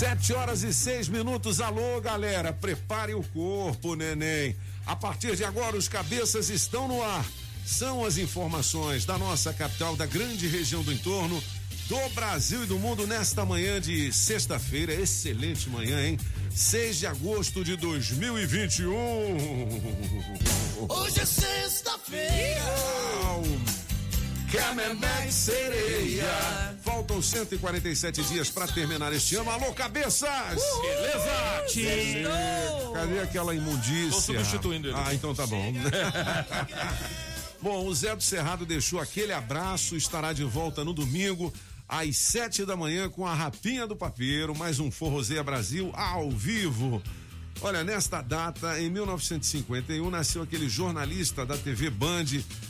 Sete horas e seis minutos. Alô, galera, prepare o corpo, neném. A partir de agora, os cabeças estão no ar. São as informações da nossa capital, da grande região do entorno, do Brasil e do mundo nesta manhã de sexta-feira. Excelente manhã, hein? 6 de agosto de 2021. Hoje é sexta-feira. Back sereia. Faltam 147 dias para terminar este ano. Alô, cabeças! Beleza? Beleza. Cadê aquela imundícia? Tô substituindo ele. Ah, então tá bom. bom, o Zé do Cerrado deixou aquele abraço, estará de volta no domingo. Às sete da manhã com a Rapinha do Papeiro, mais um Forrozeia Brasil ao vivo. Olha, nesta data, em 1951, nasceu aquele jornalista da TV Band,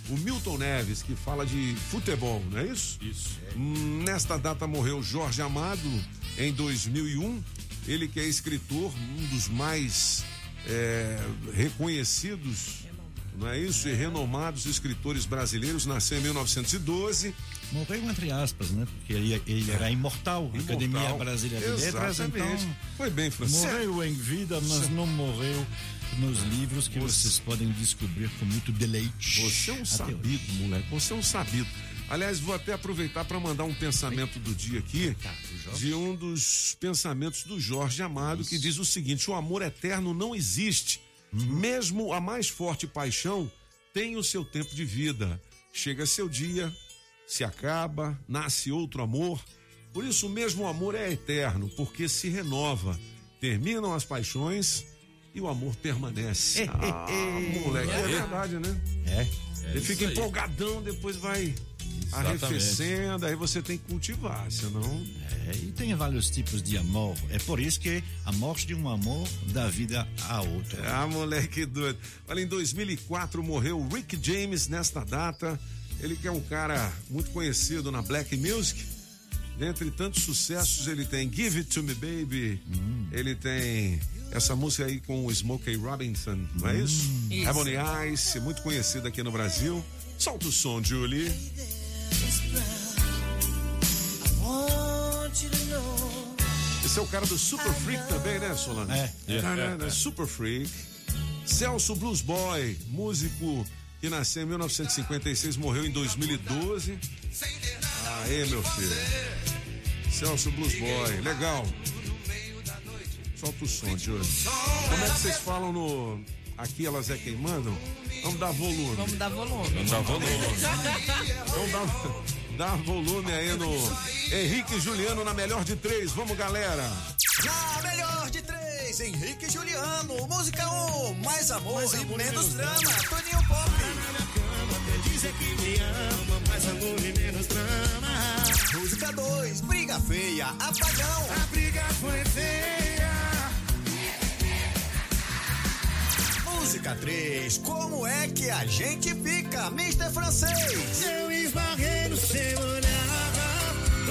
o Milton Neves, que fala de futebol, não é isso? Isso. Hum, Nesta data morreu Jorge Amado, em 2001. Ele que é escritor, um dos mais é, reconhecidos, não é isso? E renomados escritores brasileiros, nasceu em 1912. Morreu entre aspas, né? Porque ele, ele era imortal, Academia Imortal. Brasileira de Letras, então Foi bem, Francisco. morreu em vida, mas não morreu nos livros que vocês podem descobrir com muito deleite. Você é um sabido, hoje. moleque. Você é um sabido. Aliás, vou até aproveitar para mandar um pensamento do dia aqui, de um dos pensamentos do Jorge Amado, que diz o seguinte: o amor eterno não existe. Mesmo a mais forte paixão tem o seu tempo de vida. Chega seu dia, se acaba, nasce outro amor. Por isso mesmo o amor é eterno, porque se renova. Terminam as paixões e o amor permanece. Ah, moleque, é verdade, né? É. Ele fica aí. empolgadão, depois vai Exatamente. arrefecendo, aí você tem que cultivar, senão. É, e tem vários tipos de amor. É por isso que a morte de um amor dá vida a outro. Ah, moleque doido. Olha, em 2004 morreu Rick James nesta data. Ele que é um cara muito conhecido na black music. Dentre tantos sucessos, ele tem Give It To Me Baby. Ele tem essa música aí com o Smokey Robinson, não é isso? Isso. Ebony Eyes, muito conhecida aqui no Brasil. Solta o som, Julie. Esse é o cara do Super Freak também, né, Solano? É, é, é, é. Super Freak. Celso Blues Boy, músico que nasceu em 1956, morreu em 2012. Aê, meu filho. Celso Blues Boy, legal. Solta o som, Júlio. Como é que vocês falam no. Aqui elas é quem mandam? Vamos dar volume. Vamos dar volume. Não dá volume. Então dá, dá volume aí no Henrique e Juliano na melhor de três. Vamos, galera. Henrique e Juliano. Música 1, um, mais amor e menos drama. Toninho Pop. Música 2, briga feia, apagão. A briga foi feia. Música 3, como é que a gente fica, Mr. Francês? Eu esbarrei no seu olhar.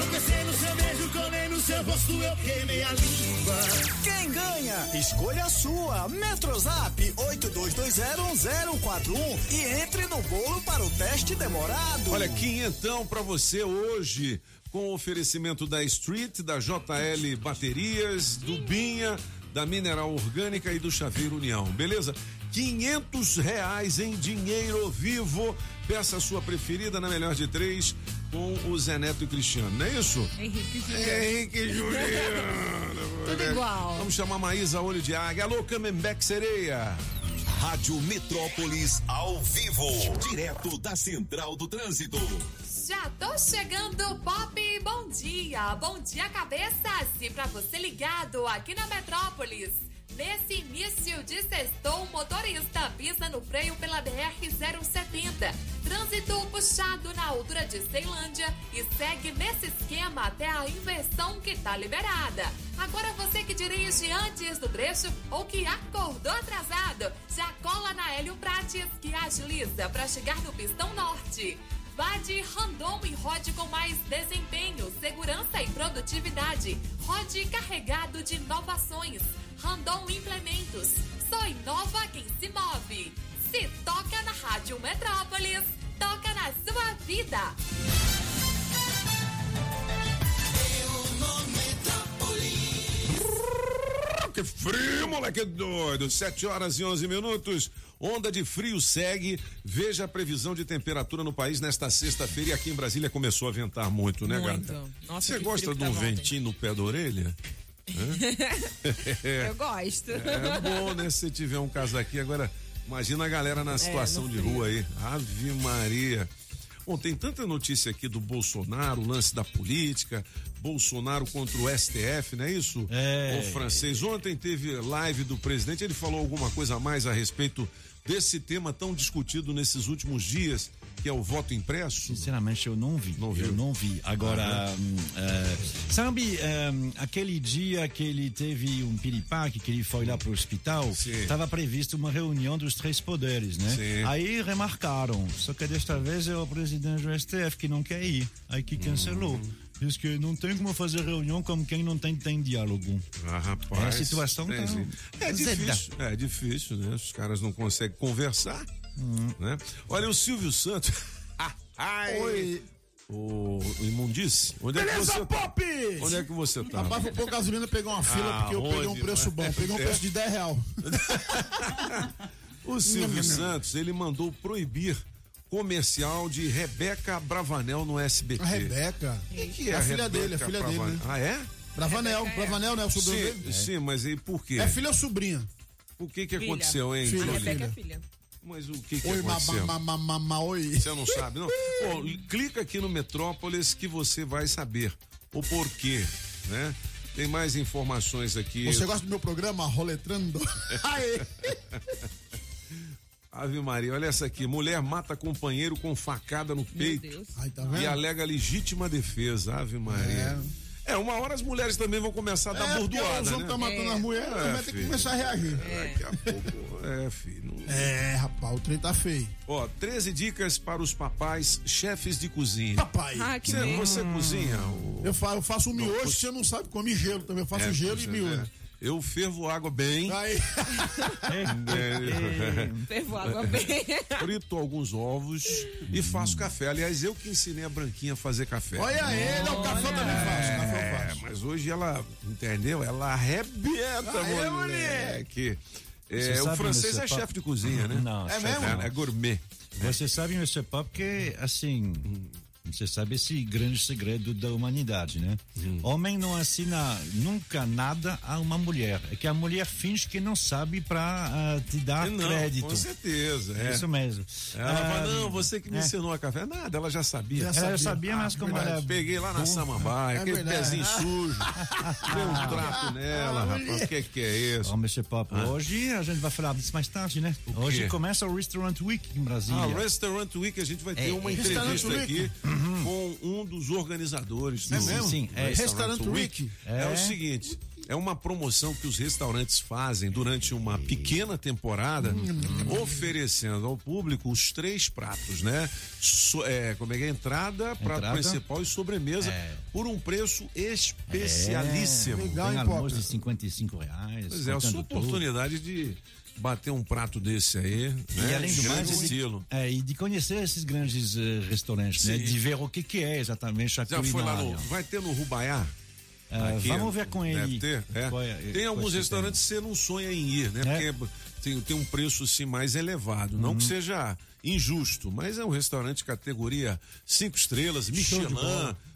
Tropecei no seu beijo, colei no seu rosto, eu queimei a língua. Quem ganha? Escolha a sua. Metrozap 82201041 e entre no bolo para o teste demorado. Olha, quinhentão pra você hoje, com oferecimento da Street, da JL Baterias, do Binha, da Mineral Orgânica e do Chaveiro União, beleza? Quinhentos reais em dinheiro vivo. Peça a sua preferida na melhor de três com o Zé Neto e Cristiano, não é isso? Henrique e Juliano. Henrique e Juliano. Tudo igual. Vamos chamar Maísa Olho de Águia. Alô, Camembert Sereia. Rádio Metrópolis ao vivo, direto da Central do Trânsito. Já tô chegando, Pop. Bom dia. Bom dia, cabeças. E pra você ligado aqui na Metrópolis. Nesse início de sextou, o motorista pisa no freio pela BR-070. Trânsito puxado na altura de Ceilândia e segue nesse esquema até a inversão que tá liberada. Agora você que dirige antes do trecho ou que acordou atrasado, já cola na Hélio Prates que agiliza para chegar no Pistão Norte. Vá de Randon e rode com mais desempenho, segurança e produtividade. Rode carregado de inovações. Randon Implementos. Só inova quem se move. Se toca na Rádio Metrópolis, toca na sua vida. Que frio, moleque doido. 7 horas e 11 minutos. Onda de frio segue. Veja a previsão de temperatura no país nesta sexta-feira. E aqui em Brasília começou a ventar muito, né, Muito. galera? Nossa, Você gosta de que um ventinho no pé da orelha? Eu gosto. É bom, né? Se você tiver um casaquinho. Agora, imagina a galera na situação É, de rua aí. Ave Maria. Bom, tem tanta notícia aqui do Bolsonaro, o lance da política, Bolsonaro contra o STF, não é isso? É. O francês. Ontem teve live do presidente, ele falou alguma coisa a mais a respeito desse tema tão discutido nesses últimos dias, que é o voto impresso. Sinceramente, eu não vi. Não eu não vi. Agora, hum, é, sabe, hum, aquele dia que ele teve um piripaque, que ele foi lá pro hospital, Sim. estava previsto uma reunião dos três poderes, né? Sim. Aí remarcaram. Só que desta vez é o presidente do STF que não quer ir. Aí que cancelou. Hum. Diz que não tem como fazer reunião com quem não tem, tem diálogo. Ah, rapaz. É, a situação tá. É difícil, é difícil, né? Os caras não conseguem conversar, né? Olha, o Silvio Santos. Ai. Oi. O, o Imundice, onde é que Beleza, você tá? Pop? Onde é que você tá? Rapaz, vou pôr gasolina pegar uma fila Ah, porque eu peguei um onde? preço bom. Peguei um É. preço de 10 real. O Silvio Santos, ele mandou proibir comercial de Rebeca Bravanel no SBT. A Rebeca. O que, que é, É a filha Rebeca dele, a filha dele, Bravanel? né? Ah, é? Bravanel. Rebeca é. Bravanel, né? O sobrinho Sim, dele. sim, mas aí por quê? É filha ou sobrinha? O que que Filha. aconteceu, hein, Filha, A Jolie? Rebeca é filha. Mas o que que Oi, aconteceu? mamá, mamá, mamá, oi. Você não sabe, não? Bom, clica aqui no Metrópolis que você vai saber o porquê, né? Tem mais informações aqui. Você gosta do meu programa, Roletrando? Aê! Ave Maria, olha essa aqui. Mulher mata companheiro com facada no Meu peito Deus. Ai, tá e alega legítima defesa. Ave Maria. É. uma hora as mulheres também vão começar a dar É, bordoada, os né? homens estão matando as mulheres, É, vai ter que começar a reagir. Daqui a pouco, é, filho. não- É, rapaz, o trem tá feio. Ó, 13 dicas para os papais chefes de cozinha. Papai, Ah, que Você, você cozinha? o- eu, fa eu faço um miojo, você não sabe, come gelo também. Eu faço É, gelo e é, miojo. É. Eu fervo água bem. Aí, É, Fervo água bem. frito alguns ovos e faço café. Aliás, eu que ensinei a Branquinha a fazer café. olha ele, é o café eu também faço. Café eu É, faço. mas hoje ela, entendeu? Ela arrebenta, Aê, moleque. É, o francês é papo? chefe de cozinha, né? Não, É chefe mesmo? É, é gourmet. Você sabe, Mr. Pop, que, assim, você sabe esse grande segredo da humanidade, né? Hum. Homem não assina nunca nada a uma mulher. É que a mulher finge que não sabe pra ah, te dar Não, crédito. com certeza. É. Isso mesmo. Ela Ah, fala, não, você que me é. ensinou a café. Nada, ela já sabia. Já Ela sabia. sabia, mas como verdade. ela é Peguei lá na Samambaia, É aquele verdade. pezinho sujo. Deu um trato nela, rapaz. O que, que é isso? Ó, Mr. Pop, hoje a gente vai falar disso mais tarde, né? O Hoje começa o Restaurant Week em Brasília. Ah, Restaurant Week, a gente vai ter É, uma é. entrevista Restaurant aqui com um dos organizadores do É mesmo? Sim, é. Restaurant Week. É. É. o seguinte, é uma promoção que os restaurantes fazem durante uma pequena temporada, oferecendo ao público os três pratos, né? So- é, como é que é? Entrada, prato Entrada. principal e sobremesa, É. por um preço especialíssimo. Legal, Tem almoço de 55 reais. Pois é, a sua contando tudo. oportunidade de bater um prato desse aí, né? E além do Grande mais, de, estilo. é, e de conhecer esses grandes eh, restaurantes, né? De ver o que, que é exatamente a Já foi lá no. Vai ter no Rubaiá? Ah, Aqui, vamos ver com Deve ele. ter, é. é- tem alguns restaurantes que você não sonha em ir, né? É. Porque tem, tem um preço assim mais elevado. Não Uhum. que seja injusto, mas é um restaurante categoria cinco estrelas, Michelin,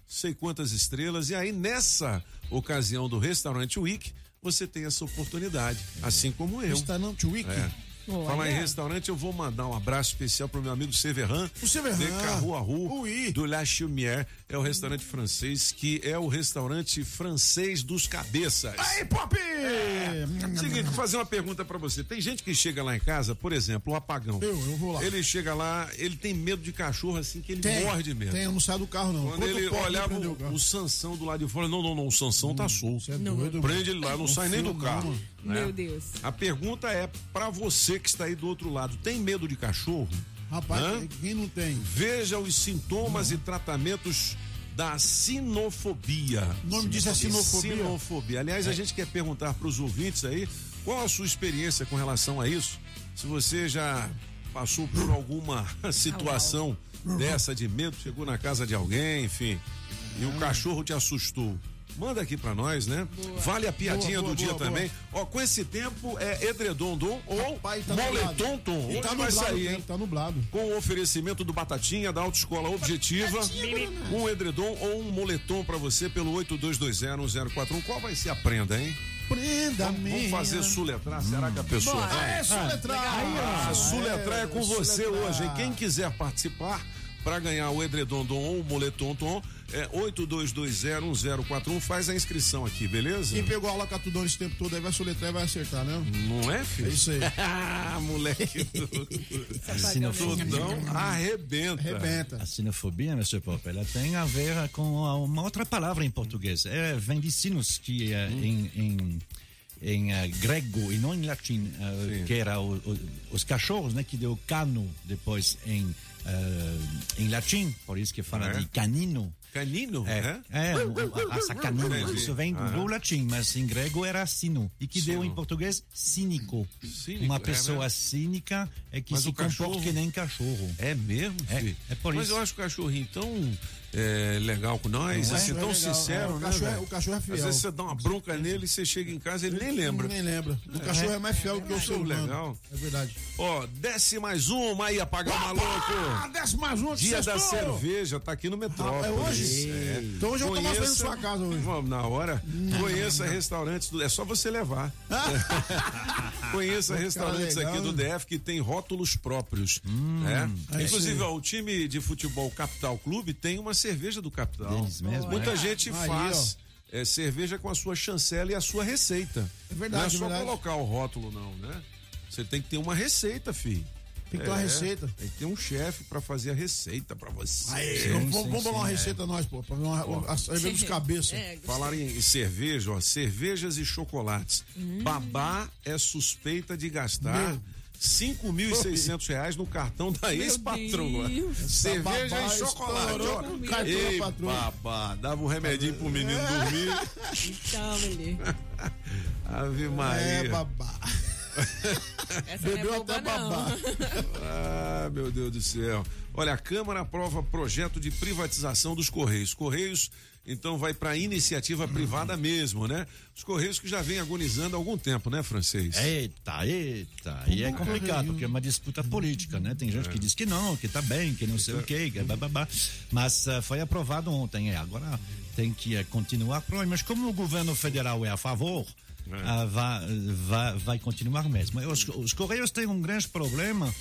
sei quantas estrelas. E aí, nessa ocasião do Restaurante Week, você tem essa oportunidade, assim como eu. Restaurant Week. É. Olha. Falar em restaurante, eu vou mandar um abraço especial pro meu amigo Severin. O Severin. De Carrou Oui. do La Chumière. É o restaurante francês, que é o restaurante francês dos cabeças. Aí, Pop! Seguinte, vou fazer uma pergunta pra você. Tem gente que chega lá em casa, por exemplo, o apagão. Eu, eu vou lá. Ele chega lá, ele tem medo de cachorro assim que ele Tem, morre de medo. Tem, eu não saio do carro, não. Quando Quanto ele olhava o, o Sansão do lado de fora, não, não, não, o Sansão tá solto. Você é doido, Prende ele lá, não sai nem do carro. não, né? Meu Deus. A pergunta é pra você que está aí do outro lado, tem medo de cachorro? Rapaz, Hã? quem- não tem? Veja os sintomas e tratamentos da sinofobia. O nome disso é sinofobia? Sinofobia. Aliás, a gente quer perguntar para os ouvintes aí qual a sua experiência com relação a isso. Se você já passou por alguma situação dessa de medo, chegou na casa de alguém, enfim, e o cachorro te assustou. Manda aqui pra nós, né? Vale a piadinha Boa, boa, do dia boa, também. Ó, com esse tempo é edredondom ou Rapaz, tá moletom tom. E Hoje tá vai nublado, sair, né? hein? Tá nublado. com o oferecimento do Batatinha da Autoescola Objetiva, um edredom ou um moletom pra você pelo 82201041. Qual vai ser a prenda, hein? Prenda Vamos, vamos fazer suletrar, será que a pessoa Bora. vai? É, soletrar. Aí, ó. A suletrar é com você soletrar. hoje, hein? Quem quiser participar para ganhar o edredondom ou o moletom tom, é 82201041. Faz a inscrição aqui, beleza? Quem pegou aula catudão esse tempo todo aí vai soletrar e vai acertar, né? Não é, filho? É isso aí. Ah, moleque. Tudão arrebenta. Arrebenta. A sinofobia, Mr. Pop, ela tem a ver com uma outra palavra em português. É, vem de sinus, que é em, em, em eh, grego e não em latim, eh, que era o- o- os cachorros, né, que deu cano depois em, eh, em latim, por isso que fala É. de canino. Canino, É, né? é, o- a- essa canino, isso vem do, do latim, mas em grego era sino, e que deu Sino. em português cínico. Cínico, Uma é pessoa mesmo? cínica é que Mas se comporta cachorro- que nem cachorro. É mesmo, É, é por Mas isso. eu acho o cachorrinho tão é, legal com nós, Não é? assim, É tão legal. sincero, É, o né? cachorro é- o cachorro é fiel. Às vezes você dá uma bronca nele e você chega em casa e ele nem lembra. Nem lembra. O cachorro é mais fiel que o Cachorro humano. legal. É verdade. Ó, desce mais uma aí, apagar o maluco. desce mais um. Dia da cerveja, tá aqui no Metrópolis. Ah, é hoje? É. Então hoje eu vou tomar banho na sua casa hoje. Vamos, na hora. Conheça restaurantes do. É só você levar. Conheça restaurantes legal, aqui do? DF que tem rótulos próprios. né? é Inclusive, ó, o time de futebol Capital Clube tem uma cerveja do Capital. Deles mesmo, Muita é? gente Aí, faz. é, cerveja com a sua chancela e a sua receita. É verdade, Não é é só verdade. colocar o rótulo, não, né? Você tem que ter uma receita, filho. Tem que ter uma receita. Tem que ter um chefe pra fazer a receita pra você. Aí, vamos, vamos, vamos bolar uma receita nós, pô. Pra ver uma, uma, a cerveja dos cabeças. É, Falar em cerveja, ó, cervejas e chocolates. Babá é suspeita de gastar Meu. 5.600 reais no cartão da ex-patroa. Cerveja e chocolate. ó. no cartão da Ei, babá, dava um remedinho pro menino dormir. Então, ele. Ave É, Maria. babá. Essa não é Bebeu boba, até babá. Ah, meu Deus do céu. Olha, a Câmara aprova projeto de privatização dos Correios. Correios, então, vai para iniciativa privada mesmo, né? Os Correios que já vem agonizando há algum tempo, né, francês? Eita, eita. E é complicado, porque é uma disputa política, né? Tem gente que diz que não, que tá bem, que não sei o quê, que bababá. Mas ah, foi aprovado ontem, é. Agora tem que eh, continuar. Mas como o governo federal é a favor, ah, vai, vai, vai continuar mesmo. Os, os Correios têm um grande problema,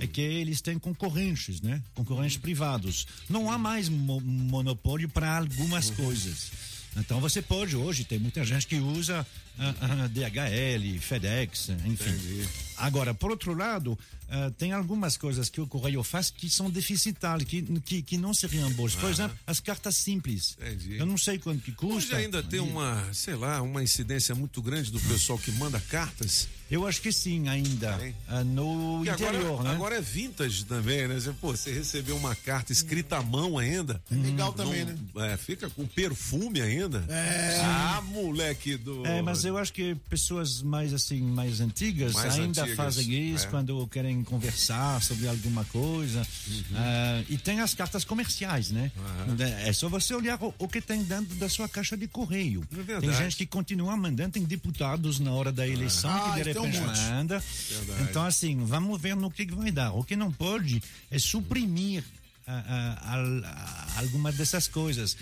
é que eles têm concorrentes, né? Concorrentes privados. Não há mais mo- monopólio para algumas coisas. Então você pode hoje, tem muita gente que usa ah, ah, DHL, FedEx, enfim. Agora, por outro lado, ah, tem algumas coisas que o Correio faz que são deficitárias, que, que, que não se reembolsam. Por exemplo, as cartas simples. Entendi. Eu não sei quanto que custa. Hoje ainda tem uma, sei lá, uma incidência muito grande do pessoal que manda cartas. Eu acho que sim, ainda. Ah, no interior, agora, né? agora é vintage também, né? Você, pô, você recebeu uma carta escrita à mão ainda. É legal também, né? É, fica com perfume ainda. É. Ah, moleque do. É, mas eu acho que pessoas mais assim, mais antigas Mais ainda antigas, fazem isso é. quando querem conversar sobre alguma coisa. Uhum. Ah, e tem as cartas comerciais, né? É só você olhar o, o que tem dentro da sua caixa de correio. É tem gente que continua mandando, tem deputados na hora da eleição Ah, que de um repente monte. manda. Verdade. Então, assim, vamos ver no que, vai dar. O que não pode é suprimir ah, al- ah, alguma dessas coisas.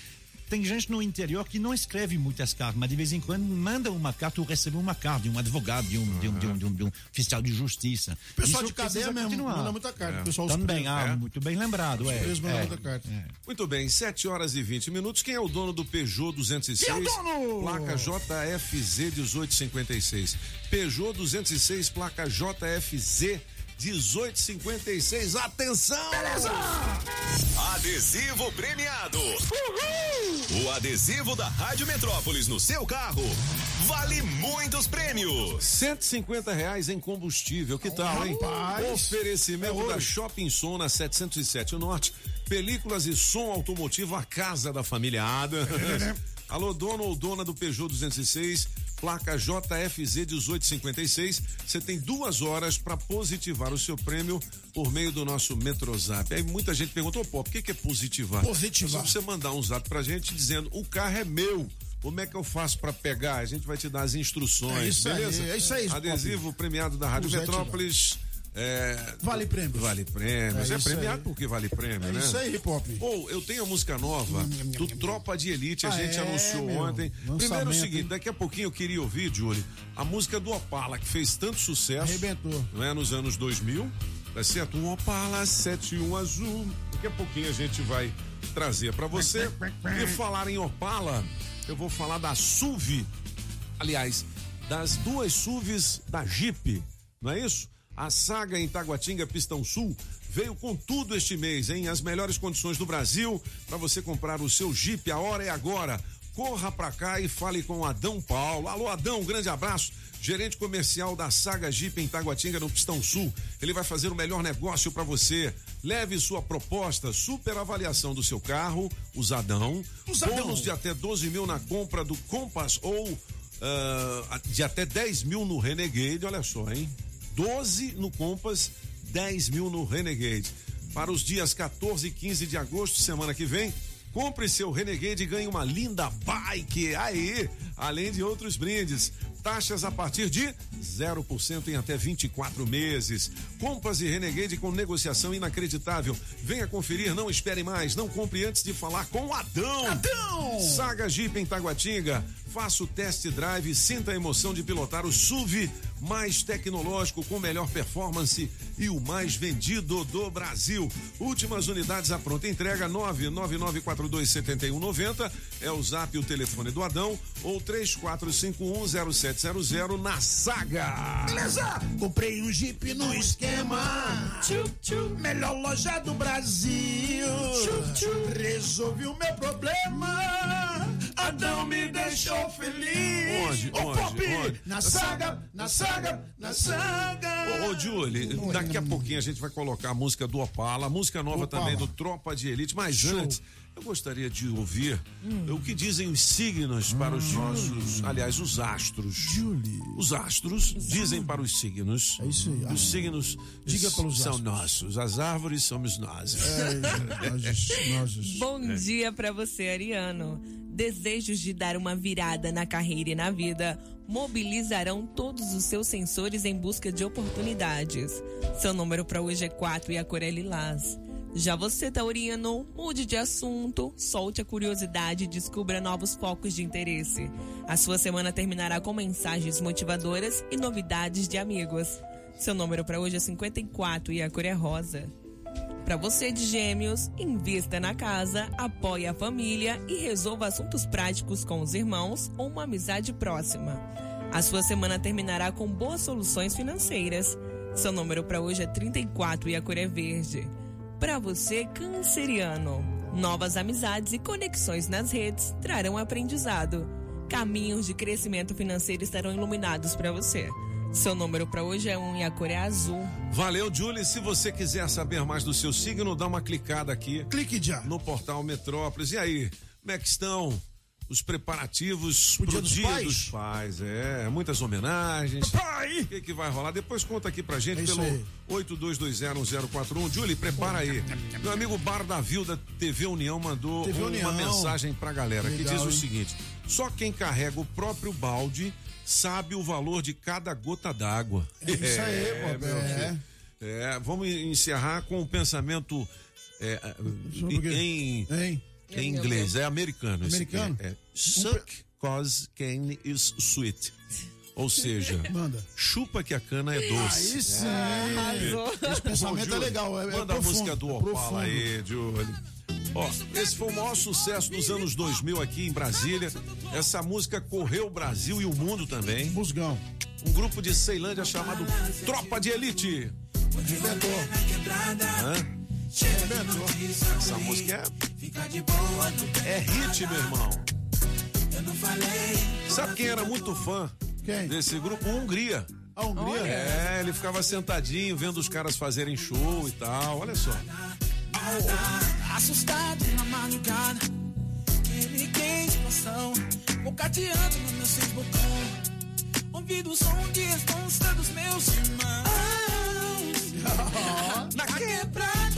Tem gente no interior que não escreve muitas cartas, mas de vez em quando manda uma carta ou recebe uma carta de um advogado, de um, de um, de um, de um, de um fiscal de justiça. O pessoal Isso de cadeia mesmo continuar. manda muita carta. O pessoal Também, ah, É. muito bem lembrado, é. Mandam é. muita carta. Muito bem, 7 horas e 20 minutos. Quem é o dono do Peugeot 206? Quem é o dono? Placa JFZ 1856. Peugeot 206, placa JFZ 1856. Atenção! Beleza! Adesivo premiado. O adesivo da Rádio Metrópolis no seu carro vale muitos prêmios. 150 reais em combustível, que tal, hein? Rapaz, Oferecimento é da. Shopping Som na 707 Norte. Películas e som automotivo, a casa da família Ada. Alô, dono ou dona do Peugeot 206, placa JFZ 1856. Você tem duas horas para positivar o seu prêmio por meio do nosso Metrozap. Aí muita gente perguntou, pô, por que, que é positivar? Positivar. É você mandar um zap pra gente dizendo, o carro é meu. Como é que eu faço para pegar? A gente vai te dar as instruções, É isso aí, beleza? é isso aí, Adesivo premiado da Rádio O Metrópolis. É, Vale prêmios. Vale prêmios. É É, premiado aí. porque vale prêmio, É né? isso aí, Pop. Ou eu tenho a música nova do Tropa de Elite, a Ah, gente é, anunciou meu? ontem. Primeiro é o Lançamento, seguinte, daqui a pouquinho eu queria ouvir, Julie, a música do Opala, que fez tanto sucesso. Arrebentou. Não é? Nos anos 2000, tá certo? Um Opala 71 azul. Daqui a pouquinho a gente vai trazer pra você. E falar em Opala, eu vou falar da SUV. Aliás, das duas SUVs da Jeep, não é isso? A saga em Taguatinga Pistão Sul veio com tudo este mês, hein? As melhores condições do Brasil para você comprar o seu Jeep. A hora é agora. Corra pra cá e fale com o Adão Paulo. Alô, Adão, um grande abraço. Gerente comercial da Saga Jeep em Taguatinga, no Pistão Sul. Ele vai fazer o melhor negócio para você. Leve sua proposta, super avaliação do seu carro, usadão. Usadão. Bônus de até 12 mil na compra do Compass ou ah, de até 10 mil no Renegade, olha só, hein? 12 no Compass, 10 mil no Renegade. Para os dias 14 e 15 de agosto, semana que vem, compre seu Renegade e ganhe uma linda bike. Aí, além de outros brindes. Taxas a partir de 0% em até 24 meses. Compass e Renegade com negociação inacreditável. Venha conferir, não espere mais. Não compre antes de falar com o Adão. Adão! Saga Jeep em Taguatinga. Faça o test drive sinta a emoção de pilotar o SUV mais tecnológico, com melhor performance e o mais vendido do Brasil. Últimas unidades à pronta entrega: 999427190. É o zap e o telefone do Adão. Ou 34510700 na Saga. Beleza? Comprei um Jeep no esquema. Melhor loja do Brasil. Resolvi o meu problema. Adão me deixou feliz. Onde? Ô, Onde? Pop, Onde? Na saga, na saga, na saga. Ô, ô Julie, daqui a pouquinho a gente vai colocar a música do Opala, a música nova Opala. também do Tropa de Elite, mas Show. antes, eu gostaria de ouvir o que dizem os signos para os nossos, aliás, os astros. Julie. Os astros dizem para os signos. É isso aí. Os signos Diga pelos são astros. nossos, as árvores somos nós. É, nós, nós, Bom dia pra você, Ariano. Desejos de dar uma virada na carreira e na vida mobilizarão todos os seus sensores em busca de oportunidades. Seu número para hoje é 4 e a cor é lilás. Já você, Taurino, mude de assunto, solte a curiosidade e descubra novos focos de interesse. A sua semana terminará com mensagens motivadoras e novidades de amigos. Seu número para hoje é 54 e a cor é rosa. Para você de Gêmeos, invista na casa, apoie a família e resolva assuntos práticos com os irmãos ou uma amizade próxima. A sua semana terminará com boas soluções financeiras. Seu número para hoje é 34 e a cor é verde. Para você, canceriano, novas amizades e conexões nas redes trarão aprendizado. Caminhos de crescimento financeiro estarão iluminados para você. Seu número para hoje é 1 e a cor é azul. Valeu, Julie. Se você quiser saber mais do seu signo, dá uma clicada aqui Clique já. no portal Metrópolis. E aí, como é que estão os preparativos pro Dia dos Dia Pais? dos Pais? É, muitas homenagens. Pai! O que, que vai rolar? Depois conta aqui pra gente É pelo aí. 82201041. Julie, prepara aí. Meu amigo Bar da da TV União mandou TV uma União. mensagem pra galera que Legal, diz o hein? seguinte: só quem carrega o próprio balde sabe o valor de cada gota d'água. É isso aí, meu é. filho. É, vamos encerrar com o pensamento é, quê? em Hein? Em inglês, é americano. esse aqui. Americano? É, suck cause cane is sweet. Ou seja, Manda. chupa que a cana é doce. Aí sim. Arrasou. Esse pensamento é Júlio, legal. É, é Manda a profundo, música do é Opala profundo. aí, Júlio. Ó, esse foi o maior sucesso dos anos 2000 aqui em Brasília. Essa música correu o Brasil e o mundo também. Musgão. Um grupo de Ceilândia chamado Tropa de Elite. Hã? Essa música é, é hit, meu irmão. Sabe quem era muito fã Quem? desse grupo? Hungria. A Hungria? É, ele ficava sentadinho vendo os caras fazerem show e tal. Olha só. Assustado na madrugada, me liguei de emoção, bocateando no meu seis botão. Ouvindo o som de responsa dos meus irmãos. Na quebrada.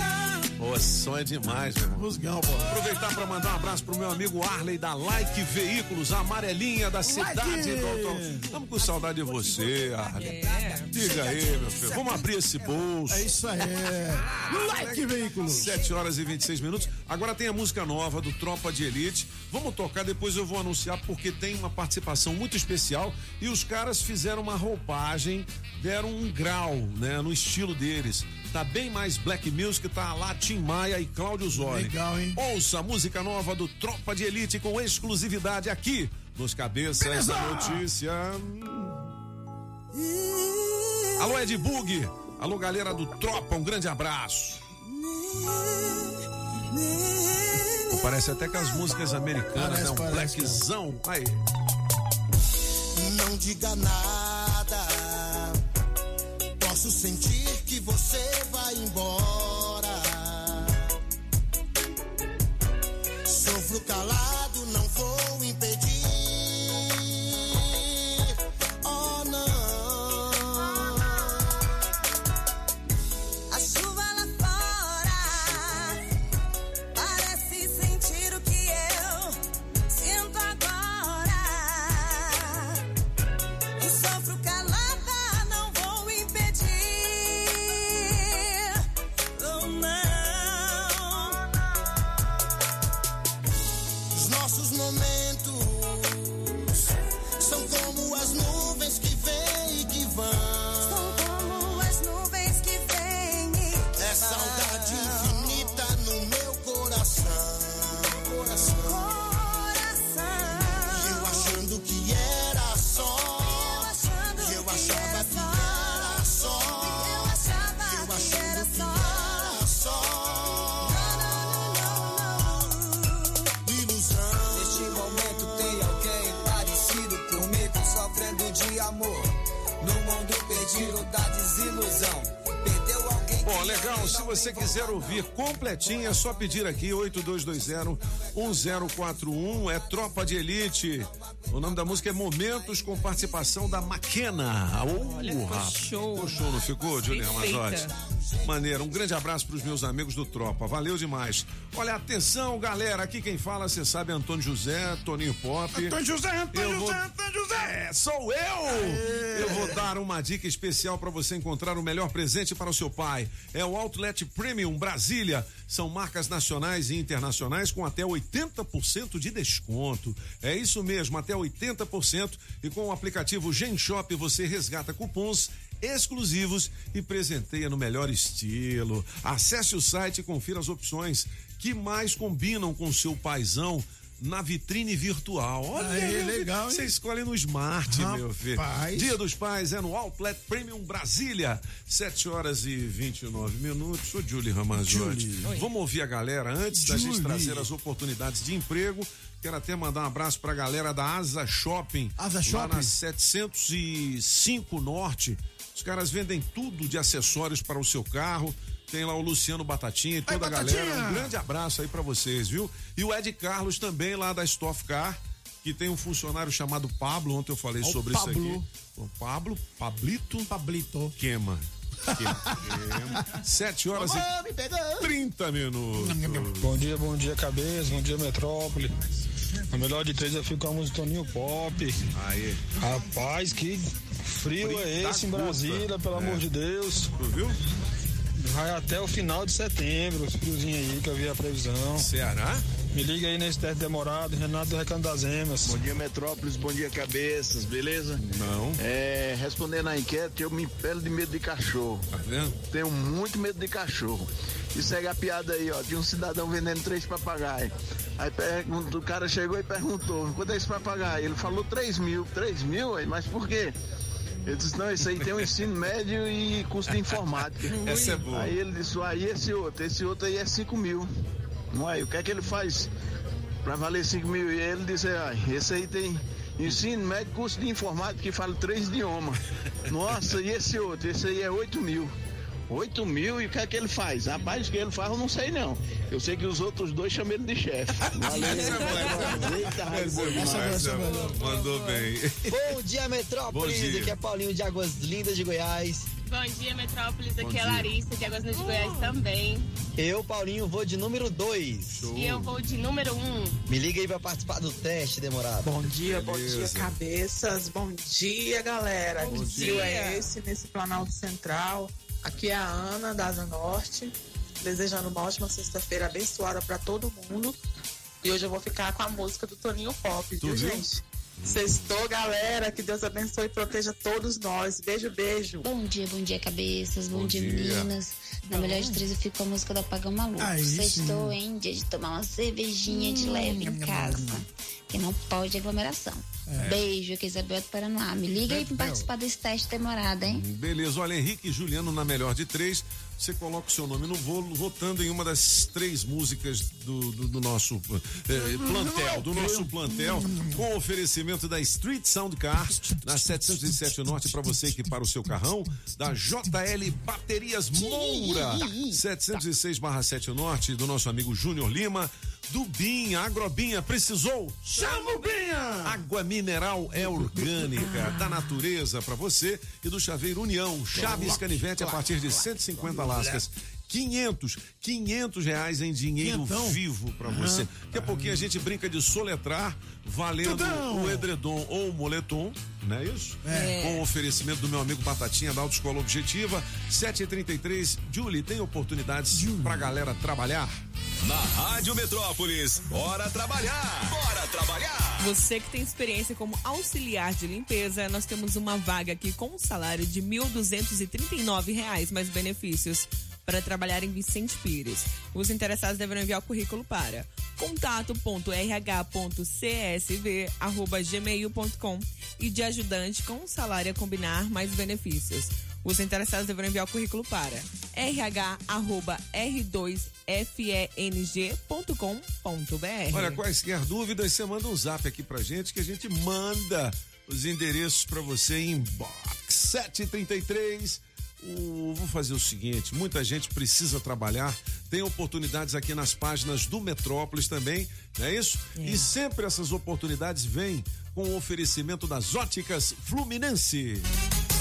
Pô, som é demais, meu irmão. Musgão, pô. Aproveitar para mandar um abraço pro meu amigo Arley da Like Veículos, a amarelinha da cidade do automóvel. Estamos com saudade de você, Arley. É. Diga aí, meu filho. Vamos abrir esse bolso. É isso aí. Like veículos. 7 horas e 26 minutos. Agora tem a música nova do Tropa de Elite. Vamos tocar, depois eu vou anunciar porque tem uma participação muito especial e os caras fizeram uma roupagem, deram um grau, né, no estilo deles. Tá bem mais black music, tá lá Tim Maia e Cláudio Zoli. Legal, hein? Ouça a música nova do Tropa de Elite com exclusividade aqui nos Cabeças da Notícia. Alô, Ed Bug. Alô, galera do Tropa, um grande abraço. Parece até que as músicas americanas, Parece, né? Um parece, blackzão. Aí. Não diga nada. Posso sentir quiser ouvir completinho, é só pedir aqui 8220-1041. É Tropa de Elite. O nome da música é Momentos com participação da Maquena. Oh, Olha, ficou rapaz. show. Ficou show, não ficou, Juliana Perfeita. Mazotti? Maneiro. Um grande abraço para os meus amigos do Tropa. Valeu demais. Olha, atenção, galera. Aqui quem fala, você sabe, é Antônio José, Toninho Pop. Antônio José, Antônio Eu vou- José, Antônio José. É, sou eu! Eu vou dar uma dica especial para você encontrar o melhor presente para o seu pai. É o Outlet Premium Brasília. São marcas nacionais e internacionais com até 80% de desconto. É isso mesmo, até 80%. E com o aplicativo Gen Shop você resgata cupons exclusivos e presenteia no melhor estilo. Acesse o site e confira as opções que mais combinam com o seu paizão na vitrine virtual. Olha, Aí, legal? Você escolhe no Smart, meu filho. Rapaz. Dia dos Pais é no Outlet Premium Brasília. 7 horas e 29 minutos. Sou Julie Ramazotti. Julie. Vamos ouvir a galera antes da gente Julie. trazer as oportunidades de emprego. Quero até mandar um abraço pra galera da Asa Shopping. Asa Lá Shopping? na 705 Norte. Os caras vendem tudo de acessórios para o seu carro. Tem lá o Luciano Batatinha e toda a Batatinha! galera. Um grande abraço aí pra vocês, viu? E o Ed Carlos também lá da Stoff Car, que tem um funcionário chamado Pablo. Ontem eu falei Ó, sobre isso Pablo. aqui. O Pablo, Pablito Pablito. Queima. Queima. Sete horas Mamãe, e 30 minutos. Bom dia, bom dia, cabeça, bom dia, metrópole. A melhor de três eu fico com a música Toninho Pop. Aí, Rapaz, que frio, Frio é esse em. Brasília, pelo É. amor de Deus. tu viu? Vai até o final de setembro, os friozinhos aí que eu vi a previsão. Ceará? Me liga aí nesse teste demorado, Renato do Recanto das Emas. Bom dia, Metrópolis, bom dia, cabeças, beleza? Não. É, respondendo a enquete, eu me pelo de medo de cachorro. Tá vendo? Tenho muito medo de cachorro. E segue a piada aí, ó. Tinha um cidadão vendendo três papagaios. Aí pergunta, o cara chegou e perguntou, quanto é esse papagaio? Ele falou 3 mil. 3 mil? Mas por quê? Ele disse, não, isso aí tem um ensino médio e custo de informática. Essa é boa. Aí ele disse, aí esse outro, esse outro aí é 5 mil. Não é? O que é que ele faz pra valer 5 mil? E ele disse, ah, esse aí tem ensino médio, curso de informática que fala três idiomas. Nossa, e esse outro? Esse aí é 8 mil. 8 mil e o que é que ele faz? Rapaz, o que ele faz eu não sei não. Eu sei que os outros dois chamam ele de chefe. Valeu. Eita. Essa é boa. Mandou bem. Bom dia, Metrópolis. Bom dia. Aqui é Paulinho de Águas Lindas de Goiás. Bom dia, Metrópolis. Aqui Bom é dia. Larissa, de Águas Lindas de Goiás também. Eu, Paulinho, vou de número 2. E eu vou de número 1. Um. Me liga aí pra participar do teste demorado. Bom dia, bom dia, cabeças. Bom dia, galera. Bom que dia. é esse nesse Planalto Central? Aqui é a Ana, da Asa Norte, desejando uma ótima sexta-feira abençoada para todo mundo. E hoje eu vou ficar com a música do Toninho Pop, viu? gente? Sextou, galera. Que Deus abençoe e proteja todos nós. Beijo, beijo. Bom dia, bom dia, cabeças. Bom, Bom dia, dia. meninas. Na melhor de três eu fico com a música do Apagão Maluco. Aí Sextou, sim. hein? Dia de tomar uma cervejinha de leve em casa. Que não pode aglomeração. É. Beijo, aqui é Isabel do Paranoá. Me liga aí pra participar desse teste demorado, hein? Beleza, olha, Henrique e Juliano na melhor de três. Você coloca o seu nome no bolo, votando em uma das três músicas do, do- do nosso eh, plantel, do nosso plantel, com oferecimento da Street Sound Car, na 707 Norte, para você equipar o seu carrão, da JL Baterias Moura, 706/7 Norte, do nosso amigo Júnior Lima, do Binha, Agrobinha, precisou? Chama o Binha! Água mineral é orgânica, da natureza para você e do Chaveiro União, Chaves Canivete a partir de 150 lascas. 500, 500 reais em dinheiro vivo para você. Daqui a pouquinho a gente brinca de soletrar, valendo Tudão! o edredom ou o moletom, não é isso? É. Com o oferecimento do meu amigo Batatinha da Autoescola Objetiva, 7h33. Julie, tem oportunidades pra galera trabalhar? Na Rádio Metrópolis, bora trabalhar! Bora trabalhar! Você que tem experiência como auxiliar de limpeza, nós temos uma vaga aqui com um salário de 1.239 reais mais benefícios para trabalhar em Vicente Pires. Os interessados deverão enviar o currículo para contato.rh.csv@gmail.com e de ajudante com salário a combinar mais benefícios. Os interessados deverão enviar o currículo para rh@r2feng.com.br. Olha, quaisquer dúvidas, você manda um zap aqui pra gente que a gente manda os endereços pra você em inbox 733. O, vou fazer o seguinte: muita gente precisa trabalhar, tem oportunidades aqui nas páginas do Metrópolis também, não é isso? E sempre essas oportunidades vêm com o oferecimento das óticas Fluminense.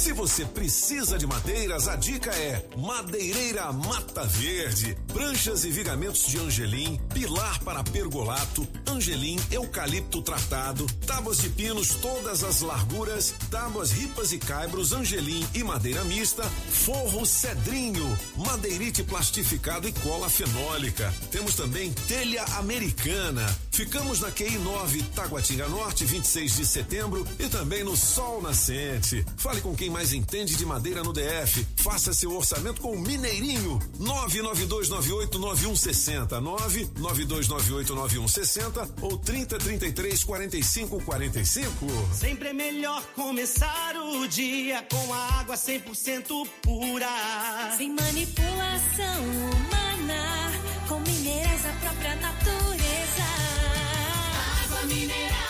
Se você precisa de madeiras, a dica é Madeireira Mata Verde. Pranchas e vigamentos de angelim, pilar para pergolato, angelim, eucalipto tratado, tábuas de pinos todas as larguras, tábuas ripas e caibros, angelim e madeira mista, forro cedrinho, madeirite plastificado e cola fenólica. Temos também telha americana, Ficamos na QI 9, Taguatinga Norte, 26 de setembro e também no Sol Nascente. Fale com quem mais entende de madeira no DF. Faça seu orçamento com o Mineirinho. 992989160, 992989160 ou 3033 4545. Sempre é melhor começar o dia com a água 100% pura. Sem manipulação humana, com minerais da própria natureza. Água mineral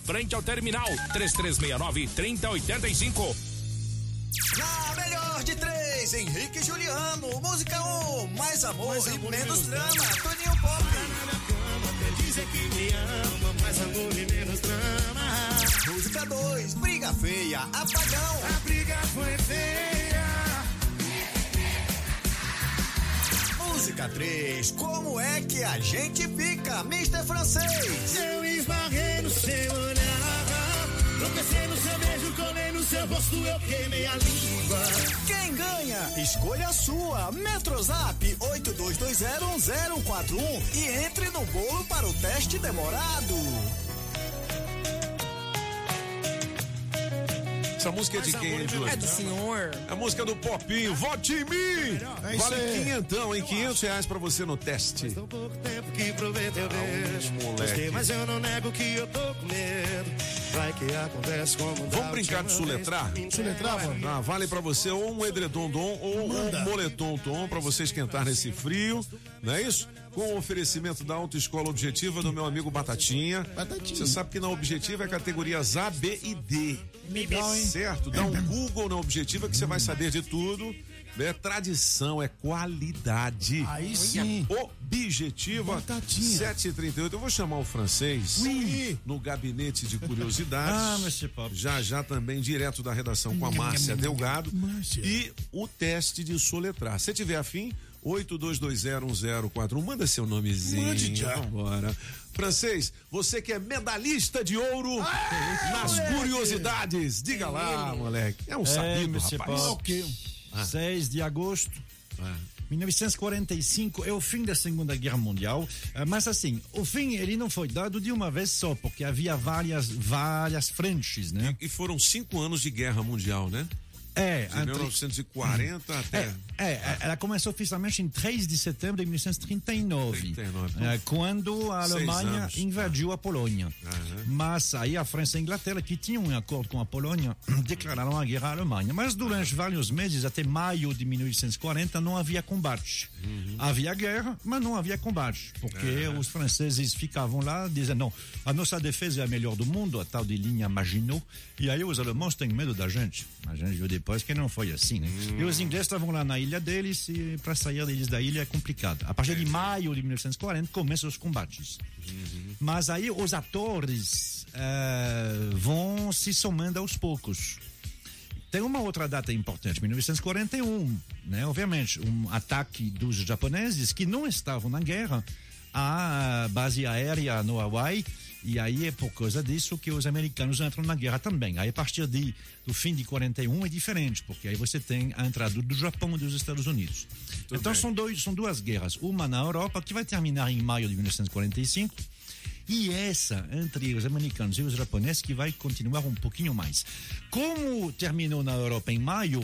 frente ao terminal 3369 3085. Na melhor de três, Henrique e Juliano. Música 1, um, mais amor Mais e amor, menos drama. Toninho Pop. Até dizer que me ama, mais amor e menos drama. Música 2, briga feia, apagão. A briga foi feia. Música 3, como é que a gente fica, Mr. Francês? Eu esbarrei no seu olhar. Tropecei no seu beijo, colei no seu rosto, eu queimei a língua. Quem ganha? Escolha a sua. Metrozap 82201041 e entre no bolo para o teste demorado. Essa música é de quem, Júlio? É do senhor. A música do Popinho, vote em mim! É vale quinhentão, hein? Quinhentos reais pra você no teste. Pouco tempo que provei teu beijo. moleque. Gostei, mas eu não nego que eu tô com medo. Vai que acontece como Vamos brincar de suletrar? Suletrar, vamos? Ah, vale pra você ou um edredom dom ou um moletom tom pra você esquentar nesse frio, não é isso? Com o oferecimento da Autoescola Objetiva do meu amigo Batatinha. Batatinha. Você sabe que na Objetiva é categorias A, B e D. Legal, hein? Certo? Dá um Google na Objetiva que você vai saber de tudo. É tradição, é qualidade. Aí sim. Objetiva Batatinha. 738. Eu vou chamar o francês Oui. no gabinete de curiosidades. Ah. Já já também direto da redação com a Márcia Delgado. Márcia. E o teste de soletrar. Se tiver afim, 82201041. Manda seu nomezinho. Mande já. Vambora. Francês, você que é medalhista de ouro nas curiosidades. Diga lá, moleque. É um sabido, Monsieur rapaz. Pop. Ok. 6 de agosto. Ah. 1945 é o fim da Segunda Guerra Mundial, eh, mas assim, o fim ele não foi dado de uma vez só, porque havia várias várias frentes, né? E foram cinco anos de guerra mundial, né? É, De 1940 até. É, é, ela começou oficialmente em 3 de setembro de 1939, 39. é, quando a Alemanha anos. invadiu a Polônia. Aham. Mas aí a França e a Inglaterra, que tinham um acordo com a Polônia, declararam a guerra à Alemanha. Mas durante vários meses, até maio de 1940, não havia combate. Uhum. Havia guerra, mas não havia combate, porque os franceses ficavam lá dizendo: não, a nossa defesa é a melhor do mundo, a tal de linha Maginot, e aí os alemães têm medo da gente. A gente viu depois que não foi assim, né? E os ingleses estavam lá na ilha deles e para sair deles da ilha é complicado. A partir de maio de 1940 começam os combates. Mas aí os atores eh, vão se somando aos poucos. Tem uma outra data importante, 1941, né? Obviamente, um ataque dos japoneses que não estavam na guerra à base aérea no Hawaii E aí é por causa disso que os americanos entram na guerra também. Aí a partir de, do fim de 41 é diferente, porque aí você tem a entrada do Japão e dos Estados Unidos. então são, dois, são duas guerras. Uma na Europa, que vai terminar em maio de 1945, e essa entre os americanos e os japoneses que vai continuar um pouquinho mais. Como terminou na Europa em maio,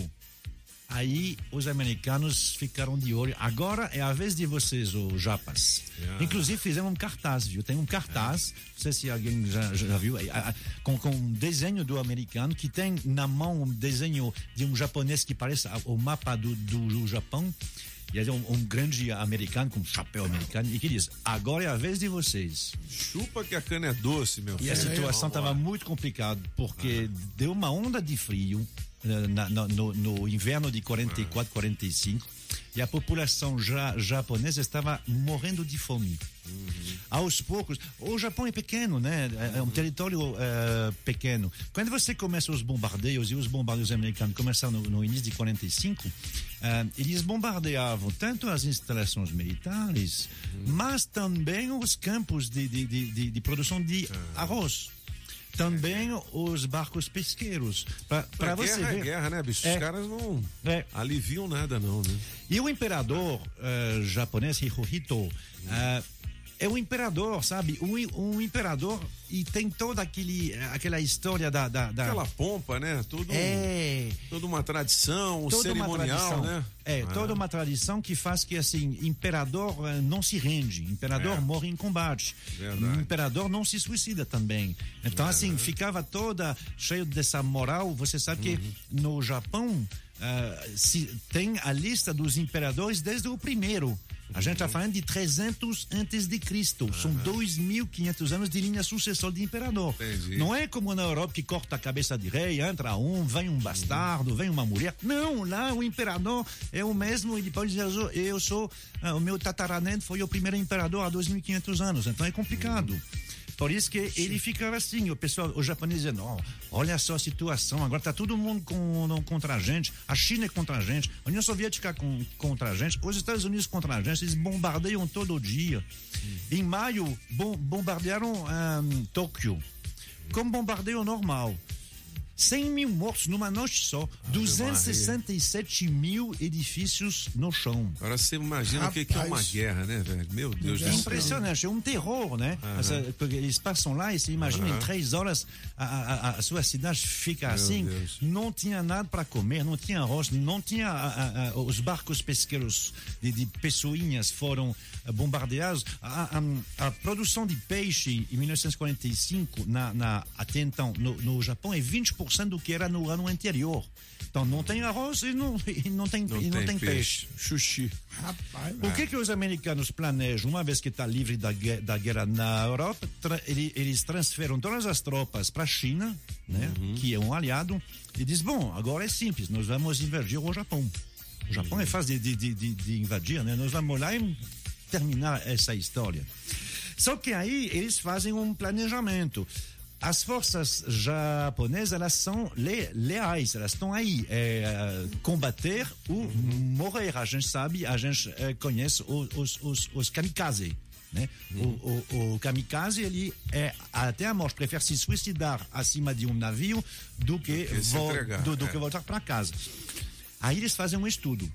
aí os americanos ficaram de olho. Agora é a vez de vocês, os japas. Yeah. Inclusive fizeram um cartaz, viu? Tem um cartaz, não sei se alguém já, já viu, é, é, com, com um desenho do americano que tem na mão um desenho de um japonês que parece o mapa do, do, do Japão. E é um, um grande americano com um chapéu americano e que diz: agora é a vez de vocês. Chupa que a cana é doce, meu E a situação estava muito complicada porque deu uma onda de frio eh, na- na- no, no inverno de 44, 45 e a população ja, japonesa estava morrendo de fome. Aos poucos, o Japão é pequeno, né? É é um território eh, pequeno. Quando você começa os bombardeios e os bombardeios americanos começaram no, no início de 45, eh, eles bombardeavam tanto as instalações militares, mas também os campos de, de, de, de- de produção de arroz. Também os barcos pesqueiros. Para você guerra ver. é guerra, né, bicho? É. Os caras não É. aliviam nada, não, né? E o imperador eh, japonês Hirohito eh, é um imperador, sabe? Um, um imperador e tem toda aquele, aquela história da. da, da- Aquela pompa, né? Tudo, É. Toda uma tradição, toda cerimonial, tradição. né? É, Ah. toda uma tradição que faz que, assim, imperador eh, não se rende, imperador É. morre em combate, Verdade. imperador não se suicida também. Então, assim, ficava toda cheio dessa moral. Você sabe que Uhum. no Japão eh, se, tem a lista dos imperadores desde o primeiro. A gente Uhum. está falando de 300 antes de Cristo. São 2.500 anos de linha sucessória de imperador. Entendi. Não é como na Europa que corta a cabeça de rei, entra um, vem um bastardo, vem uma mulher. Não, lá o imperador é o mesmo. Ele pode dizer, eu sou, ah, o meu tataraneto foi o primeiro imperador há 2.500 anos. Então é complicado. Por isso que ele ficava assim, o pessoal, os japoneses dizendo, "Ó, olha só a situação, agora tá todo mundo com, contra a gente, a China é contra a gente, a União Soviética com, contra a gente, os Estados Unidos contra a gente, eles bombardeiam todo dia. Em maio, bom, bombardearam ahn, Tóquio, como bombardeio normal. 100 mil mortos numa noite só, 267 mil edifícios no chão. Agora você imagina o que, que é uma Rapaz. guerra, né, velho? Meu Deus É do céu. impressionante, é um terror, né? Porque eles passam lá e se imagina em três horas a, a- a- sua cidade fica Meu assim, Deus. não tinha nada para comer, não tinha arroz, não tinha a- os barcos pesqueiros de, de pessoinhas foram eh, bombardeados. A produção de peixe em 1945 na, na até então no, no Japão é 20% do que era no ano anterior. Então não tem arroz e não, e não tem Não e não tem tem peixe. Xuxi. Rapaz, O que que os americanos planejam, uma vez que está livre da, da guerra na Europa, tra- ele- eles transferem todas as tropas para a China, né, que é um aliado, e diz, bom, agora é simples, nós vamos invadir o Japão. O Japão é fácil de, de, de, de invadir, né? Nós vamos lá e terminar essa história. Só que aí eles fazem um planejamento. As forças japonesas, elas são le- leais, elas estão aí. É, combater ou morrer. A gente sabe, a gente eh, conhece os, os, os, kamikaze. Né? O, o, o kamikaze, ele é até a morte, prefere se suicidar acima de um navio do que, que se vol- entregar, do, do é. que voltar para casa. Aí eles fazem um estudo.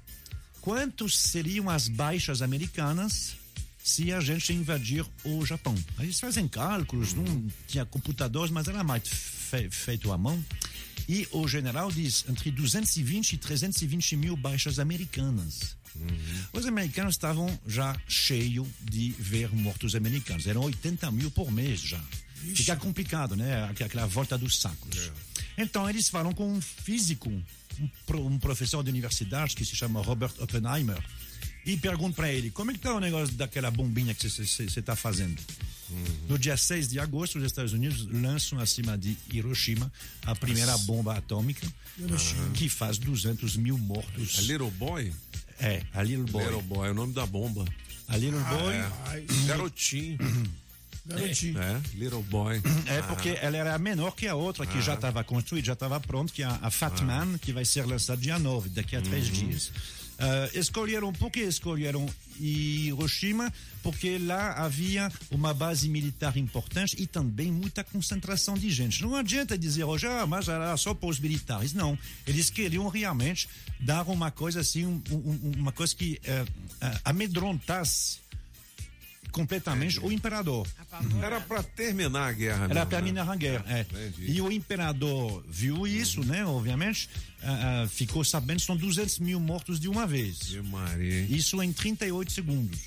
Quantos seriam as baixas americanas se a gente invadir o Japão? Aí eles fazem cálculos, não tinha computadores, mas era mais fe- feito à mão. E o general diz entre 220 e 320 mil baixas americanas. Os americanos estavam já cheios de ver mortos americanos. Eram 80 mil por mês já. Fica complicado, né? Aqu- Aquela volta dos sacos. Então eles falam com um físico, um, pro- um professor de universidade que se chama Robert Oppenheimer, e perguntam para ele como é que tá o negócio daquela bombinha que você está fazendo. No dia 6 de agosto, os Estados Unidos lançam acima de Hiroshima a primeira Nossa. bomba atômica, Hiroshima. que faz 200 mil mortos. A Little Boy? É, a Little Boy. Little Boy, é o nome da bomba. A Little Boy. É. Garotinho. Garotinho. É, Little Boy. É porque ela era menor que a outra, que já estava construída, já estava pronta, que é a, a Fat Man, que vai ser lançada dia 9, daqui a três dias. Ah, escolheram, por que escolheram Hiroshima? Porque lá havia uma base militar importante e também muita concentração de gente. Não adianta dizer hoje, ah, mas era só para os militares. Não. Eles queriam realmente dar uma coisa assim, um- um- uma coisa que eh, amedrontasse completamente o imperador. Era para terminar a guerra. Era mesmo, para né? terminar a guerra. é. E o imperador viu isso, né? Obviamente, ah, ah, ficou sabendo que são 200 mil mortos de uma vez. Isso em 38 segundos.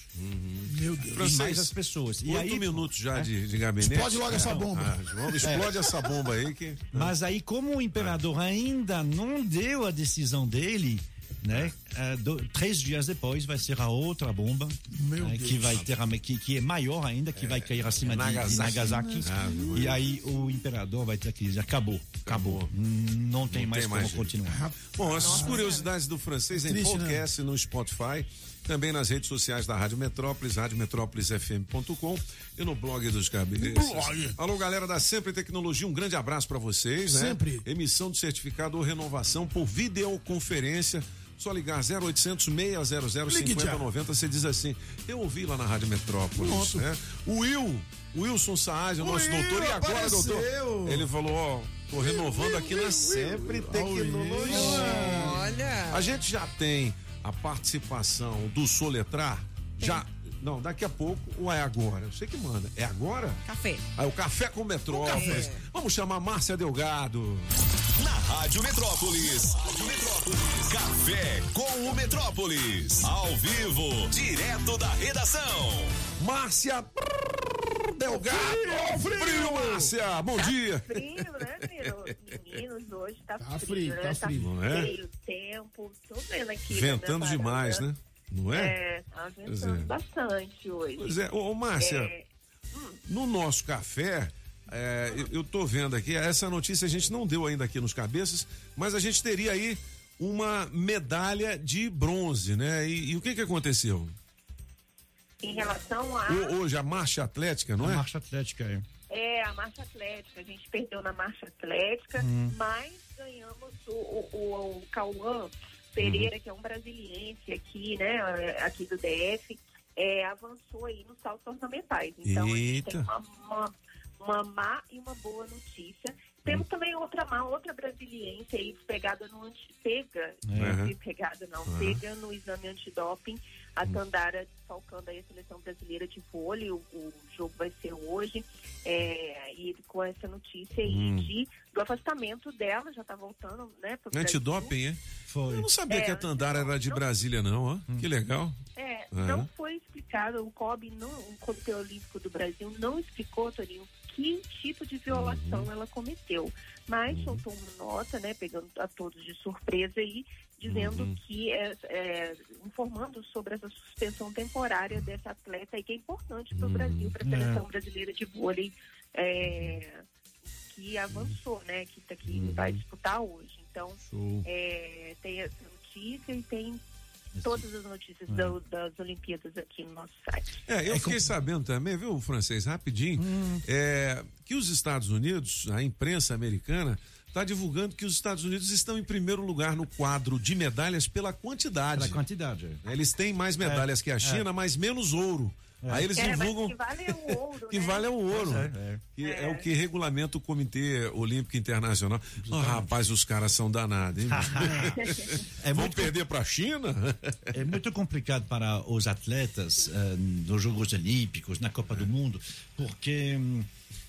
Meu Deus. E Francês, mais as pessoas. E Oito aí, minutos já É. de, de gabinete. Explode logo essa É. bomba. Ah, vamos- explode É. essa bomba aí que. Mas aí, como o imperador ainda não deu a decisão dele, né? eh, do- três dias depois vai ser a outra bomba né, que vai ter que, que é maior ainda, que vai cair acima de- de Nagasaki. Nagasaki. Ah, e aí o imperador vai ter que dizer acabou, acabou, Hum, não tem Não mais tem como mais jeito. continuar. Bom, essas curiosidades do francês em Triste, né? podcast no Spotify, também nas redes sociais da Rádio Metrópolis, radiometrópolisfm.com e no blog dos. Blog. Alô, galera da Sempre Tecnologia, um grande abraço para vocês, né? Sempre. Emissão do certificado ou renovação por videoconferência. Só ligar 0800 600 Ligue já. 5090, você diz assim, eu ouvi lá na Rádio Metrópolis, né? O Will, o Wilson Saad, o nosso Will, doutor, e agora, apareceu. doutor? Ele falou, ó, tô renovando aqui na Sempre Tecnologia. Olha. A gente já tem a participação do Soletrar? Já. Não, daqui a pouco ou é agora? Você que manda. É agora? Café. Ah, o Café com Metrópolis. Café. Vamos chamar Márcia Delgado. Na Rádio Metrópolis. Rádio Metrópolis. Café com o Metrópolis. Ao vivo, direto da redação. Márcia Delgado. Frio, Márcia. Bom dia. frio, né, menino? Meninos, hoje tá, Tá frio, frio, né? tá frio. Não é? feio o tempo. Tô vendo aqui. Ventando na minha demais, né? Não é? É, tá ventando é. bastante hoje. Pois é, ô, ô Márcia, É, no nosso café, é, eu, eu tô vendo aqui, essa notícia a gente não deu ainda aqui nos cabeças, mas a gente teria aí uma medalha de bronze, né? E, e o que que aconteceu? em relação a. Ho- Hoje a marcha atlética, não A é? marcha atlética é. É, a marcha atlética. A gente perdeu na marcha atlética, Hum. mas ganhamos o, o, o, o Cauã Pereira, que é um brasiliense aqui, né? Aqui do DF, é, avançou aí nos saltos ornamentais. Então, a gente tem uma, uma, uma má e uma boa notícia. Temos também outra má, outra brasiliense aí, pegada no anti, pega, Uhum. não pegada não, Uhum. pega no exame antidoping, a Tandara desfalcando aí a seleção brasileira de vôlei, o, o jogo vai ser hoje, é, e com essa notícia aí Hum. de, do afastamento dela, já tá voltando, né. Antidoping, é? Foi. Eu não sabia É, que a Tandara era de Brasília, não, ó. Que legal. É, É. não foi explicado, o COB, não, o Comitê Olímpico do Brasil, não explicou, Toninho, que tipo de violação Uhum. ela cometeu. Mas soltou uma nota, né, pegando a todos de surpresa aí, dizendo Uhum. que, é, é, informando sobre essa suspensão temporária dessa atleta aí, que é importante para o Brasil, para a É. seleção brasileira de vôlei, é, que avançou, né, que, tá- que vai disputar hoje. Então, é, tem essa notícia e tem todas as notícias da- das Olimpíadas aqui no nosso site. É, eu fiquei sabendo também, viu, francês, rapidinho, Hum. é, que os Estados Unidos, a imprensa americana, está divulgando que os Estados Unidos estão em primeiro lugar no quadro de medalhas pela quantidade. Pela quantidade. é. Eles têm mais medalhas É, que a China, mas menos ouro. Aí eles É, mas divulgam que vale é o ouro, que né? vale é o ouro. Pois é, é. Que é. o que regulamenta o Comitê Olímpico Internacional. Ah, rapaz, os caras são danados, hein? É Vão muito perder para a China? É muito complicado para os atletas eh, nos Jogos Olímpicos, na Copa do Mundo, porque hum,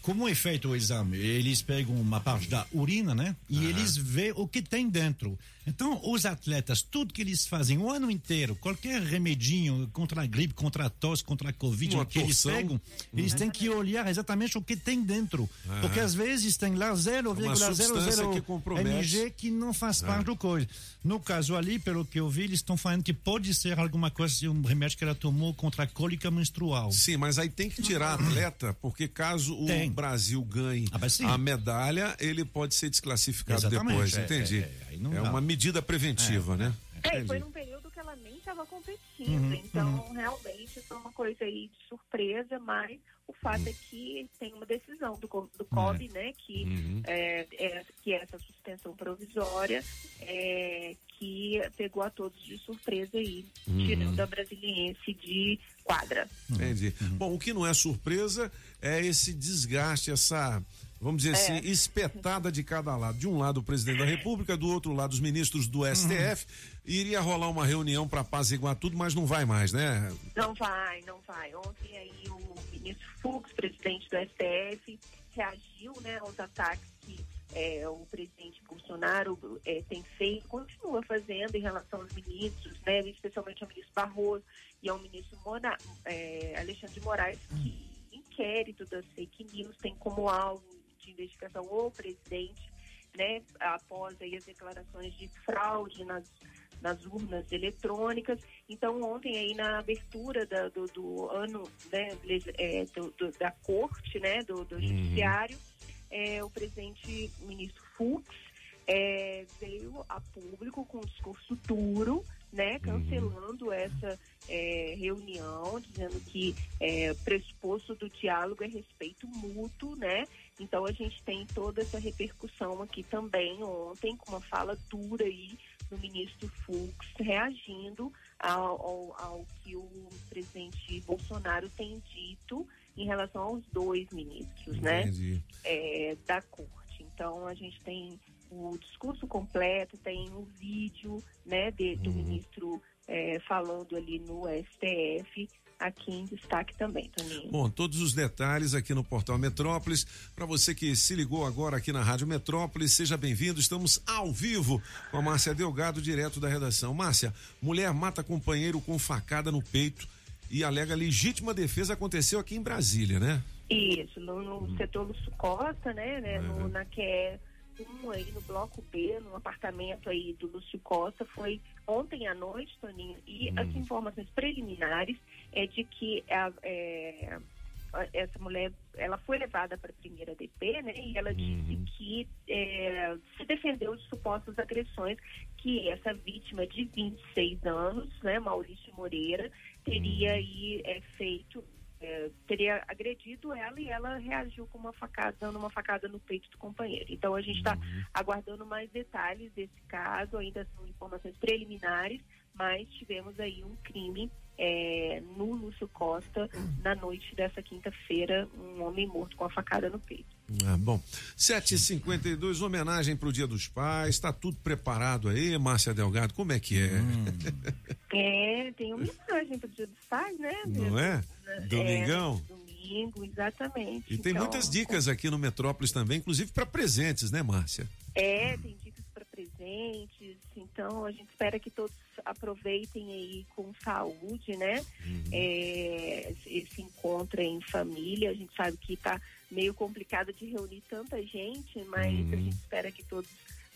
como é feito o exame? Eles pegam uma parte da urina, né? E eles vê o que tem dentro. Então, os atletas, tudo que eles fazem o ano inteiro, qualquer remedinho contra a gripe, contra a tosse, contra a Covid, Uma que eles torção. pegam, eles têm que olhar exatamente o que tem dentro. Porque às vezes tem lá substância que 0,00 compromete. mg que não faz parte do coisa. No caso ali, pelo que eu vi, eles estão falando que pode ser alguma coisa, um remédio que ela tomou contra a cólica menstrual. Sim, mas aí tem que tirar a atleta, porque caso o Tem. Brasil ganhe Ah, a medalha, ele pode ser desclassificado Exatamente, depois, é, entendi. é, é, É uma medida preventiva, né? É, e Entendi. foi num período que ela nem estava competindo. Uhum, então, realmente, foi uma coisa aí de surpresa, mas o fato é que tem uma decisão do, do COB, né, que, Uhum. é, é, que é essa suspensão provisória, é, que pegou a todos de surpresa aí, Uhum. tirando a brasiliense de quadra. Entendi. Bom, o que não é surpresa é esse desgaste, essa, vamos dizer É. assim, espetada de cada lado. De um lado o presidente da República, do outro lado os ministros do STF. Iria rolar uma reunião para apaziguar tudo, mas não vai mais, né? Não vai, não vai. Ontem aí o ministro Fux, presidente do STF, reagiu né, aos ataques que é, o presidente Bolsonaro é, tem feito, continua fazendo em relação aos ministros, né, especialmente ao ministro Barroso e ao ministro Mona, é, Alexandre de Moraes, que inquérito das fake news tem como alvo de investigação o presidente, né, após aí as declarações de fraude nas nas urnas eletrônicas. Então, ontem aí na abertura da- do, do ano né, é, do- do- da corte, né, do, do judiciário, é, o presidente ministro Fux é, veio a público com um discurso duro, né, cancelando essa é, reunião, dizendo que é, pressuposto do diálogo é respeito mútuo, né? Então a gente tem toda essa repercussão aqui também ontem, com uma fala dura aí do ministro Fux reagindo ao, ao, ao que o presidente Bolsonaro tem dito em relação aos dois ministros, né? Entendi. é, da corte. Então a gente tem o discurso completo, tem o vídeo né, de- do ministro é, falando ali no STF, aqui em destaque também, Toninho. Bom, todos os detalhes aqui no Portal Metrópolis. Para você que se ligou agora aqui na Rádio Metrópolis, seja bem-vindo. Estamos ao vivo com a Márcia Delgado, direto da redação. Márcia, mulher mata companheiro com facada no peito e alega legítima defesa. Aconteceu aqui em Brasília, né? Isso, no, no setor Lúcio Costa, né, né no, na QE 1 aí no bloco B, no apartamento aí do Lúcio Costa, foi ontem à noite, Toninho, e as informações preliminares é de que a, é, essa mulher, ela foi levada para a primeira DP, né, e ela disse que é, se defendeu de supostas agressões que essa vítima de 26 anos, né, Maurício Moreira, teria aí é, feito é, teria agredido ela e ela reagiu com uma facada, dando uma facada no peito do companheiro. Então a gente está aguardando mais detalhes desse caso, ainda são informações preliminares, mas tivemos aí um crime é, no Lúcio Costa na noite dessa quinta-feira, um homem morto com a facada no peito. Ah, bom, 7h52, homenagem para o Dia dos Pais. Está tudo preparado aí, Márcia Delgado? Como é que é? É, tem imagem para o Dia dos Pais, né? Não é? Domingão? É, domingo, exatamente. E tem Então, muitas dicas aqui no Metrópolis também, inclusive para presentes, né, Márcia? É, tem dicas para presentes, então a gente espera que todos aproveitem aí com saúde, né? É, esse- esse encontro em família, a gente sabe que tá meio complicado de reunir tanta gente, mas a gente espera que todos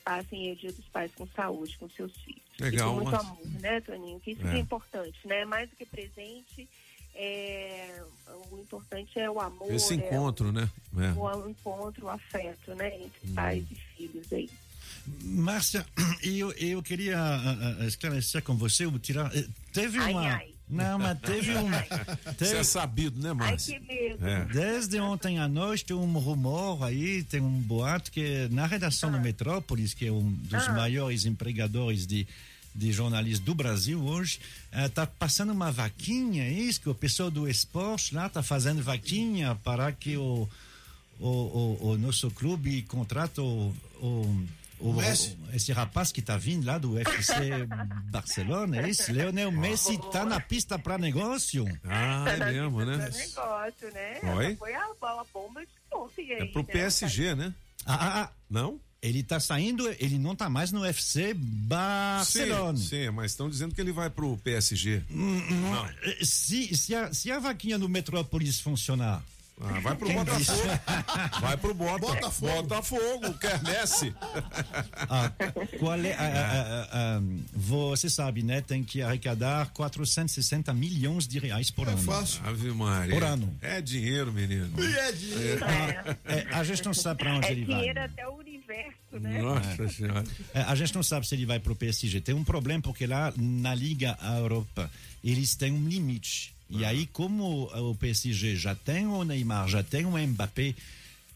passem o Dia dos Pais com saúde, com seus filhos. Legal, E com muito mas- amor, né, Toninho? Que isso É. que é importante, né? Mais do que presente, é, o importante é o amor, Esse é encontro, né? É. o encontro, o afeto, né, entre Hum. pais e filhos aí. Márcia, eu, eu queria ah, ah, esclarecer com você, tirar. eh, Teve Ai, uma. ai. Não, mas teve um. Isso é sabido, né, Márcia? Ai, que medo. É. Desde ontem à noite tem um rumor aí, tem um boato que na redação do Metrópolis, que é um dos Ah. maiores empregadores de, de jornalistas do Brasil hoje, está passando uma vaquinha, é isso? Que o pessoal do esporte lá está fazendo vaquinha para que o, o, o, o nosso clube contrate o, o, o- Messi? o- esse rapaz que está vindo lá do UFC Barcelona, é isso? Leonel Messi está na pista para negócio. Ah, é mesmo, né? Esse negócio, né? Oi? Foi a, a bomba de ontem aí. É pro né? PSG, né? Ah, ah, ah. Não? Ele tá saindo, ele não tá mais no UFC Barcelona. Sim, sim, mas estão dizendo que ele vai pro PSG. Não. Se, se, a, se a vaquinha do Metrópolis funcionar. Ah, vai pro Botafogo. Vai pro Bota. Botafogo. Botafogo, quer Messi. Ah, qual é, ah, ah, ah, ah, você sabe, né? Tem que arrecadar 460 milhões de reais por ano. fácil. Ave Maria. Por ano. É dinheiro, menino. E é dinheiro. É, a gente não sabe para onde É ele vai. dinheiro até o universo né? Nossa senhora. É, a gente não sabe se ele vai pro PSG. Tem um problema porque lá na Liga Europa eles têm um limite. E aí, como o PSG já tem o Neymar, já tem o Mbappé,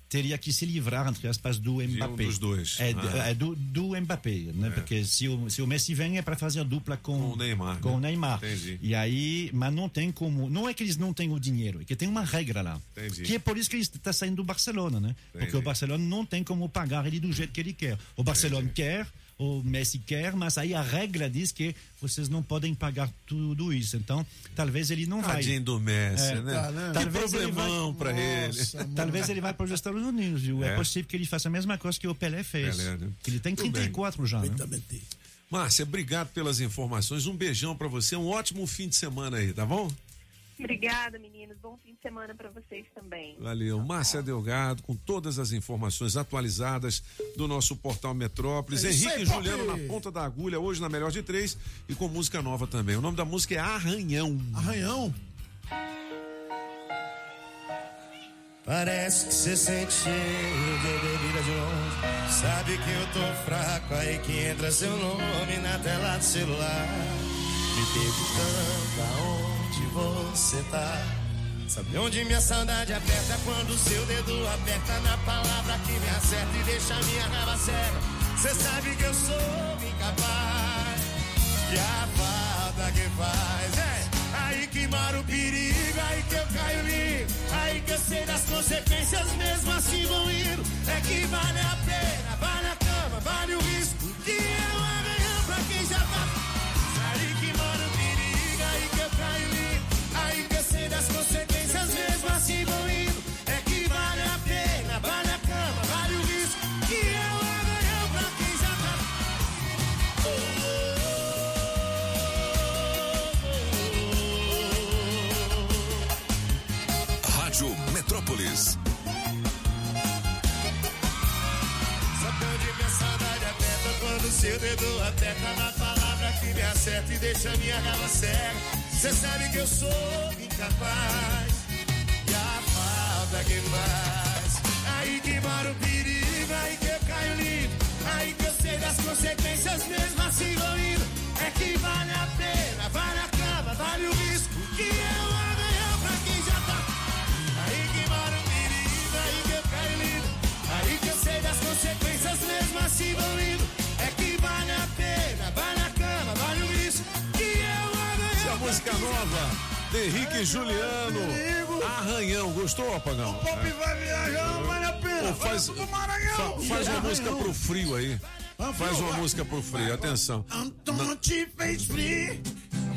teria que se livrar, entre aspas, do Mbappé. dos dois. É, Ah. é do, do Mbappé, né? Porque se o, se o Messi vem é para fazer dupla com, Com o Neymar, Com né? o Neymar. Entendi. E aí, mas não tem como. Não é que eles não têm o dinheiro, é que tem uma regra lá. Entendi. Que é por isso que ele está saindo do Barcelona, né? Porque Entendi. o Barcelona não tem como pagar ele do jeito que ele quer. O Barcelona quer, o Messi quer, mas aí a regra diz que vocês não podem pagar tudo isso. Então, talvez ele não vai. Tadinho do Messi, É, né? tá, né? Que Talvez ele problemão vai- pra ele. Talvez ele vá para os Estados Unidos, viu? É. É. possível que ele faça a mesma coisa que o Pelé fez. Pelé, né? Ele tem Tudo bem. 34 já, né? Márcia, obrigado pelas informações. Um beijão pra você. Um ótimo fim de semana aí, tá bom? Obrigada, meninos. Bom fim de semana para vocês também. Valeu. Márcia Delgado, com todas as informações atualizadas do nosso portal Metrópolis. É Henrique aí, e Juliano na ponta da agulha, hoje na melhor de três e com música nova também. O nome da música é Arranhão. Arranhão? Parece que você sente cheiro de bebida de longe. Sabe que eu tô fraco, aí que entra seu nome na tela do celular. Me perguntando aonde você tá. Sabe onde minha saudade aperta quando seu dedo aperta na palavra que me acerta e deixa minha raiva cega. Cê sabe que eu sou incapaz. E a falta que faz é aí que mora o perigo, aí que eu caio livre, aí que eu sei das consequências, mesmo assim vou indo. É que vale a pena, vale a cama, vale o risco, que um amanhã pra quem já tá. E deixa minha raiva cega. Cê sabe que eu sou incapaz e a falta que faz. Aí que mora o perigo, aí que eu caio livre, aí que eu sei das consequências mesmo assim vou indo. É que vale a pena, vale a cama, vale o risco, que o amanhã pra quem já tá. Aí que mora o perigo, aí que eu caio livre. Aí que eu sei das consequências, mesmo assim vou indo. Música nova de Henrique e Juliano. Arranhão. Gostou, Apagão? Pop vai viajar, vale a pena. Faz, faz uma música pro frio aí. Faz uma música pro frio, atenção. Antônio te fez free.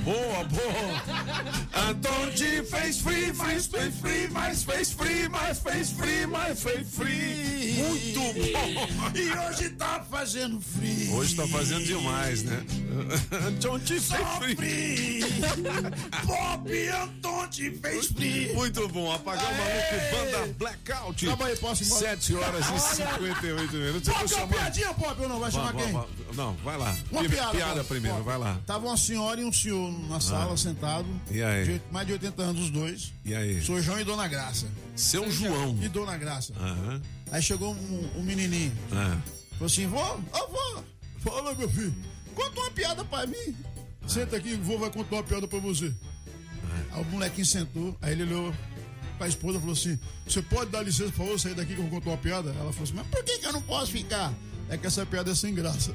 Boa, boa. Antônio te fez free, fez, fez free, mas fez free, mas fez free, mas fez free. Muito bom. E hoje tá fazendo frio. Hoje tá fazendo demais, né? Antônio te fez free. free. Pop Antônio te fez free. Muito bom. Apagão maluco, banda Blackout. Calma aí, posso ir embora? 7 horas e Olha. 58 minutos. É uma piadinha, Pop, ou não? Vai chamar quem? Não, vai lá. Uma piada. piada primeiro, vai lá. Tava uma senhora e um senhor na sala, Ah. sentado. E aí? de mais de 80 anos os dois. E aí? Sou João e Dona Graça. Seu João. E Dona Graça. Aham. Aí chegou um, um menininho. Ah. Falou assim, vô, ô vô, fala meu filho, conta uma piada pra mim. Senta aqui, o vô vai contar uma piada pra você. Aí o molequinho sentou, aí ele olhou pra esposa e falou assim, você pode dar licença pra eu sair daqui que eu vou contar uma piada? Ela falou assim, mas por que, que eu não posso ficar? É que essa piada é sem graça.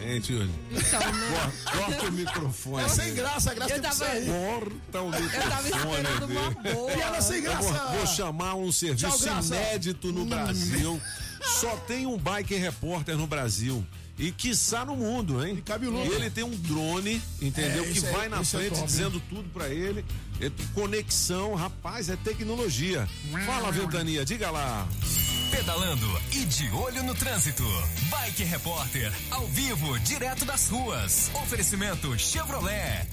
Hein, Júlio? Então, né? Corta, corta o microfone. É sem graça, a graça Eu tem que tava- sair. Corta o microfone. Eu tava esperando dele. uma boa. Piada sem Eu graça. vou, vou chamar um serviço Tchau, inédito no Hum. Brasil. Só tem um biker repórter no Brasil. E quiçá no mundo, hein? cabeludo. E ele tem um drone, entendeu? É, que é- vai na isso é frente top, dizendo tudo pra ele. É conexão, rapaz, é tecnologia. Fala, Ventania, diga lá. Pedalando e de olho no trânsito. Bike Repórter, ao vivo, direto das ruas. Oferecimento Chevrolet.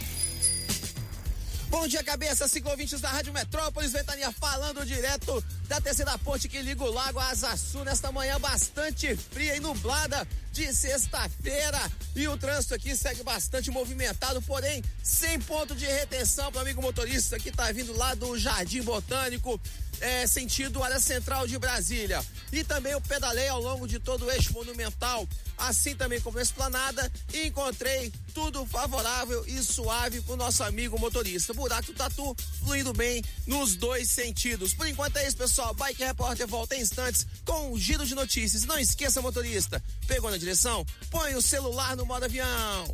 Bom dia, cabeça, cinco ouvintes da Rádio Metrópolis, Ventania falando direto da terceira ponte que liga o Lago a Asa Sul nesta manhã bastante fria e nublada de sexta-feira. E o trânsito aqui segue bastante movimentado, porém sem ponto de retenção para o amigo motorista que está vindo lá do Jardim Botânico. É, sentido área central de Brasília. E também eu pedalei ao longo de todo o eixo monumental, assim também como a esplanada, e encontrei tudo favorável e suave pro nosso amigo motorista. Buraco Tatu fluindo bem nos dois sentidos. Por enquanto é isso, pessoal. Bike Repórter volta em instantes com um giro de notícias. Não esqueça, motorista, pegou na direção? Põe o celular no modo avião.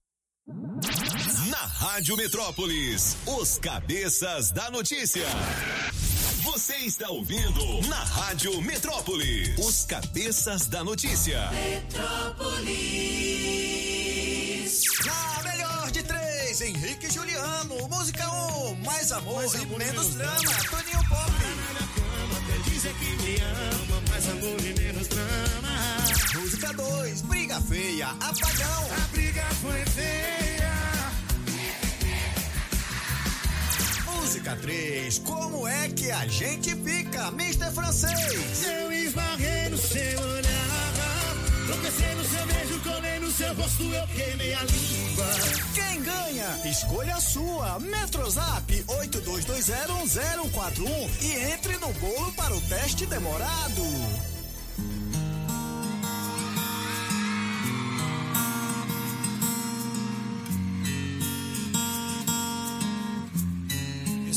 Na Rádio Metrópolis, os cabeças da notícia. Você está ouvindo na Rádio Metrópolis, os cabeças da notícia. Metrópolis. Na melhor de três, Henrique e Juliano. Música 1, um, mais amor mais e menos drama. Toninho Pop. Dizer que me ama, mais amor e menos drama. Música 2, briga feia, apagão. A briga foi feia. 3, como é que a gente fica, Mr. Francês? Eu esbarrei no seu olhar, tropecei no seu beijo, colei no seu rosto, eu queimei a língua. Quem ganha? Escolha a sua. Metrozap 82201041 e entre no bolo para o teste demorado.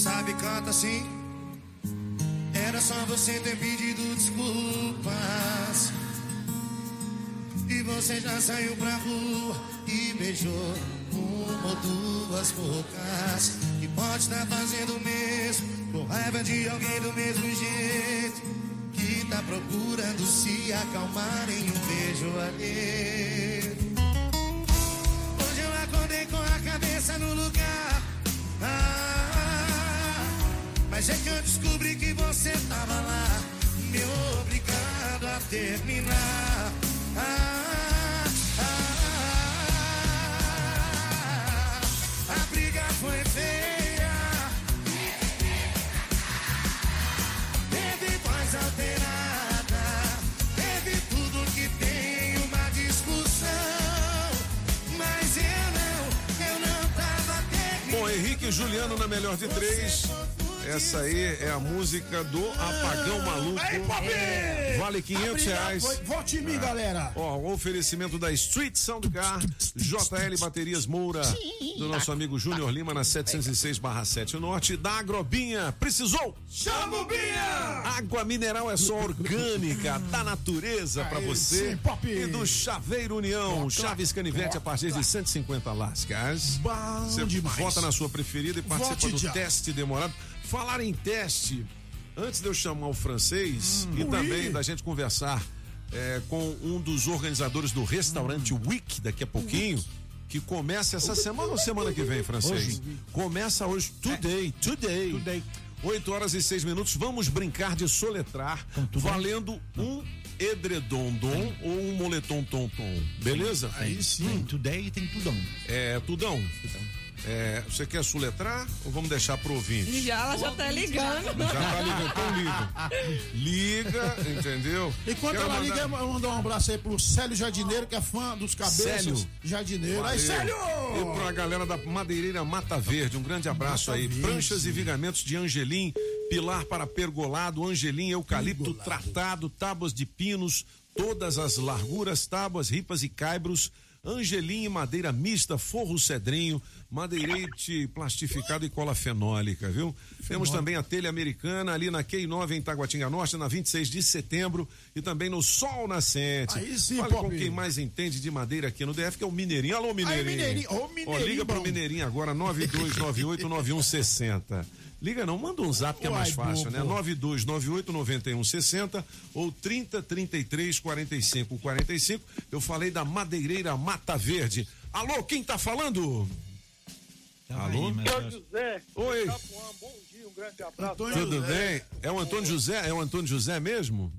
Sabe, canta assim. Era só você ter pedido desculpas. E você já saiu pra rua e beijou uma ou duas bocas. E pode estar fazendo o mesmo, com raiva de alguém do mesmo jeito. Que tá procurando se acalmar em um beijo alheio. Hoje eu acordei com a cabeça no lugar. Ah, mas é que eu descobri que você tava lá, me obrigado a terminar. Ah, ah, a briga foi feia. Teve voz alterada, teve tudo que tem uma discussão. Mas eu não, eu não tava terminando. Bom, Henrique e Juliano na melhor de três. Essa aí é a música do Apagão Maluco. Pop! Vale 500 A briga reais. Vote em mim, galera. Ó, o oferecimento da Street Sound Car, JL Baterias Moura, do nosso amigo Júnior Lima, na 706 7 Norte, da Agrobinha. Precisou? Chama o Binha! Água mineral é só orgânica, da natureza pra você. E do Chaveiro União, Chaves Canivete a partir de 150 lascas. Você vota na sua preferida e participa do teste demorado. Falar em teste, antes de eu chamar o francês e Ui. também da gente conversar é, com um dos organizadores do restaurante Hum. Week daqui a pouquinho. Que começa essa semana ou semana que vem, francês? Hoje. Começa hoje, today, today. Today. 8 horas e 6 minutos. Vamos brincar de soletrar, valendo um edredondom ou um moletom tom tom. Beleza? Aí sim. Tem today e tem tudão. É, Tudão. É, você quer soletrar ou vamos deixar pro ouvinte? Já, ela já tá ligando. Já tá ligando, então liga. Liga, entendeu? Enquanto Quero ela mandar- liga, eu vou mandar um abraço aí pro Célio Jardineiro, que é fã dos cabeças. Célio. Jardineiro. Aí, Célio! E pra galera da Madeireira Mata Verde, um grande abraço Mata aí. Verde. Pranchas e vigamentos de Angelim, pilar para pergolado, Angelim, eucalipto tratado, tábuas de pinos, todas as larguras, tábuas, ripas e caibros Angelim e madeira mista, forro cedrinho, madeirite plastificado e cola fenólica, viu? Temos também a telha americana ali na Q9 em Taguatinga Norte, na 26 de setembro e também no Sol Nascente. Aí sim, Fale com quem mais entende de madeira aqui no DF, que é o Mineirinho. Alô, Mineirinho. Mineirinho. Ô, Ó, Mineirinho, liga pro bom. Mineirinho agora, 92989160. Liga não, manda um zap que é mais Uai, fácil, né? bobo. 92989160 ou 3033 45 45. Eu falei da Madeireira Mata Verde. Alô, quem tá falando? Alô? Antônio José. Oi. Itapuã, bom dia, um grande abraço. Tudo bem? É o Antônio José? É o Antônio José mesmo?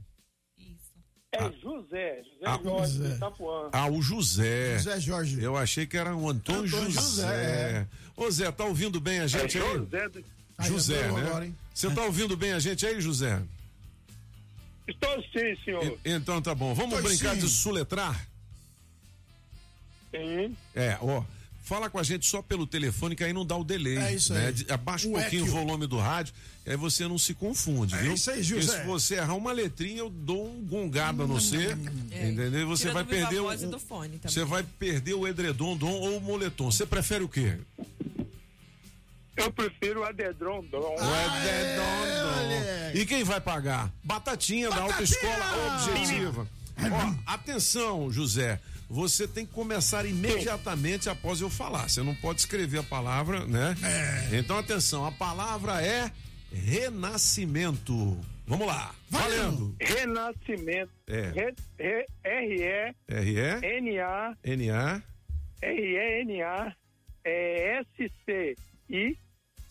É José, José Ah, Jorge, José. Itapuã. Ah, o José. José Jorge. Eu achei que era o Antônio, Antônio José. José, Ô Zé, tá ouvindo bem a gente É aí? José do- Aí, José, né? agora? Você tá ouvindo bem a gente aí, José? Estou sim, senhor. E- Então tá bom. Vamos Tô brincar sim. de suletrar? Sim. É, ó. Fala com a gente só pelo telefone, que aí não dá o delay. É isso né? aí. De- Abaixa um O pouquinho o equio. volume do rádio, aí você não se confunde, É viu? isso aí, Porque José. se você errar uma letrinha, eu dou um gongada no C, É. entendeu? Você Tira vai perder voz o, do fone também. você vai perder o edredom dom ou o moletom. Você prefere o quê? Eu prefiro o Adedron. Dom. O edredom dom. E quem vai pagar? Batatinha, da Autoescola Objetiva. Ó, atenção, José. Você tem que começar imediatamente após eu falar. Você não pode escrever a palavra, né? Então, atenção. A palavra é renascimento. Vamos lá. Valendo. Renascimento. É. Re- re- R-E-N-A. R-E, N-A, R-E-N-A. É S-C-I.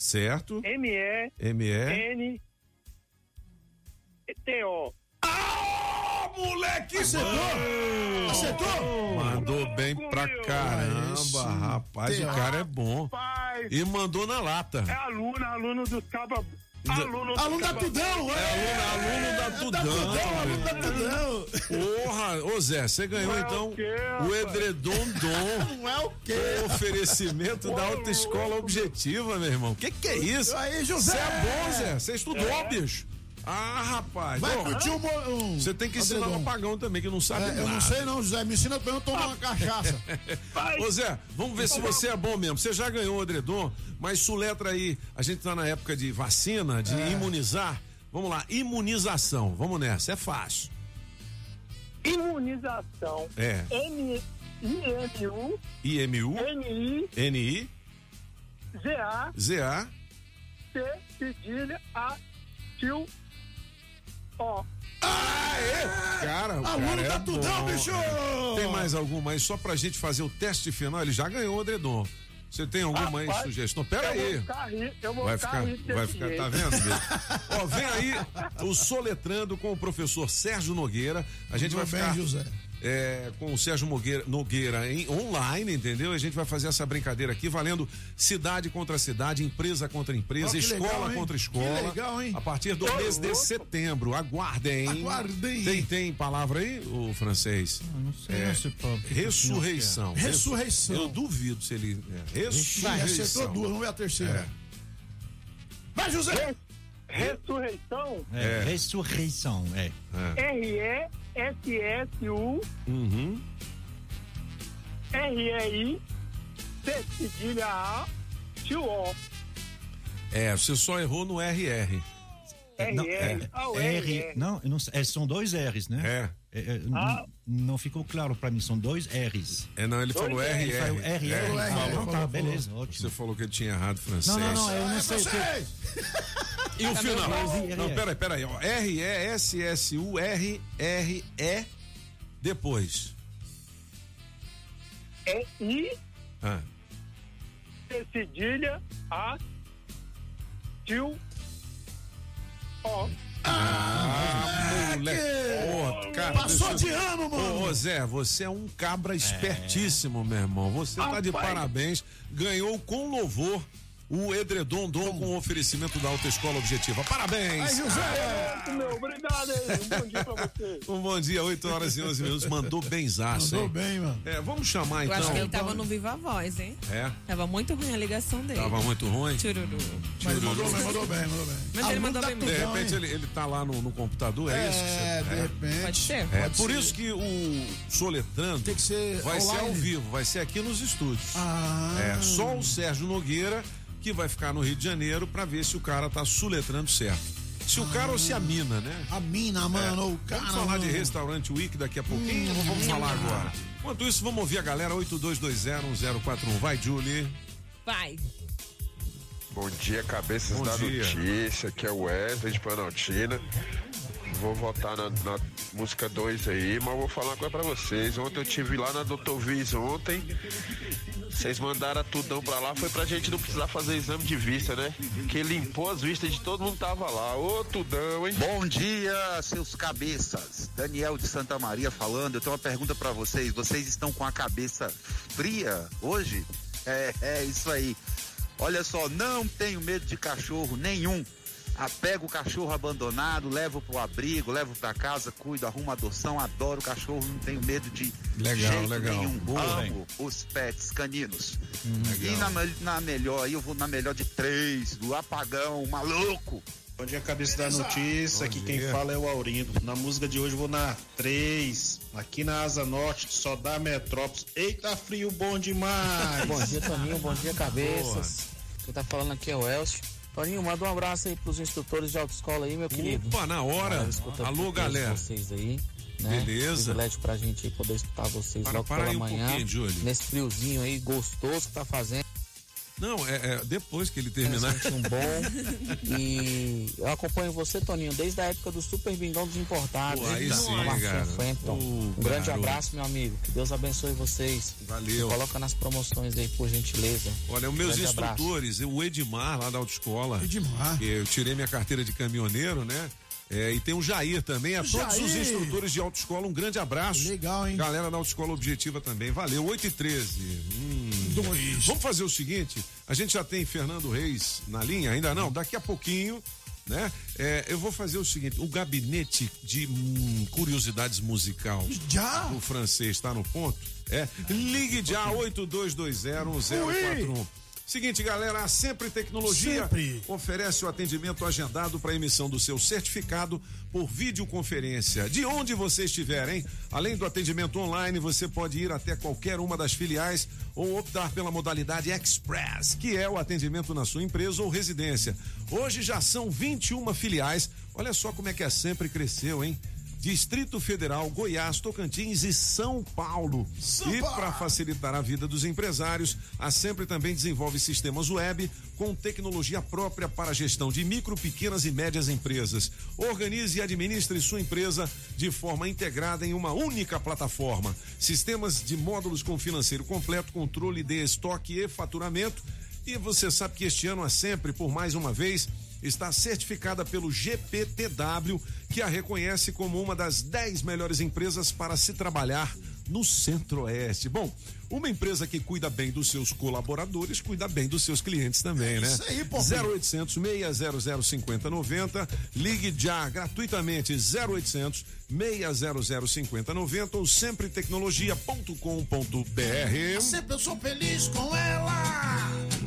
Certo? M-E. M-E. N. T-O. moleque! Acertou? Acertou? Mandou bem pra caramba, rapaz. O cara é bom. E mandou na lata. é aluno, aluno dos cabas. Aluno, Aluno da Tudão, É aluno, aluno da Tudão. Aluno da Tudão. Porra, ô Zé, você ganhou é então o edredom dom. Não é o quê? O oferecimento da autoescola objetiva, meu irmão. Que que é isso? Aí, José. Você é bom, Zé. Você estudou, bicho. Ah, rapaz. Vai Ó, curtir um, Você tem que ensinar o apagão também, que não sabe É, nada. eu não sei não, José. Me ensina pra eu tomar uma cachaça. Ô Zé, vamos ver se você é bom mesmo. Você já ganhou o edredom, mas suletra aí. A gente tá na época de vacina, de É. imunizar. Vamos lá, imunização. Vamos nessa, é fácil. Imunização. É. N-I-M-U. IMU, N-I. NI, Z-A. ZA. C. Cedilha. A. Tio. O. Cara, o Aluno cara é da Tudão, bom. bicho! Tem mais alguma aí só pra gente fazer o teste final? Ele já ganhou o edredom. Você tem alguma aí sugestão? Pera eu aí. Vou ficar ri, eu vou Vai ficar, vai ficar, jeito. tá vendo? Ó, vem aí o Soletrando com o professor Sérgio Nogueira. A gente vai Tudo bem, ficar José? É, com o Sérgio Nogueira, Nogueira em online, entendeu? A gente vai fazer essa brincadeira aqui, valendo cidade contra cidade, empresa contra empresa, que escola legal, contra Que escola. legal, hein? A partir do Ô, mês de louco. setembro. Aguardem. Aguardem. Tem, tem palavra aí, o francês? Não sei É, se pode. Ressurreição. Ressurreição. Eu duvido se ele. É, acertou ressurreição. duas, vamos ver a terceira. É. Vai, José! Ressurreição. É, É. Ressurreição, é. R-E-S-S-U. Uhum. R-E-I. C. Cedilha. A. Tio O. É, você só errou no RR. Não, R-R. Ah, o R, R-R. não, não é, são dois R's, né? É. É, é, Ah. Não ficou claro pra mim, são dois R's. É, não, ele falou Dois RR. Ele falou R, R, É, R. falou, Ah, falou, tá, falou. beleza, Você ótimo. falou que ele tinha errado francês. Não, não, não, eu não É sei o que. vocês! E o final? R, Não, R. peraí, peraí. ó. R-E-S-S-U-R-R-E. Depois. E-I. Ah. C. Cedilha. A. Tio O. Ah, moleque. Ô, cara, Passou deixa de ano, mano! Ô, Zé, você é um cabra espertíssimo, meu irmão. Você tá de Rapaz. parabéns. Ganhou com louvor o Edredom Dom com o oferecimento da Autoescola Objetiva. Parabéns! Ai, José! Meu, obrigado? Um bom dia pra você. Um bom dia, 8 horas e 11 minutos. Mandou benzaço, Mandou hein? bem, mano. É, vamos chamar Eu então. acho que ele tava no Viva Voz, hein? É, Tava muito ruim a ligação dele. tava muito ruim. Chururu. Mas mandou bem, mandou bem, mandou bem. Mas ele mandou bem De mesmo. repente ele, ele tá lá no, no computador, é, isso? que você- É, de repente. Pode ser? É, Pode por ser. isso que o Soletrando Tem que ser vai ser ao online. vivo, vai ser aqui nos estúdios. Ah. É, só o Sérgio Nogueira que vai ficar no Rio de Janeiro pra ver se o cara tá suletrando certo. Se o cara ou se a mina, né? A mina, mano, É. o cara. Vamos falar de mano. restaurante Week daqui a pouquinho ou vamos falar agora? Enquanto isso, vamos ouvir a galera 82201041. Vai, Julie. Vai. Bom dia, cabeças Bom da dia. notícia. Aqui é o Wesley de Planaltina. Vou votar na, na música 2 aí, mas vou falar uma coisa pra vocês. Ontem eu tive lá na Doutor Viz ontem. Vocês mandaram tudão pra lá, foi pra gente não precisar fazer exame de vista, né? Que limpou as vistas de todo mundo tava lá. Ô, tudão, hein? Bom dia, seus cabeças. Daniel de Santa Maria falando. Eu tenho uma pergunta pra vocês. Vocês estão com a cabeça fria hoje? É, é isso aí. Olha só, não tenho medo de cachorro nenhum. Apego o cachorro abandonado, levo pro abrigo, levo pra casa, cuido, arrumo adoção, adoro cachorro, não tenho medo de Legal, jeito legal. nenhum. Boa, Amo os pets caninos. E legal. na, na melhor, aí eu vou na melhor de três, do apagão, maluco. Bom dia, cabeça da notícia. Aqui quem fala é o Aurindo. Na música de hoje eu vou na 3. Aqui na Asa Norte, só dá Metrópolis. Eita, frio bom demais. Bom dia, Toninho. Bom dia, cabeças. Quem tá falando aqui é o Elcio. Toninho, manda um abraço aí pros instrutores de autoescola aí, meu querido. Opa, na hora. Escuta Alô, galera. Vocês aí. Né? Beleza. Privilégio pra gente poder escutar vocês Para- logo para pela um manhã. Júlio. nesse friozinho aí gostoso que tá fazendo. Não, é, é depois que ele terminar. Um bom. E eu acompanho você, Toninho, desde a época do Super Bingão dos Importados. Pô, aí sim, cara. Fenton. Um grande garoto. abraço, meu amigo. Que Deus abençoe vocês. Valeu. Coloca nas promoções aí, por gentileza. Olha, os meus Grande abraço. instrutores, o Edmar lá da autoescola. Edmar. que Eu tirei minha carteira de caminhoneiro, né? É, e tem o Jair também. A todos os instrutores de autoescola, um grande abraço. Legal, hein? Galera da autoescola objetiva também. Valeu, 8 e 13. Hum. Dois. Vamos fazer o seguinte: a gente já tem Fernando Reis na linha? Ainda não? Daqui a pouquinho. Né? É, eu vou fazer o seguinte: o gabinete de hum, curiosidades musical Já? do francês está no ponto? É. Ligue já 82201041. Seguinte, galera, a Sempre Tecnologia Sempre. oferece o atendimento agendado para emissão do seu certificado por videoconferência. De onde você estiver, hein? Além do atendimento online, você pode ir até qualquer uma das filiais ou optar pela modalidade Express, que é o atendimento na sua empresa ou residência. Hoje já são 21 filiais. Olha só como é que a Sempre cresceu, hein? Distrito Federal, Goiás, Tocantins e São Paulo. e para facilitar a vida dos empresários, a Sempre também desenvolve sistemas web com tecnologia própria para a gestão de micro, pequenas e médias empresas. Organize e administre sua empresa de forma integrada em uma única plataforma. Sistemas de módulos com financeiro completo, controle de estoque e faturamento. E você sabe que este ano a Sempre, por mais uma vez, está certificada pelo GPTW, que a reconhece como uma das 10 melhores empresas para se trabalhar no Centro-Oeste. Bom, uma empresa que cuida bem dos seus colaboradores, cuida bem dos seus clientes também, né? isso aí, pô. 0800 600 5090. Ligue já gratuitamente 0800 600 5090 ou sempretecnologia.com.br. Sempre eu sou feliz com ela.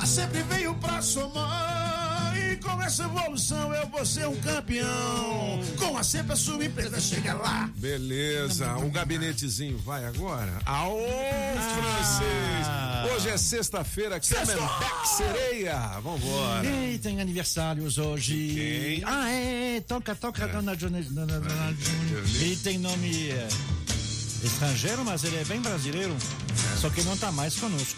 A sempre veio pra somar. E com essa evolução eu vou ser um campeão. Com a sempre a sua empresa chega lá. Beleza, o gabinetezinho vai agora? Aô, francês! Hoje é sexta-feira, Camembert Sereia. Vambora. E tem aniversários hoje. Quem? Ah, é, toca, toca, dona Jones. Dona, dona Jones. Ele tem nome é, estrangeiro, mas ele é bem brasileiro. Só que não tá mais conosco.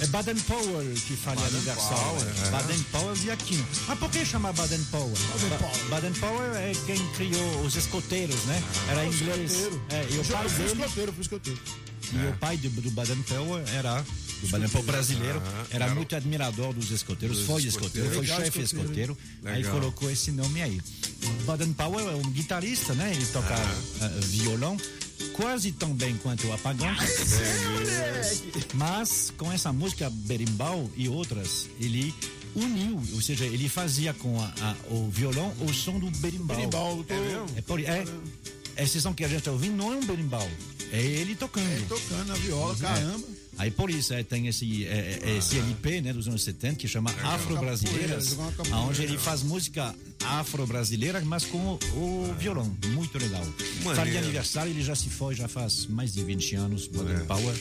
É Baden Powell que faz aniversário. Powell, é. Baden Powell e Aquino. Mas por que chama Baden Powell? Ba- Baden Powell é quem criou os escoteiros, né? Era Os inglês. escoteiros. É, e o pai dele. escoteiro, escoteiro. E o pai do, do Baden Powell era do Baden Powell brasileiro, Aham, era era muito admirador dos escoteiros, dos foi escoteiro, foi chefe escoteiro. escoteiro, aí colocou esse nome aí. Baden Powell é um guitarrista, né? Ele toca eh, violão quase tão bem quanto o Apagão. Mas com essa música Berimbau e outras, ele uniu, ou seja, ele fazia com a- a- o violão o som do berimbau. Berimbau, tô- é, mesmo? é, por, é, esse som que a gente está ouvindo não é um berimbau, é ele tocando. É, tocando a viola, caramba. Aí por isso é, tem esse, é, é, esse LP né, dos anos 70 que chama Afro-Brasileiras, onde ele faz música afro-brasileira, mas com o, o violão. Muito legal. Faria aniversário, ele já se foi, já faz mais de 20 anos, Modern Power.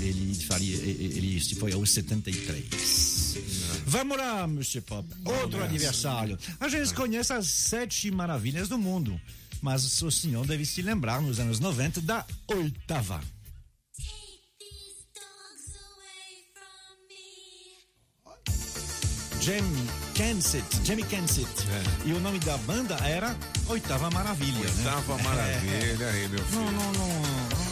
Ele, faria, ele ele se foi aos 73. Vamos lá, Mr. Pop. Outro aniversário. A gente conhece as sete maravilhas do mundo, mas o senhor deve se lembrar nos anos 90 da oitava. Jamie Kensett, Jamie Kensett. E o nome da banda era Oitava Maravilha, Oitava né? Maravilha, aí, meu filho. Não, não, não,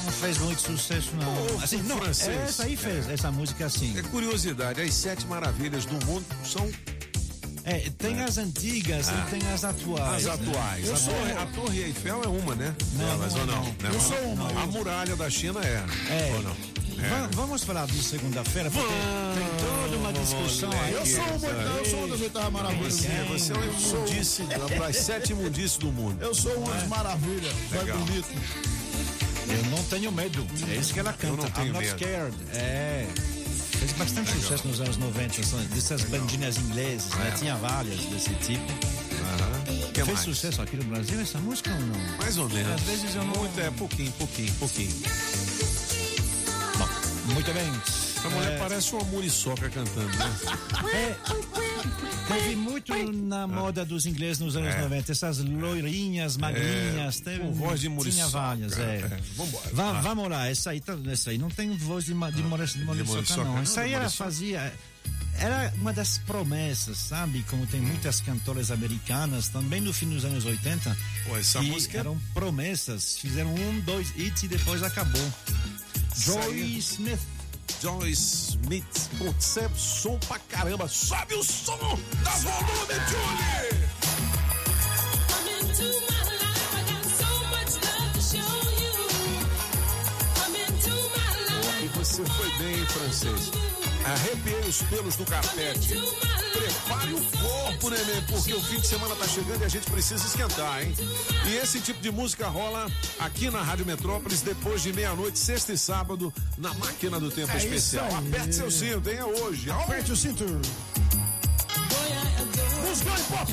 não fez muito sucesso, não. assim, não, francês. essa aí fez, É. essa música assim. É curiosidade, as sete maravilhas do mundo são É, tem as antigas Ah. e tem as atuais. as né? atuais. Eu A sou- Torre, a Torre Eiffel é uma, né? Não, Delas, não, ou não? não. É Eu uma? sou uma. A muralha da China é. É. Ou não? É. Va- Vamos falar de segunda-feira, porque tem toda uma discussão aí. Eu sou uma, eu sou oitavas maravilhas. Você, você é um imundice das sete imundícies do mundo. Eu sou uma das maravilhas. Vai Legal. bonito. Eu não tenho medo. É isso que ela canta. não tenho I'm not medo. scared. É. Fez bastante sucesso nos anos 90, são dessas bandinhas inglesas, né? É. Tinha várias desse tipo. Que Fez mais? sucesso aqui no Brasil essa música ou não? Mais ou menos. Às vezes eu não. Muito, é, pouquinho, pouquinho, pouquinho. Muito bem. A mulher É, parece uma muriçoca cantando, né? É, teve muito na moda dos ingleses nos anos É. 90, essas loirinhas, magrinhas, teve, com voz de tinha muriçoca, várias, é. é. Vambora. Va- Ah. Vamos lá, essa aí, tá- essa aí não tem voz de, ma- de, mora- de muriçoca, muriçoca, não. não, Essa de aí ela muriçoca. fazia... Era uma das promessas, sabe? Como tem muitas cantoras americanas, também no fim dos anos 80, Pô, essa que música é- eram promessas, fizeram um, dois hits e depois acabou. Joy. Smith. Joy Smith. Putz, você é som pra caramba. Sobe o som da volume, Julie! Você foi bem, francês. Arrepiei os pelos do carpete. Prepare o corpo, neném, porque o fim de semana tá chegando e a gente precisa esquentar, hein? E esse tipo de música rola aqui na Rádio Metrópolis depois de meia-noite, sexta e sábado, na máquina do tempo É isso especial. aí. Aperte seu cinto, hein? É hoje. Aperte o cinto. Buscou em pop.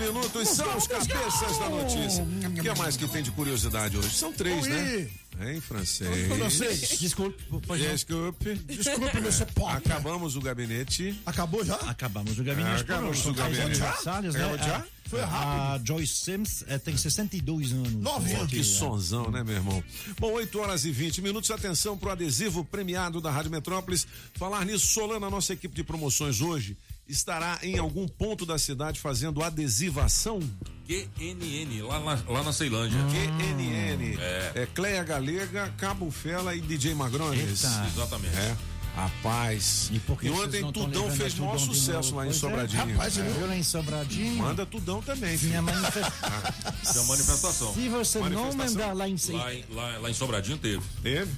Minutos são os cabeças da notícia. O que mais que tem de curiosidade hoje? São três, né? Em francês. Francês. Desculpe, não. Desculpe. Desculpe, meu pop. Acabamos o gabinete. Acabou já? Acabamos o gabinete. Acabamos Pô, o gabinete. aniversários, né? Já? A- Foi A rápido. Joyce Sims eh, tem 62 anos. Nove anos. que sonzão, né, meu irmão? Bom, 8 horas e 20 minutos. Atenção pro adesivo premiado da Rádio Metrópolis. Falar nisso, Solana, a nossa equipe de promoções hoje estará em algum ponto da cidade fazendo adesivação QNN, lá, na- lá na Ceilândia. QNN. É. É Cleia Galega, Cabo Fela e DJ Magrones. Eita. Exatamente. É. Rapaz. E, E ontem não Tudão fez maior Tudão de sucesso lá em é. Sobradinho. Rapaz, É. Eu lá em Sobradinho. Manda Tudão também, filho. Tinha manifestação. Tinha manifestação. Se você não Manifestação? mandar lá em Lá em, lá, lá em Sobradinho teve. Teve?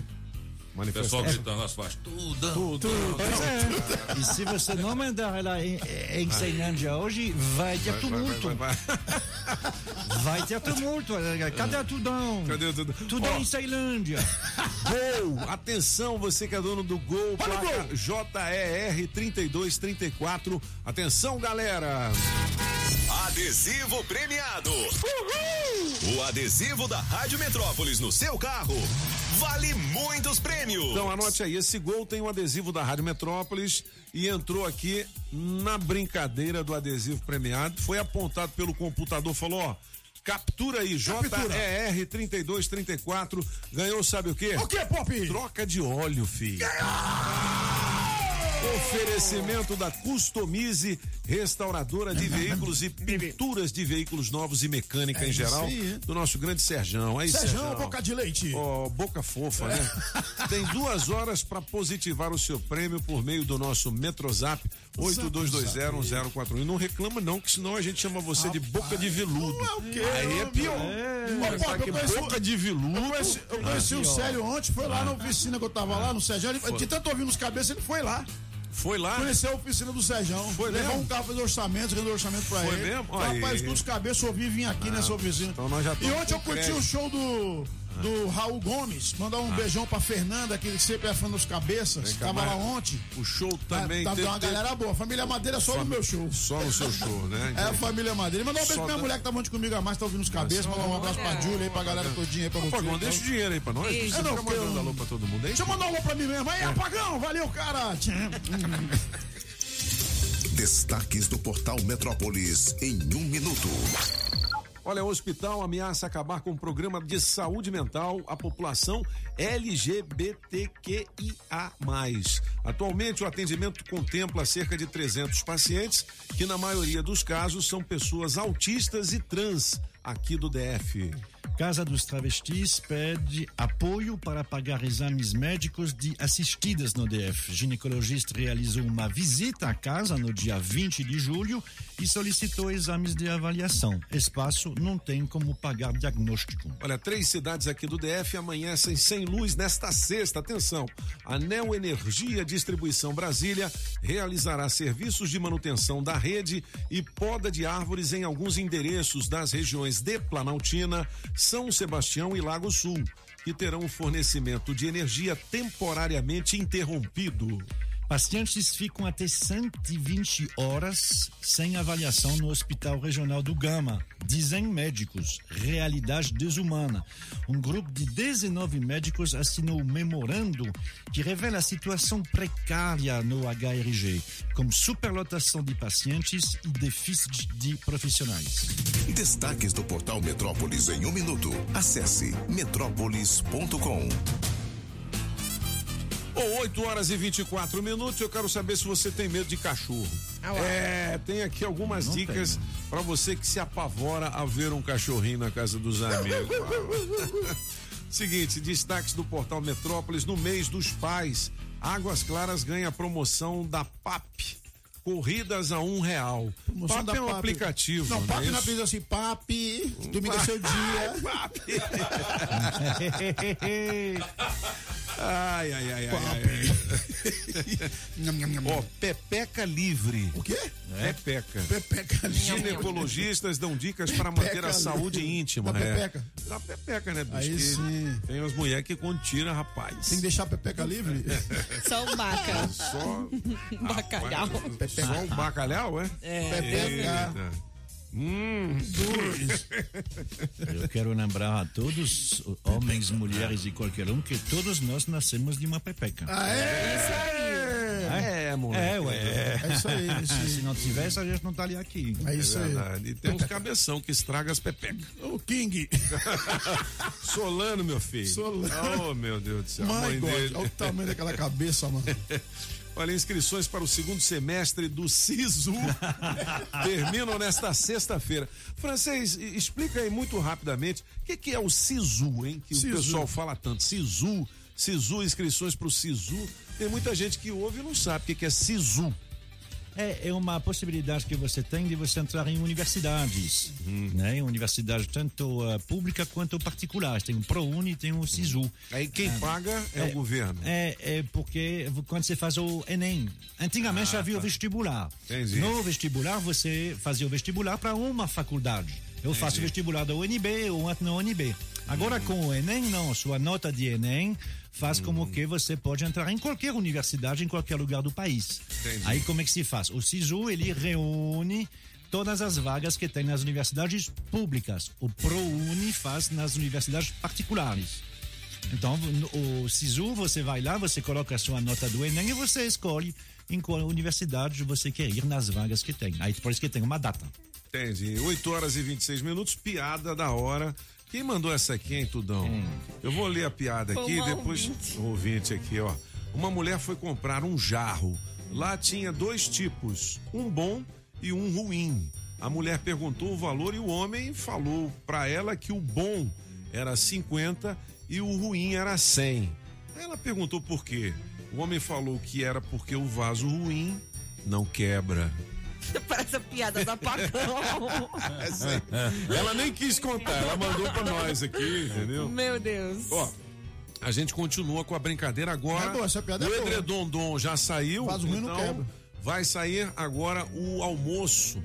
O pessoal Manifestação. gritando nas faixas. Tudo. Tudo. Pois é. E se você não mandar ela em, em Ceilândia hoje, vai ter tumulto. Vai, vai, vai, vai. Vai ter tumulto. Cadê a Tudão? Cadê o Tudão? Tudão em Ceilândia. Gol! Atenção, você que é dono do Gol, Olha o placa gol. JER 3234. Atenção, galera! Adesivo premiado. O adesivo da Rádio Metrópolis no seu carro vale muitos prêmios. Então anote aí, esse gol tem um adesivo da Rádio Metrópolis e entrou aqui na brincadeira do adesivo premiado, foi apontado pelo computador, falou, ó, captura aí, JER 3234, ganhou sabe o quê? O quê, Pop? Troca de óleo, filho. Oferecimento da Customize, restauradora de veículos e pinturas de veículos novos e mecânica É em geral, aí. do nosso grande Serjão. Aí, Serjão, boca de leite. Ó, boca fofa, né? Tem duas horas para positivar o seu prêmio por meio do nosso Metrozap 82201041. E não reclama não, que senão a gente chama você de boca de veludo. Aí é pior. Ô, Sabe Pop, que eu conheci- boca de veludo. Eu conheci, eu conheci Ah, o pior. Célio ontem, foi lá na oficina que eu tava lá, no Sérgio. Ele, de tanto ouvir nos cabeças, ele foi lá. Foi lá? Conheceu a oficina do Sérgio. Foi Levou mesmo? um carro, fez orçamento, rendeu orçamento pra Foi ele. mesmo? Falei, Aí. Rapaz, todos os cabeças, ouvi e vim aqui Ah, nessa oficina. então nós já e ontem eu com curti o show do, do Raul Gomes. Mandar um Ah. beijão pra Fernanda, que sempre é fã dos cabeças. Tava lá ontem. O show também Tá, tá teve- uma galera boa. Família Madeira só no meu show. Só no seu show, né? É a família Madeira. E mandar um beijo Só pra minha dá- mulher que tava ontem comigo a mais, tá ouvindo os cabeças. Mandar um abraço pra Júlia aí, pra galera todinha aí, pra você. Apagão, deixa o dinheiro aí pra nós. Beijo. Você É, não, fica mandando eu- alô pra todo mundo aí. Deixa eu mandar um alô pra mim mesmo. É. Aí, apagão, valeu, cara. Destaques do portal Metrópolis em um minuto. Olha, o hospital ameaça acabar com o programa de saúde mental à população LGBTQIA+. Atualmente, o atendimento contempla cerca de 300 pacientes, que na maioria dos casos são pessoas autistas e trans aqui do DF. Casa dos Travestis pede apoio para pagar exames médicos de assistidas no DF. Ginecologista realizou uma visita à casa no dia 20 de julho e solicitou exames de avaliação. Espaço não tem como pagar diagnóstico. Olha, três cidades aqui do DF amanhecem sem luz nesta sexta. Atenção, a Neo Energia Distribuição Brasília realizará serviços de manutenção da rede e poda de árvores em alguns endereços das regiões de Planaltina, São Sebastião e Lago Sul, que terão o fornecimento de energia temporariamente interrompido. Pacientes ficam até 120 horas sem avaliação no Hospital Regional do Gama. Dizem médicos, realidade desumana. Um grupo de 19 médicos assinou um memorando que revela a situação precária no HRG, com superlotação de pacientes e déficit de profissionais. Destaques do portal Metrópolis em um minuto. Acesse metrópolis.com. Ou 8 horas e 24 minutos, eu quero saber se você tem medo de cachorro. É, tem aqui algumas Não dicas para você que se apavora a ver um cachorrinho na casa dos amigos. Seguinte, destaques do portal Metrópolis no mês dos pais. Águas Claras ganha a promoção da PAP. Corridas a um real. Promoção PAP da é um PAP. aplicativo. Não, papi é na isso? brisa assim, papi, domingo é seu dia. Ai, ai, ai, ai, ai. Ó, Pepeca Livre. O quê? Pepeca. Pepeca livre. Ginecologistas dão dicas para manter a saúde livre. íntima. Da é. pepeca? Da pepeca, né, bicho? Aí sim. Tem umas mulheres que quando tira, rapaz. Tem que deixar a pepeca livre? Só o baca. Só. Bacalhau. Só o bacalhau, é? É. Pepeca. Eita. Hum. Eu quero lembrar a todos, homens, mulheres e qualquer um, que todos nós nascemos de uma pepeca. Ah, é? Isso aí. É, moleque. É, ué. É isso aí. Se não tivesse, a gente não estaria aqui. É isso aí. E tem uns cabeção que estraga as pepecas. O King. Solano, meu filho. Solano. Oh, meu Deus do céu. Mãe God, dele. olha o tamanho daquela cabeça, mano. Olha, inscrições para o segundo semestre do SISU terminam nesta sexta-feira. Francês, explica aí muito rapidamente o que, que é o SISU, hein? Que Sisu. o pessoal fala tanto. SISU, SISU, inscrições para o SISU. Tem muita gente que ouve e não sabe o que, que é SISU. É, é uma possibilidade que você tem de você entrar em universidades, né? Em Universidades tanto uh, pública quanto particulares. Tem o ProUni tem o SISU. Aí quem Ah, paga é, o governo. É, é porque quando você faz o Enem, antigamente Ah, havia o tá. vestibular. Entendi. No vestibular, você fazia o vestibular para uma faculdade. Eu faço o Entendi. vestibular da UNB ou outro na UNB. Agora, com o Enem, não. Sua nota de Enem faz como que você pode entrar em qualquer universidade, em qualquer lugar do país. Entendi. Aí, como é que se faz? O SISU, ele reúne todas as vagas que tem nas universidades públicas. O ProUni faz nas universidades particulares. Então, o SISU, você vai lá, você coloca a sua nota do Enem e você escolhe em qual universidade você quer ir nas vagas que tem. Aí por isso que tem uma data. Entendi. 8 horas e 26 minutos, piada da hora. Quem mandou essa aqui, hein, Tudão? Eu vou ler a piada aqui e depois. ouvinte. O ouvinte aqui, ó. Uma mulher foi comprar um jarro. Lá tinha dois tipos, um bom e um ruim. A mulher perguntou o valor e o homem falou pra ela que o bom era 50 e o ruim era 100. Ela perguntou por quê. O homem falou que era porque o vaso ruim não quebra. Parece a piada da Pacão. Ela nem quis contar, ela mandou pra nós aqui, entendeu? Meu Deus. Ó, a gente continua com a brincadeira agora. É boa, essa piada o é boa. edredom já saiu. Vaso ruim não então quebra. vai sair agora o almoço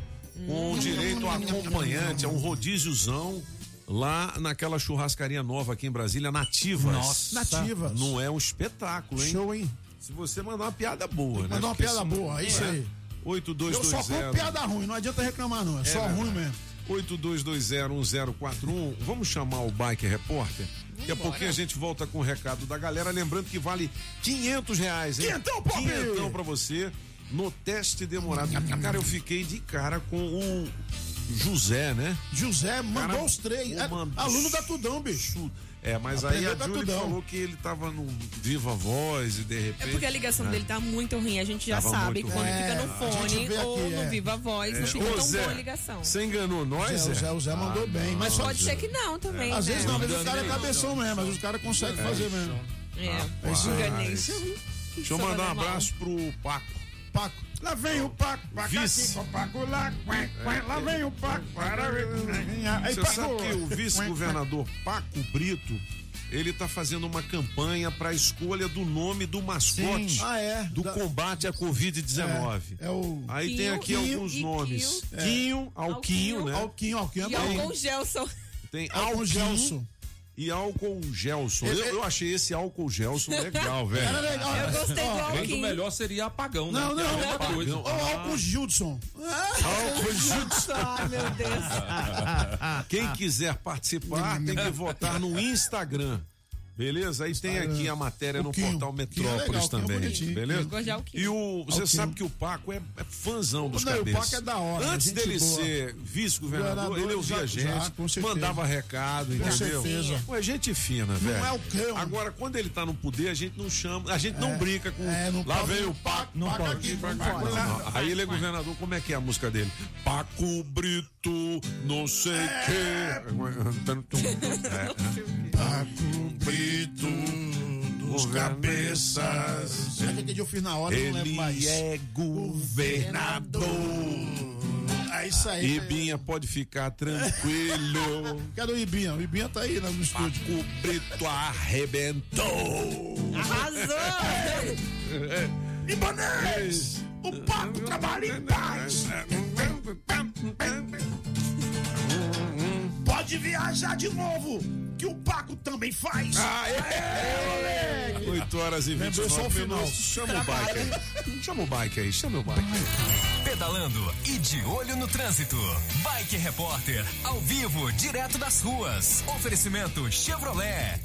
com Hum. direito a acompanhante, a um rodíziozão lá naquela churrascaria nova aqui em Brasília, Nativas. Nossa. Nativas. Não é um espetáculo, hein? Show, hein? Se você mandar uma piada boa, né? Mandar uma Porque piada boa, é isso É. aí. 8220. Eu só compro piada ruim, não adianta reclamar não, é, só verdade. ruim mesmo. 82201041. Vamos chamar o Bike Repórter? Daqui a pouquinho a gente volta com o recado da galera. Lembrando que vale 500 reais, hein? Quinhentão, Pop! Quinhentão pra você no teste demorado. Cara, eu fiquei de cara com o José, né? José mandou Cara, os três. É, mandou- aluno da Tudão, bicho. É, mas Aprendeu aí a Júlia falou que ele tava no Viva Voz e de repente. É porque a ligação né? dele tá muito ruim. A gente já Tava sabe quando ruim. fica no É, fone vê ou aqui, no é. Viva Voz, não É. fica Ô, tão Zé, boa a ligação. Você enganou nós, Zé, o Zé? Zé, o Zé mandou bem, mas Pode ser que não também. Às né? vezes não, mas os Enganei. caras é cabeção mesmo, mas os caras conseguem fazer mesmo. É, É aí. enganei. Deixa eu Só mandar um abraço pro Paco. Paco. Lá vem o Paco, Paco Vice. aqui com o Paco lá, quém, quém, lá vem o Paco, para ver. Aí, Você Paco. sabe que o vice-governador Paco Brito, ele tá fazendo uma campanha para a escolha do nome do mascote. Ah, é? do Da- combate à Covid-19. É, é o Aí tem Quinho aqui e- alguns nomes. Quinho. Quinho, Alquinho, né? Alquinho, Alquinho é E bom. Gelson. Tem Alquinho Gelson. E álcool Gelson. Eu, eu achei esse álcool Gelson legal, velho. Era legal. Eu gostei do do Alquinho. melhor seria apagão, né? Não, é não, mesma coisa. Ou álcool Gildson. Álcool Gelson. Ai, meu Deus. Quem quiser participar tem que votar no Instagram. Beleza? Aí tem aqui a matéria no Quinho. portal é Metrópolis legal, é também. bonitinho. beleza? E o, você sabe que o Paco é, é fãzão dos Não, e o cabeças. Paco é da hora, Antes gente dele boa. ser vice-governador, Governador, ele ouvia já- a gente, já, mandava recado, Com entendeu? certeza. Pô, é gente fina, velho. é o cão. Agora, quando ele tá no poder, a gente não chama, a gente não brinca com. é, não lá pode- vem o Paco. não Paco pode, aqui, não Paco. Não, Aí ele é governador, como é que é a música dele? Paco Brito, não sei É. que. É. Paco Brito dos cabeças. O que eu fiz na hora? Eu não lembro mais. Ele é governador. É isso aí. Ibinha pode ficar tranquilo. Cadê o Ibinha? O Ibinha tá aí no estúdio. Paco Brito arrebentou. Arrasou! Ibanez! O Paco trabalha em paz. Pode viajar de novo, que o Paco também faz. Aê, moleque! 8 horas e Lembrou 29 só o final. minutos. Chama o bike aí. Chama o bike aí, chama o bike aí. Pedalando e de olho no trânsito. Bike Repórter, ao vivo, direto das ruas. Oferecimento Chevrolet.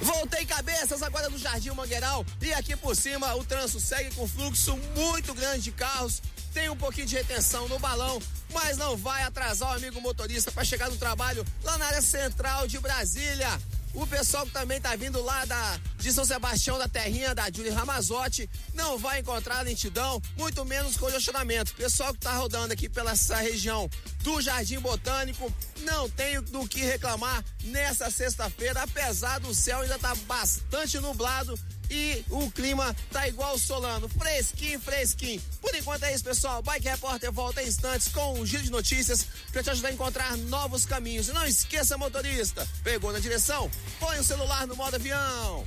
Voltei cabeças agora no Jardim Mangueiral e aqui por cima o trânsito segue com fluxo muito grande de carros. Tem um pouquinho de retenção no balão, mas não vai atrasar o amigo motorista para chegar no trabalho lá na área central de Brasília. O pessoal que também tá vindo lá da, de São Sebastião da Terrinha, da Júlia Ramazotti, não vai encontrar lentidão, muito menos congestionamento. Pessoal que tá rodando aqui pela essa região do Jardim Botânico, não tem do que reclamar nessa sexta-feira, apesar do céu ainda tá bastante nublado e o clima tá igual Solano, fresquinho, fresquinho. Por enquanto é isso, pessoal. Bike Repórter volta em instantes com um giro de notícias para te ajudar a encontrar novos caminhos. E não esqueça, motorista, pegou na direção? Põe o celular no modo avião.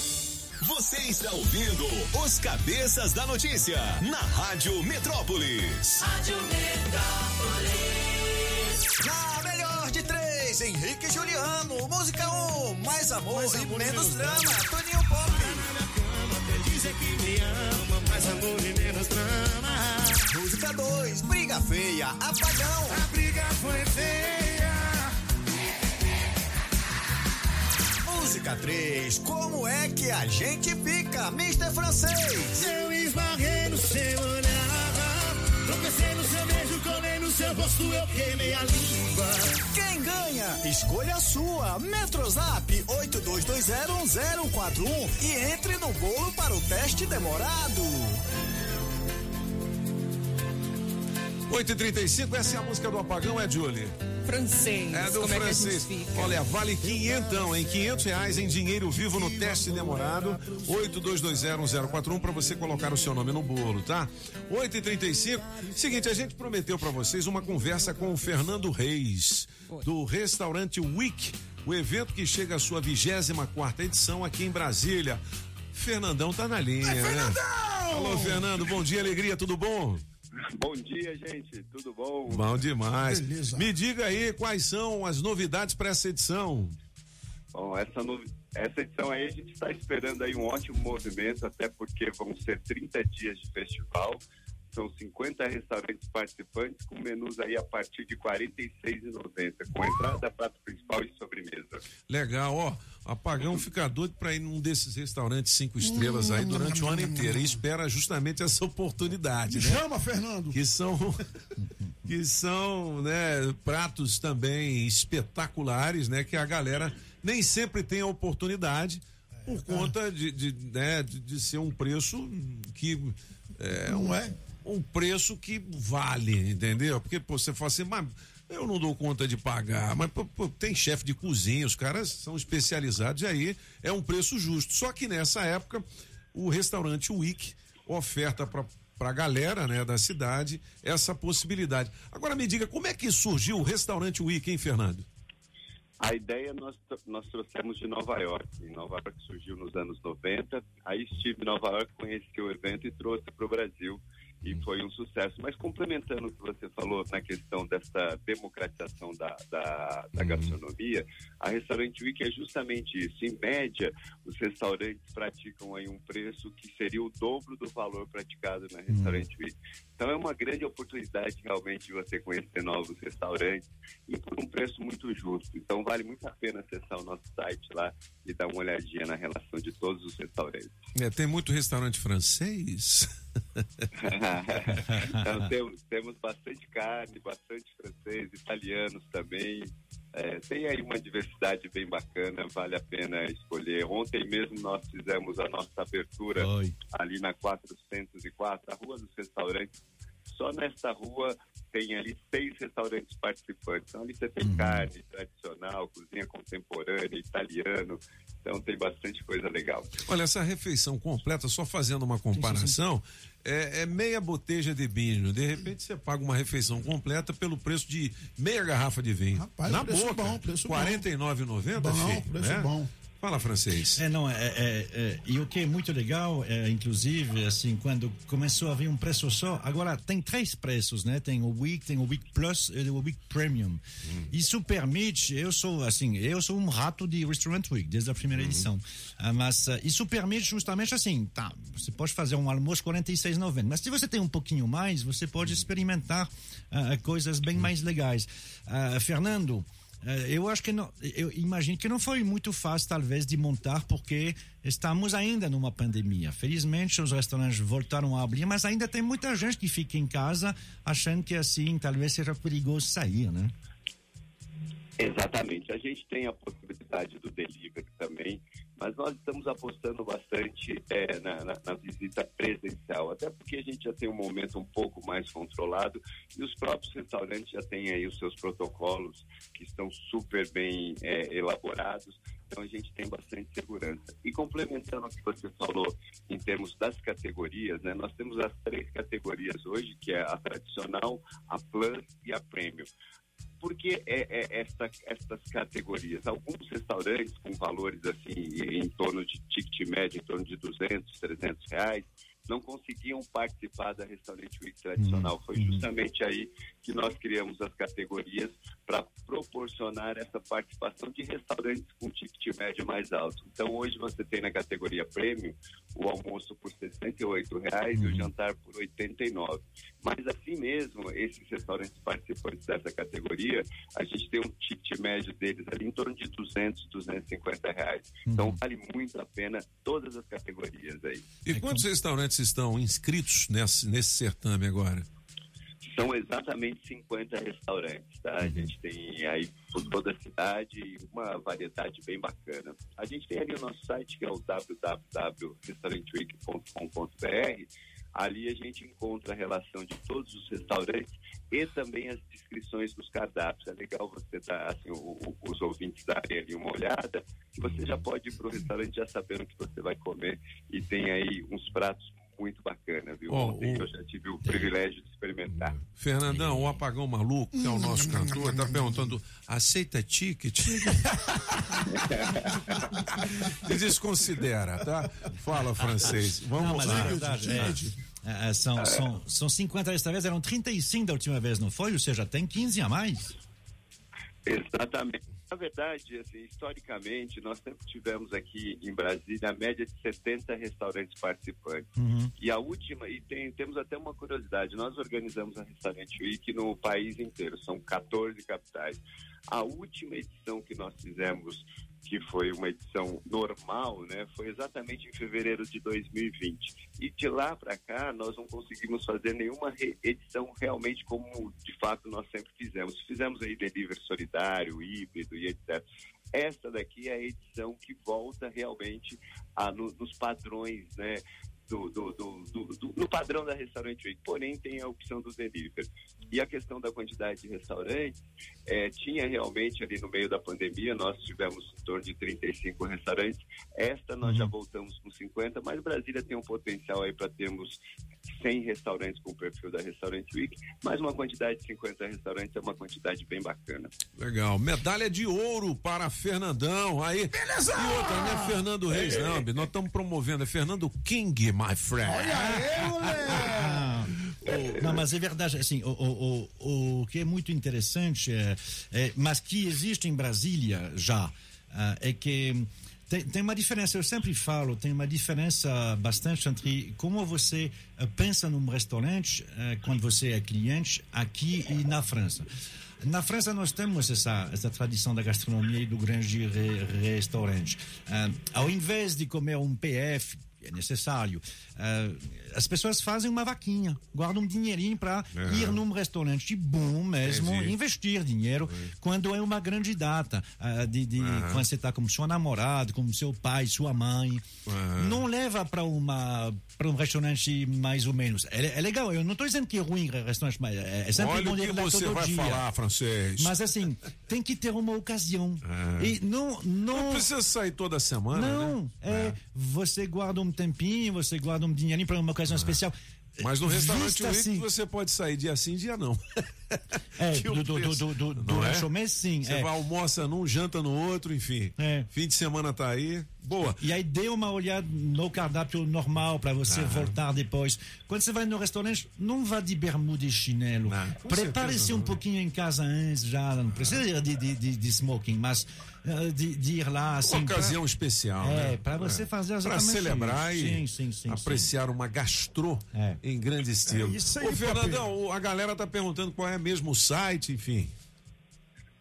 Você está ouvindo os cabeças da notícia na Rádio Metrópolis. Rádio Metrópolis. Na melhor de três, Henrique e Juliano. Música 1, um, mais amor e menos drama. Toninho Pop. Dizer que me ama, mais amor e menos drama. Música 2, briga feia, apagão. A briga foi feia. Música 3, como é que a gente fica, Mr. Francês? Eu esbarrei no seu olhar, tropecei no seu beijo, colei no seu rosto, eu queimei a língua. Quem ganha? Escolha a sua. Metrozap 82201041 e entre no bolo para o teste demorado. 8h35, essa é a música do apagão, é, Julie? Francês. É do como francês. É que a gente fica? Olha, vale quinhentão, hein? Quinhentos reais em dinheiro vivo no teste demorado. 82201041 para você colocar o seu nome no bolo, tá? 8h35. Seguinte, a gente prometeu para vocês uma conversa com o Fernando Reis, do restaurante Week, o evento que chega à sua 24 edição aqui em Brasília. Fernandão tá na linha, né? Alô, Fernando, bom dia, alegria, tudo bom? Bom dia, gente. Tudo bom? Bom demais. Me diga aí quais são as novidades para essa edição. Bom, essa, no- essa edição aí a gente está esperando aí um ótimo movimento, até porque vão ser 30 dias de festival. São 50 restaurantes participantes com menus aí a partir de R$ 46,90, com entrada, prato principal e sobremesa. Legal, ó. Apagão fica doido para ir num desses restaurantes cinco estrelas aí durante o ano inteiro e espera justamente essa oportunidade, né? Chama, Fernando. Que são que são, né, pratos também espetaculares, né, que a galera nem sempre tem a oportunidade por conta de, de, né, de, ser um preço que é um, um preço que vale, entendeu? Porque pô, você fala assim, mas eu não dou conta de pagar, mas pô, pô, tem chefe de cozinha, os caras são especializados e aí é um preço justo. Só que nessa época o restaurante Week oferta para para a galera, né, da cidade essa possibilidade. Agora me diga, como é que surgiu o restaurante Week, hein, Fernando? A ideia nós, nós trouxemos de Nova York. Em Nova York surgiu nos anos 90. Aí estive em Nova York, conheci o evento e trouxe para o Brasil. E foi um sucesso. Mas complementando o que você falou na questão dessa democratização da, da, da gastronomia, a Restaurante Week é justamente isso. Em média, os restaurantes praticam aí um preço que seria o dobro do valor praticado na Restaurante Week. Então é uma grande oportunidade realmente de você conhecer novos restaurantes e por um preço muito justo. Então vale muito a pena acessar o nosso site lá e dar uma olhadinha na relação de todos os restaurantes. É, tem muito restaurante francês? então temos, temos bastante carne, bastante francês, italianos também. É, tem aí uma diversidade bem bacana, vale a pena escolher. Ontem mesmo nós fizemos a nossa abertura ali na 404, a Rua dos Restaurantes. Só nesta rua tem ali seis restaurantes participantes. Então ali você tem carne tradicional, cozinha contemporânea, italiano. Então tem bastante coisa legal. Olha, essa refeição completa, só fazendo uma comparação, é, é meia boteja de vinho. De repente você paga uma refeição completa pelo preço de meia garrafa de vinho. Rapaz, Na preço boca, bom, preço bom. R$ 49,90, Bom, filho, preço né? bom. Fala, francês. É, não, é, é, é, e o que é muito legal, é, inclusive, assim, quando começou a vir um preço só, agora tem três preços, né? Tem o Week, tem o Week Plus e o Week Premium. Isso permite, eu sou, assim, eu sou um rato de Restaurant Week, desde a primeira edição. Ah, mas ah, isso permite justamente assim, tá, você pode fazer um almoço 46,90, mas se você tem um pouquinho mais, você pode experimentar ah, coisas bem mais legais. Ah, Fernando, eu acho que não, eu imagino que não foi muito fácil talvez de montar porque estamos ainda numa pandemia. Felizmente os restaurantes voltaram a abrir, mas ainda tem muita gente que fica em casa achando que assim talvez seja perigoso sair, né? Exatamente. A gente tem a possibilidade do delivery também, mas nós estamos apostando bastante é, na, na- na visita presencial, até porque a gente já tem um momento um pouco mais controlado e os próprios restaurantes já têm aí os seus protocolos que estão super bem é, elaborados. Então a gente tem bastante segurança. E complementando o que você falou em termos das categorias, né, nós temos as três categorias hoje, que é a tradicional, a Plus e a Premium. Por que é, é esta, estas categorias? Alguns restaurantes com valores assim em torno de ticket médio, em torno de 200, 300 reais, não conseguiam participar da Restaurante Week tradicional. Foi justamente aí que nós criamos as categorias para proporcionar essa participação de restaurantes com ticket médio mais alto. Então hoje você tem na categoria Premium o almoço por 68 reais e o jantar por R$ 89. Mas assim mesmo, esses restaurantes participantes dessa categoria, a gente tem um ticket médio deles ali em torno de 200, 250 reais. Então vale muito a pena todas as categorias aí. E quantos restaurantes estão inscritos nesse, nesse certame agora? São exatamente 50 restaurantes, tá? A gente tem aí por toda a cidade uma variedade bem bacana. A gente tem ali o nosso site que é o www.restaurantweek.com.br. Ali a gente encontra a relação de todos os restaurantes e também as descrições dos cardápios. É legal você dar, assim, o- os ouvintes darem ali uma olhada, que você já pode ir para o restaurante já sabendo o que você vai comer e tem aí uns pratos muito bacanas, viu? Ó, Ontem o- eu já tive o privilégio de experimentar. Fernandão, o Apagão Maluco, que é o nosso cantor, tá perguntando: aceita ticket? Desconsidera, tá? Fala, francês. Vamos Não, mas lá. é verdade. é. É, é, são, são, são 50 desta vez, eram 35 da última vez, não foi? Ou seja, tem 15 a mais. Exatamente. Na verdade, assim, historicamente, nós sempre tivemos aqui em Brasília a média de 70 restaurantes participantes. E a última, e tem, temos até uma curiosidade, nós organizamos a Restaurante Week no país inteiro, são 14 capitais. A última edição que nós fizemos, que foi uma edição normal, né, foi exatamente em fevereiro de 2020. E de lá para cá, nós não conseguimos fazer nenhuma edição realmente como de fato nós sempre fizemos. Fizemos aí delivery solidário, híbrido e etc. Esta daqui é a edição que volta realmente a, no- nos padrões, né? Do, do, do, do- padrão da restaurante Week, porém tem a opção do delivery. E a questão da quantidade de restaurantes, eh, tinha realmente ali no meio da pandemia, nós tivemos em torno de 35 restaurantes, esta nós já voltamos com 50, mas Brasília tem um potencial aí para termos 100 restaurantes com o perfil da Restaurante Week, mas uma quantidade de 50 restaurantes é uma quantidade bem bacana. Legal. Medalha de ouro para Fernandão. Aí. Beleza! E outra, não é Fernando Reis, não, Bi. Nós estamos promovendo. É Fernando King, my friend. Não, mas é verdade, assim, o, o, o, o que é muito interessante, é, é, mas que existe em Brasília já, ah, é que tem, tem uma diferença, eu sempre falo, tem uma diferença bastante entre como você eh, pensa num restaurante eh, quando você é cliente aqui e na França. Na França nós temos essa, essa tradição da gastronomia e do grande re- restaurante. Ah, ao invés de comer um PF, é necessário, ah, as pessoas fazem uma vaquinha, guardam um dinheirinho para Uhum. ir num restaurante bom mesmo, Entendi. investir dinheiro quando é uma grande data, ah, de, de Uhum. quando você está com seu namorado, com seu pai, sua mãe. Uhum. Não leva para uma para um restaurante mais ou menos. É, é legal, eu não estou dizendo que é ruim restaurante, mas é, é sempre Olha bom o que você vai dia. falar, francês. Mas assim, tem que ter uma ocasião. E não, não. Não precisa sair toda semana, Não, né? é, você guarda um tempinho, você guarda um dinheirinho para uma ocasião especial. Mas no restaurante Week assim. você pode sair dia sim, dia não. É, do, do, do, do, do, é? lanchonete, sim. Você é. vai almoça num, janta no outro, enfim. É. Fim de semana tá aí. Boa. E aí dê uma olhada no cardápio normal para você Ah. voltar depois. Quando você vai no restaurante, não vá de bermuda e chinelo. Prepare-se um não. pouquinho em casa antes, já não precisa ir de, de, de, de smoking, mas eh, de, de ir lá assim. Uma pra- ocasião especial, né? É, para você fazer Para exatamente celebrar isso. e sim, sim, sim, apreciar uma gastrô É. em grande estilo. É isso aí, Ô, Fernandão, a galera tá perguntando qual é mesmo o site, enfim.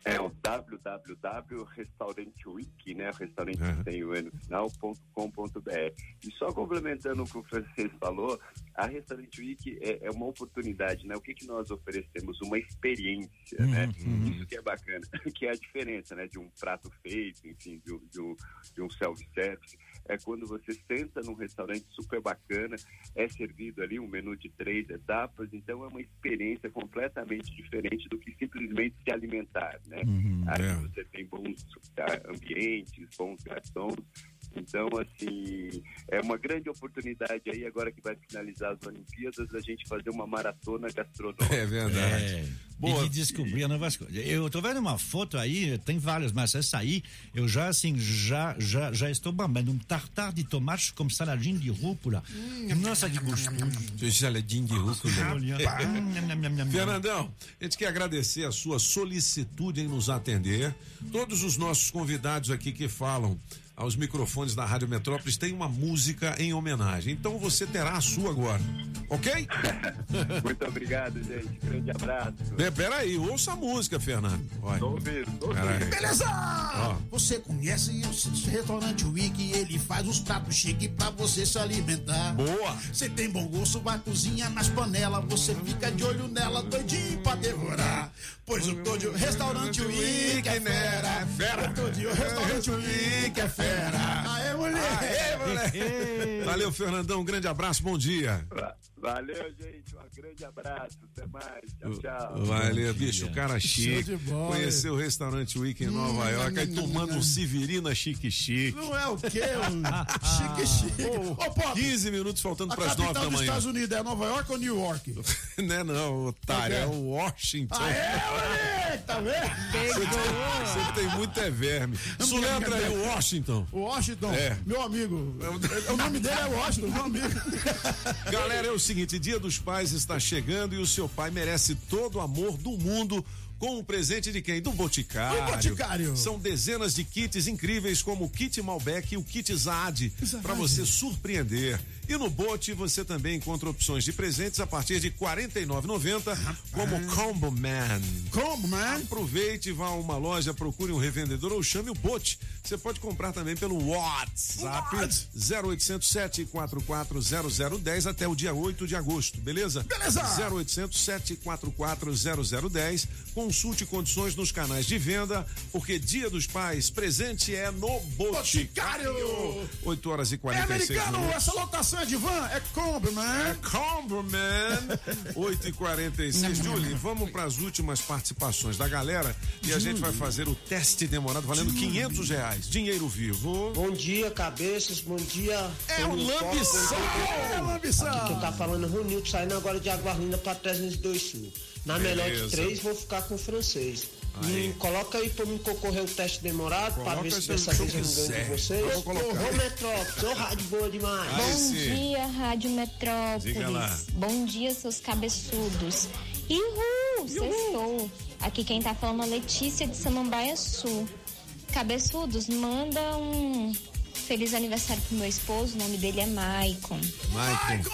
É o www.restaurantewiki, né? Restaurante Aham. sem o no final.com.br. E só complementando o que o francês falou, a Restaurante Week é, é uma oportunidade, né? O que, que nós oferecemos? Uma experiência, né? Isso que é bacana, que é a diferença, né? De um prato feito, enfim, de um, de um, de um self-service. É quando você senta num restaurante super bacana, é servido ali um menu de três etapas, então é uma experiência completamente diferente do que simplesmente se alimentar, né? Uhum, Aí é. você tem bons ah, ambientes, bons garçons. Então, assim, é uma grande oportunidade aí, agora que vai finalizar as Olimpíadas, a gente fazer uma maratona gastronômica. É verdade. É, Boa. E de descobrir novas coisas. Eu tô vendo uma foto aí, tem várias, mas essa aí, eu já assim, já, já, já estou bambando. Um tartar de tomate com saladinho de rúcula. Nossa, que gostoso. Saladinho de rúcula. Fernandão, a gente quer agradecer a sua solicitude em nos atender. Todos os nossos convidados aqui que falam aos microfones da Rádio Metrópolis têm uma música em homenagem. Então você terá a sua agora, ok? Muito obrigado, gente. Grande abraço. Pera- Peraí, ouça a música, Fernando. Olha. Tô ouvindo, tô Peraí. ouvindo. Beleza! Ó. Você conhece o restaurante Wiki, ele faz os pratos chiques pra você se alimentar. Boa! Você tem bom gosto, vai cozinhar nas panelas, você fica de olho nela, doidinho pra devorar. Pois o todo o restaurante Wiki é fera. Fera. Todo o restaurante Wiki é fera. Aê, mulher! Aê, moleque. Valeu, Fernandão. Um grande abraço, bom dia. Va- Valeu, gente. Um grande abraço. Até mais. Tchau, tchau. Valeu, bicho, o cara chique. de. Conheceu o restaurante Week em Nova Hum, York, aí tomando um hum. Severina chique chique. Não é o quê? um chique, chique. Ô, Pop, 15 minutos faltando para as 9 capital da dos manhã. Estados Unidos é Nova York ou New York? Não é não, otário, é o Washington. Ah, é, tá vendo? Você tem, muito é verme. Suletra aí, o Washington. O Washington, É. meu amigo. O nome dele é Washington, meu amigo. Galera, é o seguinte: Dia dos Pais está chegando e o seu pai merece todo o amor do mundo. Com o presente de quem? Do Boticário. Do Boticário. São dezenas de kits incríveis, como o kit Malbec e o kit Zad, para você surpreender. E no Bote você também encontra opções de presentes a partir de R$ 49,90, como Combo Man. Combo Man? Aproveite, vá a uma loja, procure um revendedor ou chame o Bote. Você pode comprar também pelo WhatsApp 0800 744 0010 até o dia 8 de agosto, beleza? Beleza! 0800 744 0010. Consulte condições nos canais de venda, porque Dia dos Pais, presente é no Boticário. 8 horas e É 46 americano, minutos. essa lotação é de van, é Combo Man. É Combo Man. 8 e 46 Julie, vamos para as últimas participações da galera e a gente vai fazer o teste demorado valendo 500 reais. Dinheiro vivo. Bom dia, cabeças. Bom dia. É o Lambição! dia, É Lambição! Aqui quem tá falando é o Ronildo, saindo agora de Águas Lindas pra 302 Sul. Na melhor Beleza. de três, vou ficar com o francês. Aí. E coloca aí pra mim concorrer o teste demorado, pra Coloca ver se dessa vez eu não ganho de vocês. Vou colocar. Ô, Metrópole, ô rádio boa demais. Aí Bom sim. dia, Rádio Metrópolis. Diga lá. Bom dia, seus cabeçudos. Ihu, sextou. Aqui quem tá falando é a Letícia de Samambaia Sul. Cabeçudos, manda um feliz aniversário pro meu esposo. O nome dele é Maicon. Maicon.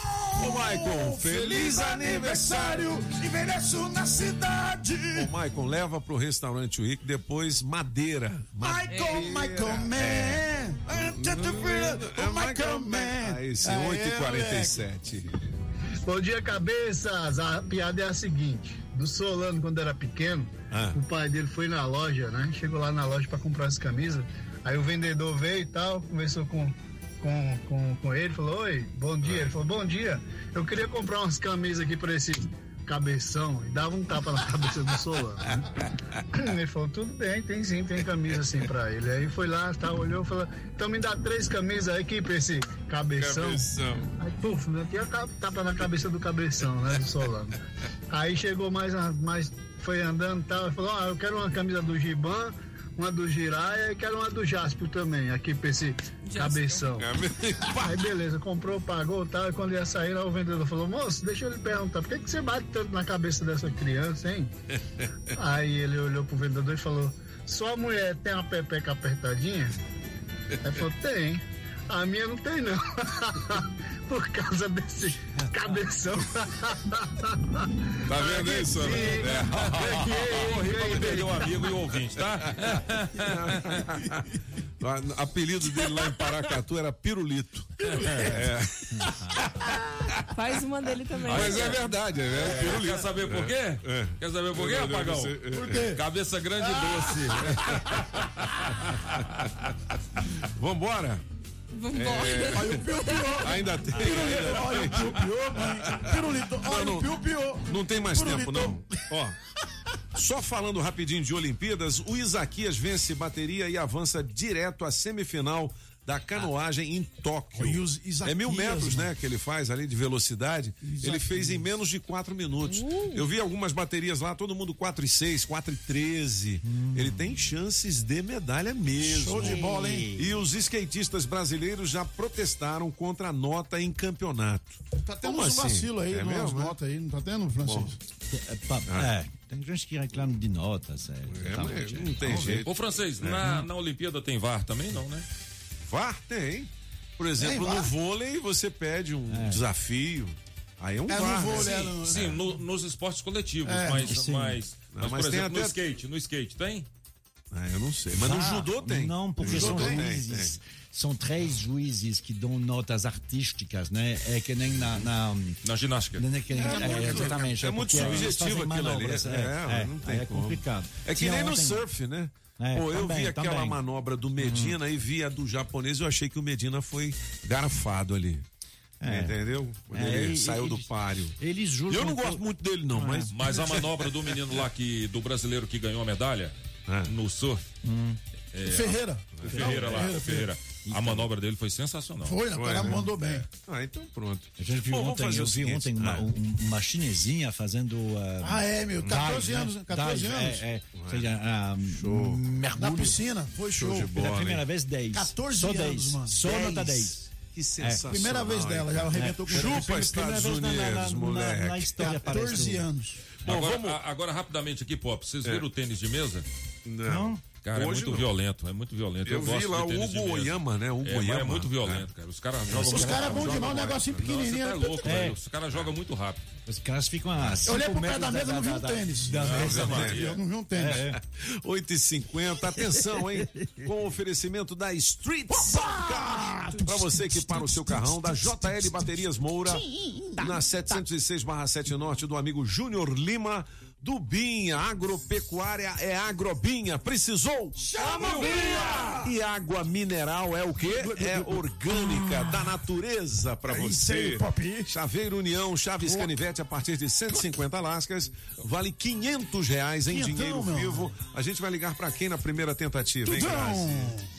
Ô, Maicon, feliz aniversário. Envelheço na cidade. Ô, Maicon, leva pro restaurante Week, depois madeira. Michael, Michael Man. Oh, Michael Man. Aí sim, Aê, 8 e 47 Bom dia, cabeças. A piada é a seguinte: do Solano, quando era pequeno, Ah. o pai dele foi na loja, né? Chegou lá na loja para comprar as camisas. Aí o vendedor veio e tal, conversou com, com, com, com ele, falou: Oi, bom dia. Ele falou: Bom dia, eu queria comprar umas camisas aqui para esse cabeção e dava um tapa na cabeça do Solano. né? Ele falou, tudo bem, tem sim, tem camisa assim pra ele. Aí foi lá, tá, olhou e falou, então me dá três camisas aqui pra esse cabeção. Cabeção. Aí, puf, meteu a ca- tapa na cabeça do cabeção, né, do Solano. Aí chegou mais, mais foi andando e tal, falou, ó, eu quero uma camisa do Giban, uma do Giraia e quero uma do Jaspio também, aqui pra esse cabeção. Aí beleza, comprou, pagou e tal, e quando ia sair, lá o vendedor falou, moço, deixa eu lhe perguntar, por que, que você bate tanto na cabeça dessa criança, hein? Aí ele olhou pro vendedor e falou, sua mulher tem uma pepeca apertadinha? Aí falou, tem. A minha não tem, não. Por causa desse cabeção. Tá vendo isso? né? É. Morri pra perder o amigo e o ouvinte, tá? O apelido dele lá em Paracatu era Pirulito. É. Faz uma dele também. Mas é verdade, é, É, Pirulito. Quer saber por quê? É. Quer saber por quê, Apagão? você- Por quê? Cabeça grande e doce. Vambora? É, Olha o piu-piu. Ainda tem. Pirulito, olha o piu-piu. Pirulito, olha Não, o piu-piu. Não tem mais Pirulito. tempo, não. Ó. Só falando rapidinho de Olimpíadas, o Isaquias vence bateria e avança direto à semifinal da canoagem em Tóquio. Isaquias, é mil metros, mano. né, que ele faz ali de velocidade. Ele fez em menos de quatro minutos. Eu vi algumas baterias lá, todo mundo 4 e 6, 4 e 13. Ele tem chances de medalha mesmo. Show de bola, hein? E os skatistas brasileiros já protestaram contra a nota em campeonato. Tá tendo Como uns assim? vacilo aí, É umas mesmo, né? notas aí, não tá tendo, Francisco? É, pa- é, tem gente que reclama de notas. É, mas não é. tem jeito. Ô, francês, É. na, na Olimpíada tem VAR também, não, né? VAR tem. Por exemplo, Tem no vôlei você pede um desafio. Aí é um É, VAR. no né? vôlei, é no- Sim, no- nos esportes coletivos, É, mas, sim. mas, Não, mas, mas por tem exemplo, no até- skate, no skate tem? Ah, eu não sei. Mas no Ah, judô tem. Não, porque No são tem, juízes. São três juízes que dão notas artísticas, né? É que nem na. Na, na ginástica. É, que nem- É é, muito- exatamente. é muito subjetivo aquilo ali. É, É, não tem é complicado. É que Tinha nem no ontem- surf, né? É, Pô, eu também, vi aquela também. manobra do Medina e vi a do japonês, eu achei que o Medina foi garfado ali. É. Entendeu? É, ele e- saiu do páreo. Eles julgam. eu não to- gosto muito dele, não, mas. Mas a manobra do menino lá que do brasileiro que ganhou a medalha no surf. é, Ferreira. o Ferreira lá, Ferreira, o Ferreira. A manobra dele foi sensacional. Foi, o cara mandou bem. Ah, então pronto. A gente viu Bom, ontem, eu vi ontem uma, ah. um- uma chinesinha fazendo. uh, Ah, é, meu, 14 dive, anos, né? 14 Dive, anos. É, é, ah, Na mergulho. piscina, foi show. Pela primeira vez, 10. 14 Só anos, 10. mano. Só 10. nota 10. Que sensacional, Primeira vez dela, já arrebentou com É. Chupa, Primeira Estados vez Unidos, na- na- moleque. Na história 14 parece do- anos. Bom, agora, vamos- agora, rapidamente aqui, Pop, vocês É. viram o tênis de mesa? Não. Cara, é Hoje muito não. violento, é muito violento. Eu vi gosto lá o Hugo. Oyama, né? Hugo é, mas Oyama. é muito violento, É. cara. Os caras jogam Os muito caras é bom rápido, demais, um negocinho. Não, pequenininho. Você tá louco, É. velho. Os caras jogam muito rápido. Os caras ficam a Eu olhei pro pé da mesa, não vi um tênis. da Não, mesa, Eu não vi um tênis. É. 8h50, atenção, hein? Com o oferecimento da Street Car. Pra você que para o seu carrão, da JL Baterias Moura, na 706/7 Norte, do amigo Júnior Lima. Do Binha, agropecuária é Agrobinha. Precisou? Chama o Binha! E água mineral é o quê? É orgânica, da natureza pra É isso você. aí. Chaveiro União, Chaves Canivete a partir de 150 lascas, vale 500 reais em Quinhentão, dinheiro vivo. A gente vai ligar pra quem na primeira tentativa, hein. Grazi?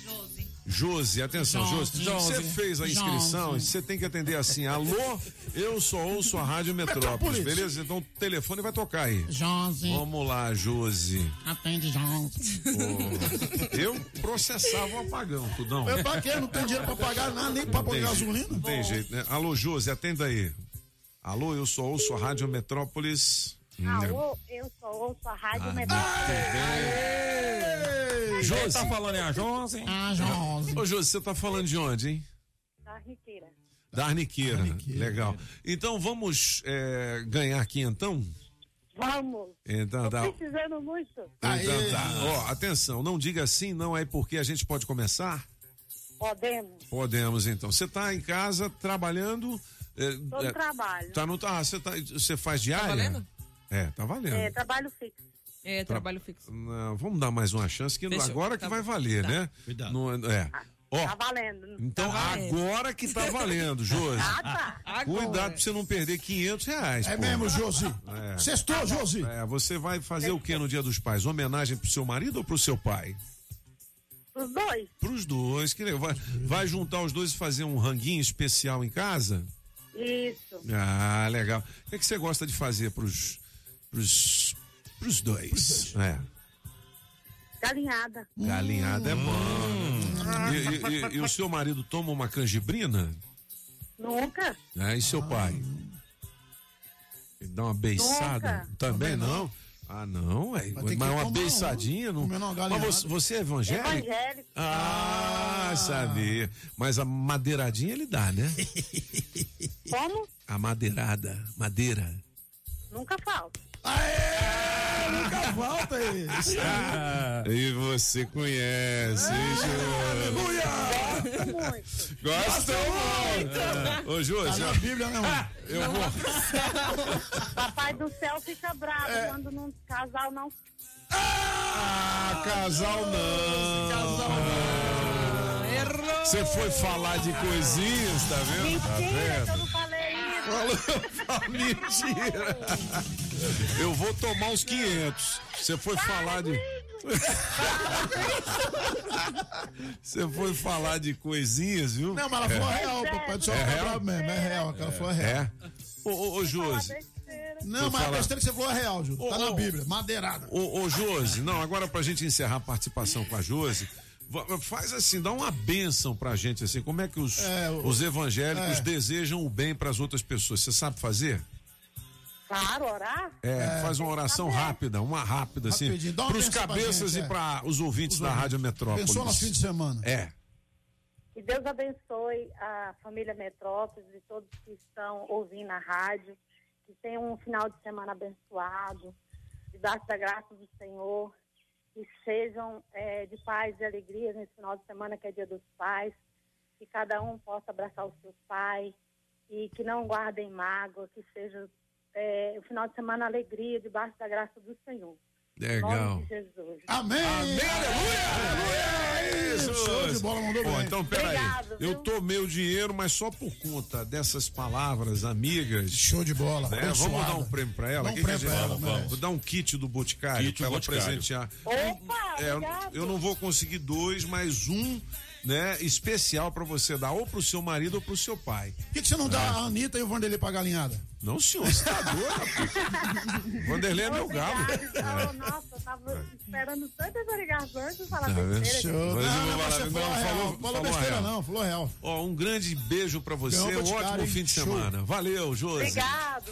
Josi, atenção, Josi. Josi. Você fez a inscrição, Josi. você tem que atender assim: alô, eu só ouço a Rádio Metrópolis, Metrópolis. beleza? Então o telefone vai tocar aí. Josi, Vamos lá, Josi. atende Josi. Pô, eu processava o apagão, tudão. Eu pra quê? Não tem dinheiro pra pagar nada, nem pra jeito, gasolina. Não tem jeito, né? Alô, Josi, atenda aí. Alô, eu só ouço a Rádio Metrópolis. Alô, eu só ouço a Rádio Ah, Metrópole. Josi. tá falando é a Josi? Ah, Josi. Ô, Josi, você tá falando de onde, hein? Da Riqueira. Da Arniqueira. Legal. Então vamos é, ganhar aqui então? Vamos. Então Tô tá. precisando muito. Então tá. Ó, atenção, não diga assim, não é porque a gente pode começar? Podemos. Podemos então. Você tá em casa trabalhando? é, Tô no é, trabalho. Tá no. Ah, você, tá, você faz diária? valendo? É, tá valendo. É, trabalho fixo. É, trabalho fixo. Não, vamos dar mais uma chance que Fechou. agora que Tá vai valer, Tá. né? Cuidado. Não, é. Ó, Ó, Tá valendo. Então Tá valendo. agora que tá valendo, Josi. Ah, tá. Cuidado pra você não perder 500 reais. É pô. mesmo, Josi. É. Sextou, Josi. É, você vai fazer o que no Dia dos Pais? Homenagem pro seu marido ou pro seu pai? Os dois. Pros dois. Que legal. Vai, vai juntar os dois e fazer um ranguinho especial em casa? Isso. Ah, legal. O que, é que você gosta de fazer pros, pros, pros dois? É. Galinhada. Galinhada é bom. Hum. E, e- e- e o seu marido toma uma canjibrina? Nunca. É, e seu pai? Ele dá uma beiçada? Nunca. Também não? Ah, não, ué. Vai ter Mas que uma um, beiçadinha não. Mas você, você é evangélico? Evangélico. Ah, sabia. Mas a madeiradinha ele dá, né? Como? A madeirada, madeira. Nunca falta. Nunca falta esse. E você conhece, hein, Jô? Gosto muito. Gosta muito. Ô, Jô, Tá na Bíblia, né, mano? eu vou. Papai do céu fica bravo É. quando num casal não. Ah, casal não. Casal não. Errou. Você foi falar de coisinhas, tá vendo? Tá Mentira, eu vendo? Falou, mentira. Eu vou tomar uns 500. Você foi falar de. Você foi falar de coisinhas, viu? Não, mas ela falou real, papai do céu É tá real? mesmo, é real, aquela foi real. É. Ô, ô, ô Josi. Não, mas a falar. besteira que você falou é real, Ju. Tá Ô, na Bíblia, madeirada. Ô, ô Josi, não, agora pra gente encerrar a participação com a Josi, faz assim, dá uma bênção pra gente, assim, como é que os, É, o- os evangélicos é. desejam o bem pras outras pessoas, você sabe fazer? Claro, orar? É, faz uma oração rápida, uma rápida, assim, Rapidinho, dá uma pros bênção pra cabeças gente, e é. pra os ouvintes Os da ouvintes. Rádio Metrópolis. Pensou no fim de semana. É. Que Deus abençoe a família Metrópolis e todos que estão ouvindo a rádio. Que tenham um final de semana abençoado, debaixo da graça do Senhor. Que sejam eh, de paz e alegria nesse final de semana que é dia dos pais. Que cada um possa abraçar o seu pai e que não guardem mágoa. Que seja eh, o final de semana alegria debaixo da graça do Senhor. Legal. Jesus. Amém! É isso, Show de bola, mandou Pô, bem. então, peraí. Eu tomei o dinheiro, mas só por conta dessas palavras amigas. Show de bola, né? Vamos dar um prêmio pra ela? Dá um Que prêmio que pra ela, merece. Vou dar um kit do Boticário Kit pra do ela Boticário. presentear. Opa, É, eu não vou conseguir dois, mas um, né, especial pra você dar ou pro seu marido ou pro seu pai. Por que, que você não dá a Anitta e o Vanderlei pra galinhada? Não, senhor, você tá doido, rapaz. Vanderlei é meu galo. Obrigado, Nossa, eu tava esperando tantas ligações pra falar Tá besteira. Não, vou não, falar- não, falou falou- Falou besteira real. não, falou real. Ó, um grande beijo pra você, um ótimo fim de Show. semana. Valeu, Josi. Obrigado.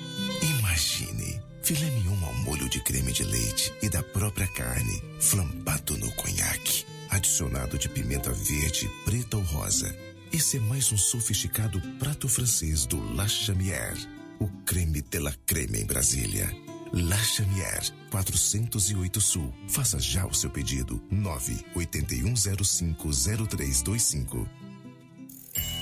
Filé mignon ao molho de creme de leite e da própria carne, flambado no conhaque, adicionado de pimenta verde, preta ou rosa. Esse é mais um sofisticado prato francês do La Chamière, o creme de la creme em Brasília. La Chamière, 408 Sul. Faça já o seu pedido. 981050325.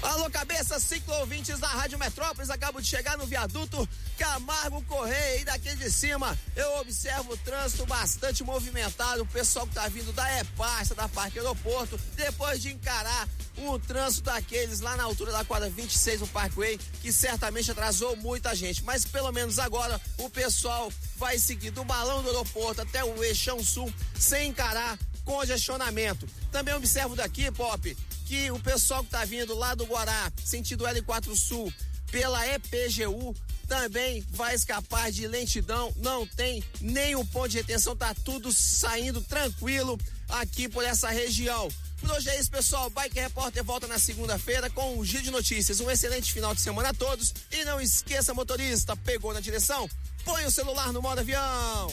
Alô, cabeça, ciclo ouvintes da Rádio Metrópolis, acabo de chegar no viaduto Camargo Correia e daqui de cima. Eu observo o trânsito bastante movimentado, o pessoal que tá vindo da EPASTA, da Parque Aeroporto, depois de encarar um trânsito daqueles lá na altura da quadra 26 no Parkway, que certamente atrasou muita gente, mas pelo menos agora o pessoal vai seguir do balão do aeroporto até o Eixão Sul sem encarar congestionamento. Também observo daqui, Pop, que o pessoal que tá vindo lá do Guará, sentido L4 Sul, pela EPGU, também vai escapar de lentidão, não tem nenhum ponto de retenção, tá tudo saindo tranquilo aqui por essa região. Por hoje é isso, pessoal. Bike Repórter volta na segunda-feira com um giro de notícias. Um excelente final de semana a todos. E não esqueça, motorista, pegou na direção? Põe o celular no modo avião.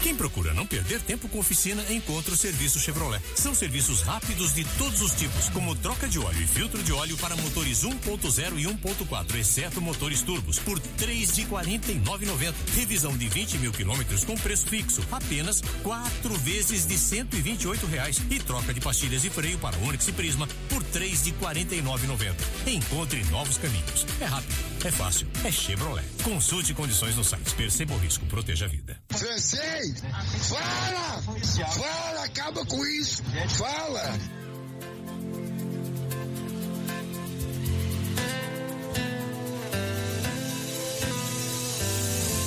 Quem procura não perder tempo com oficina, encontra o serviço Chevrolet. São serviços rápidos de todos os tipos, como troca de óleo e filtro de óleo para motores 1.0 e 1.4, exceto motores turbos, por três de 49,90. Revisão de 20 mil quilômetros com preço fixo, apenas quatro vezes de 128 reais. E troca de pastilhas de freio para Onix e Prisma por três de 49,90. Encontre novos caminhos. É rápido, é fácil, é Chevrolet. Consulte condições no site. Perceba o risco, proteja a vida. Francês, fala! Fala, acaba com isso! Fala!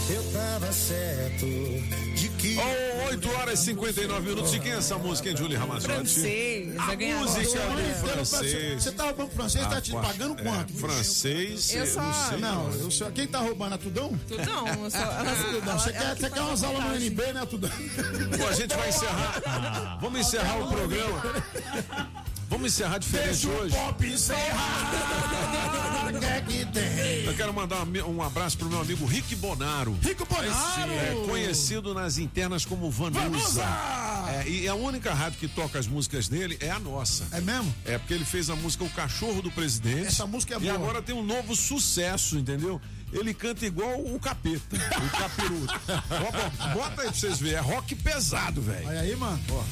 Eu tava certo que. Oh, 8 horas e 59 minutos. E quem é essa música, hein, Julie Ramazotti? Francês, ganhar música do francês. Você tava bom francês, tá te pagando é, quanto? francês, Eu só- não sei. Não, eu só, quem tá roubando a Tudão? Tudão. Você quer, ela você que quer umas aulas no. NB, né, Tudão? Bom, a gente vai encerrar. Vamos encerrar o programa. Vamos encerrar diferente Deixa hoje. pop encerrar. É que tem? Eu quero mandar um abraço pro meu amigo Rick Bonaro. Rico Bonaro! É, conhecido nas internas como Vanusa. É, e a única rádio que toca as músicas dele é a nossa. É mesmo? É porque ele fez a música O Cachorro do Presidente. Essa música é E boa. agora tem um novo sucesso, entendeu? Ele canta igual o capeta, o capiroto. Ó, bom, Bota aí pra vocês verem, é rock pesado, velho. Olha aí, mano. Ó,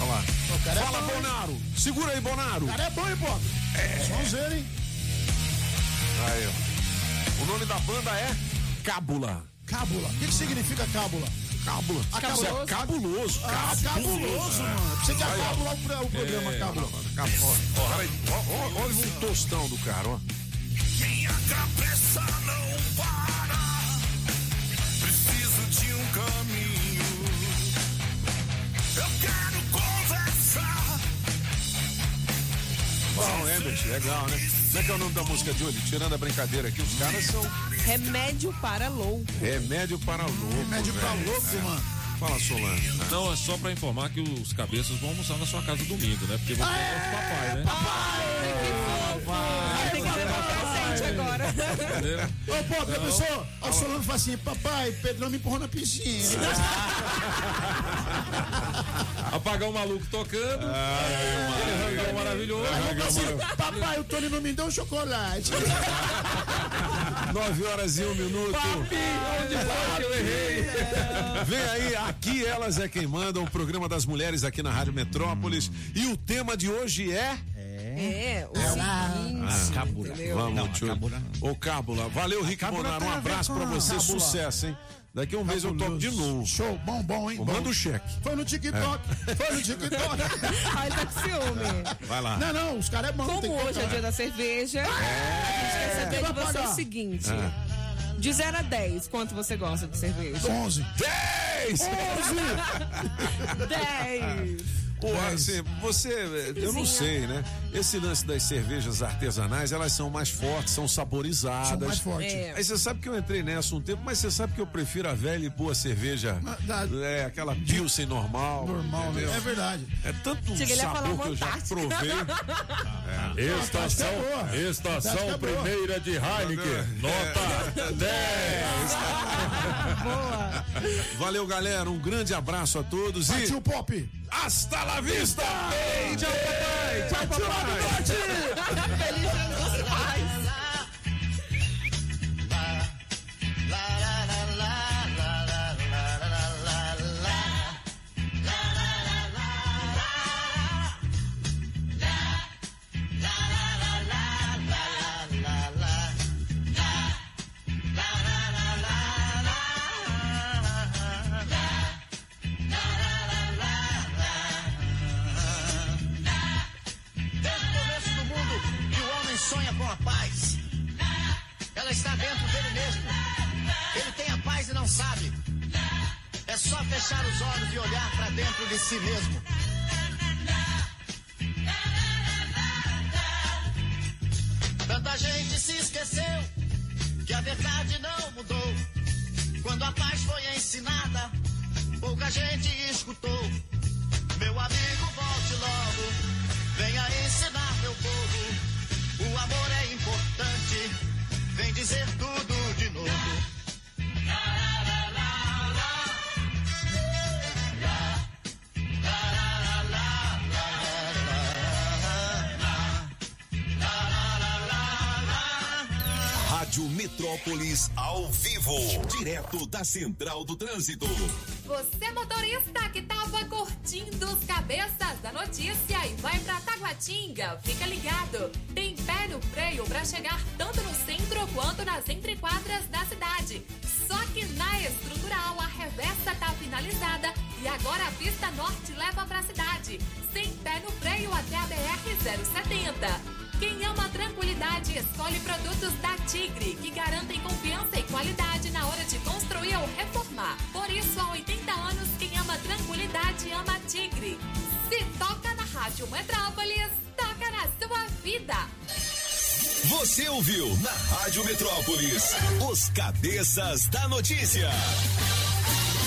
olha lá. O cara é Fala, bom, hein? Bonaro. Segura aí, Bonaro. O cara é bom, hein, Bob? É. Vamos ver, hein? Aí, ó. O nome da banda é Cábula. Cábula. O que, que significa cábula? Cábula. Ah, Isso é cabuloso. Ah, cabuloso, mano. Você quer cábula o pro- o programa, É, cábula? Ó, ó, olha o tostão do cara, ó. Quem a Bom, Emerson, legal, né? Como é que é o nome da música de hoje? Tirando a brincadeira aqui, os caras são Remédio para louco. remédio para louco. Remédio velho. louco, É. mano. Fala, Solano. Não, é só pra informar que os cabeças vão almoçar na sua casa domingo, né? Porque você é o papai, né? Tem que levar agora. Ô, pô, Então, professor, o Solano fala assim, papai, Pedrão me empurrou na piscina. Apagar o maluco tocando. aquele rangão maravilhoso. Assim, papai, o Tony não me deu um chocolate. 9 horas e um minuto. Onde foi que eu errei? Vem aí, aqui elas é quem manda, o programa das mulheres aqui na Rádio Metrópolis. E o tema de hoje é. É, o seguinte, Cabura. entendeu? Vamos, tio. Ô, Cábula. Valeu, Rick Cábula Bonaro. Um abraço pra você. Cábula. Sucesso, hein? Daqui a um mês eu toco de novo. Show, bom, bom, hein? Manda o cheque. Foi no TikTok, foi no TikTok. Ai, tá com ciúme. Vai lá. Não, não, os caras é bom. Como hoje é dia da cerveja, a gente quer saber de você o seguinte. É. De 0 a 10, quanto você gosta de cerveja? 11. 10! 10! Pô, assim, você, eu não sei, né? Esse lance das cervejas artesanais, elas são mais fortes, são saborizadas. São mais fortes. É. Aí você sabe que eu entrei nessa um tempo, mas você sabe que eu prefiro a velha e boa cerveja. da- É, aquela Pilsen normal. Normal, né? entendeu? É verdade. É tanto falar sabor que eu já provei. É. Estação, é boa. estação é boa. primeira de Heineken, nota 10. Valeu, galera. Um grande abraço a todos e Partiu Pop! hasta la vista! Tchau, papai! Tchau, papai! Feliz Dia só fechar os olhos e olhar para dentro de si mesmo. Tanta gente se esqueceu que a verdade não mudou. Quando a paz foi ensinada, pouca gente escutou. Meu amigo, volte logo. Venha ensinar meu povo. O amor é importante. Vem dizer tudo Metrópolis ao vivo, direto da Central do Trânsito. Você motorista que tava curtindo os cabeças da notícia e vai pra Taguatinga, fica ligado. Tem pé no freio pra chegar tanto no centro quanto nas entrequadras da cidade. Só que na estrutural a reversa tá finalizada e agora a pista norte leva pra cidade. Sem pé no freio até a BR-070. Quem ama tranquilidade escolhe produtos da Tigre, que garantem confiança e qualidade na hora de construir ou reformar. Por isso, há 80 anos, quem ama tranquilidade ama Tigre. Se toca na Rádio Metrópolis, toca na sua vida. Você ouviu na Rádio Metrópolis os cabeças da notícia.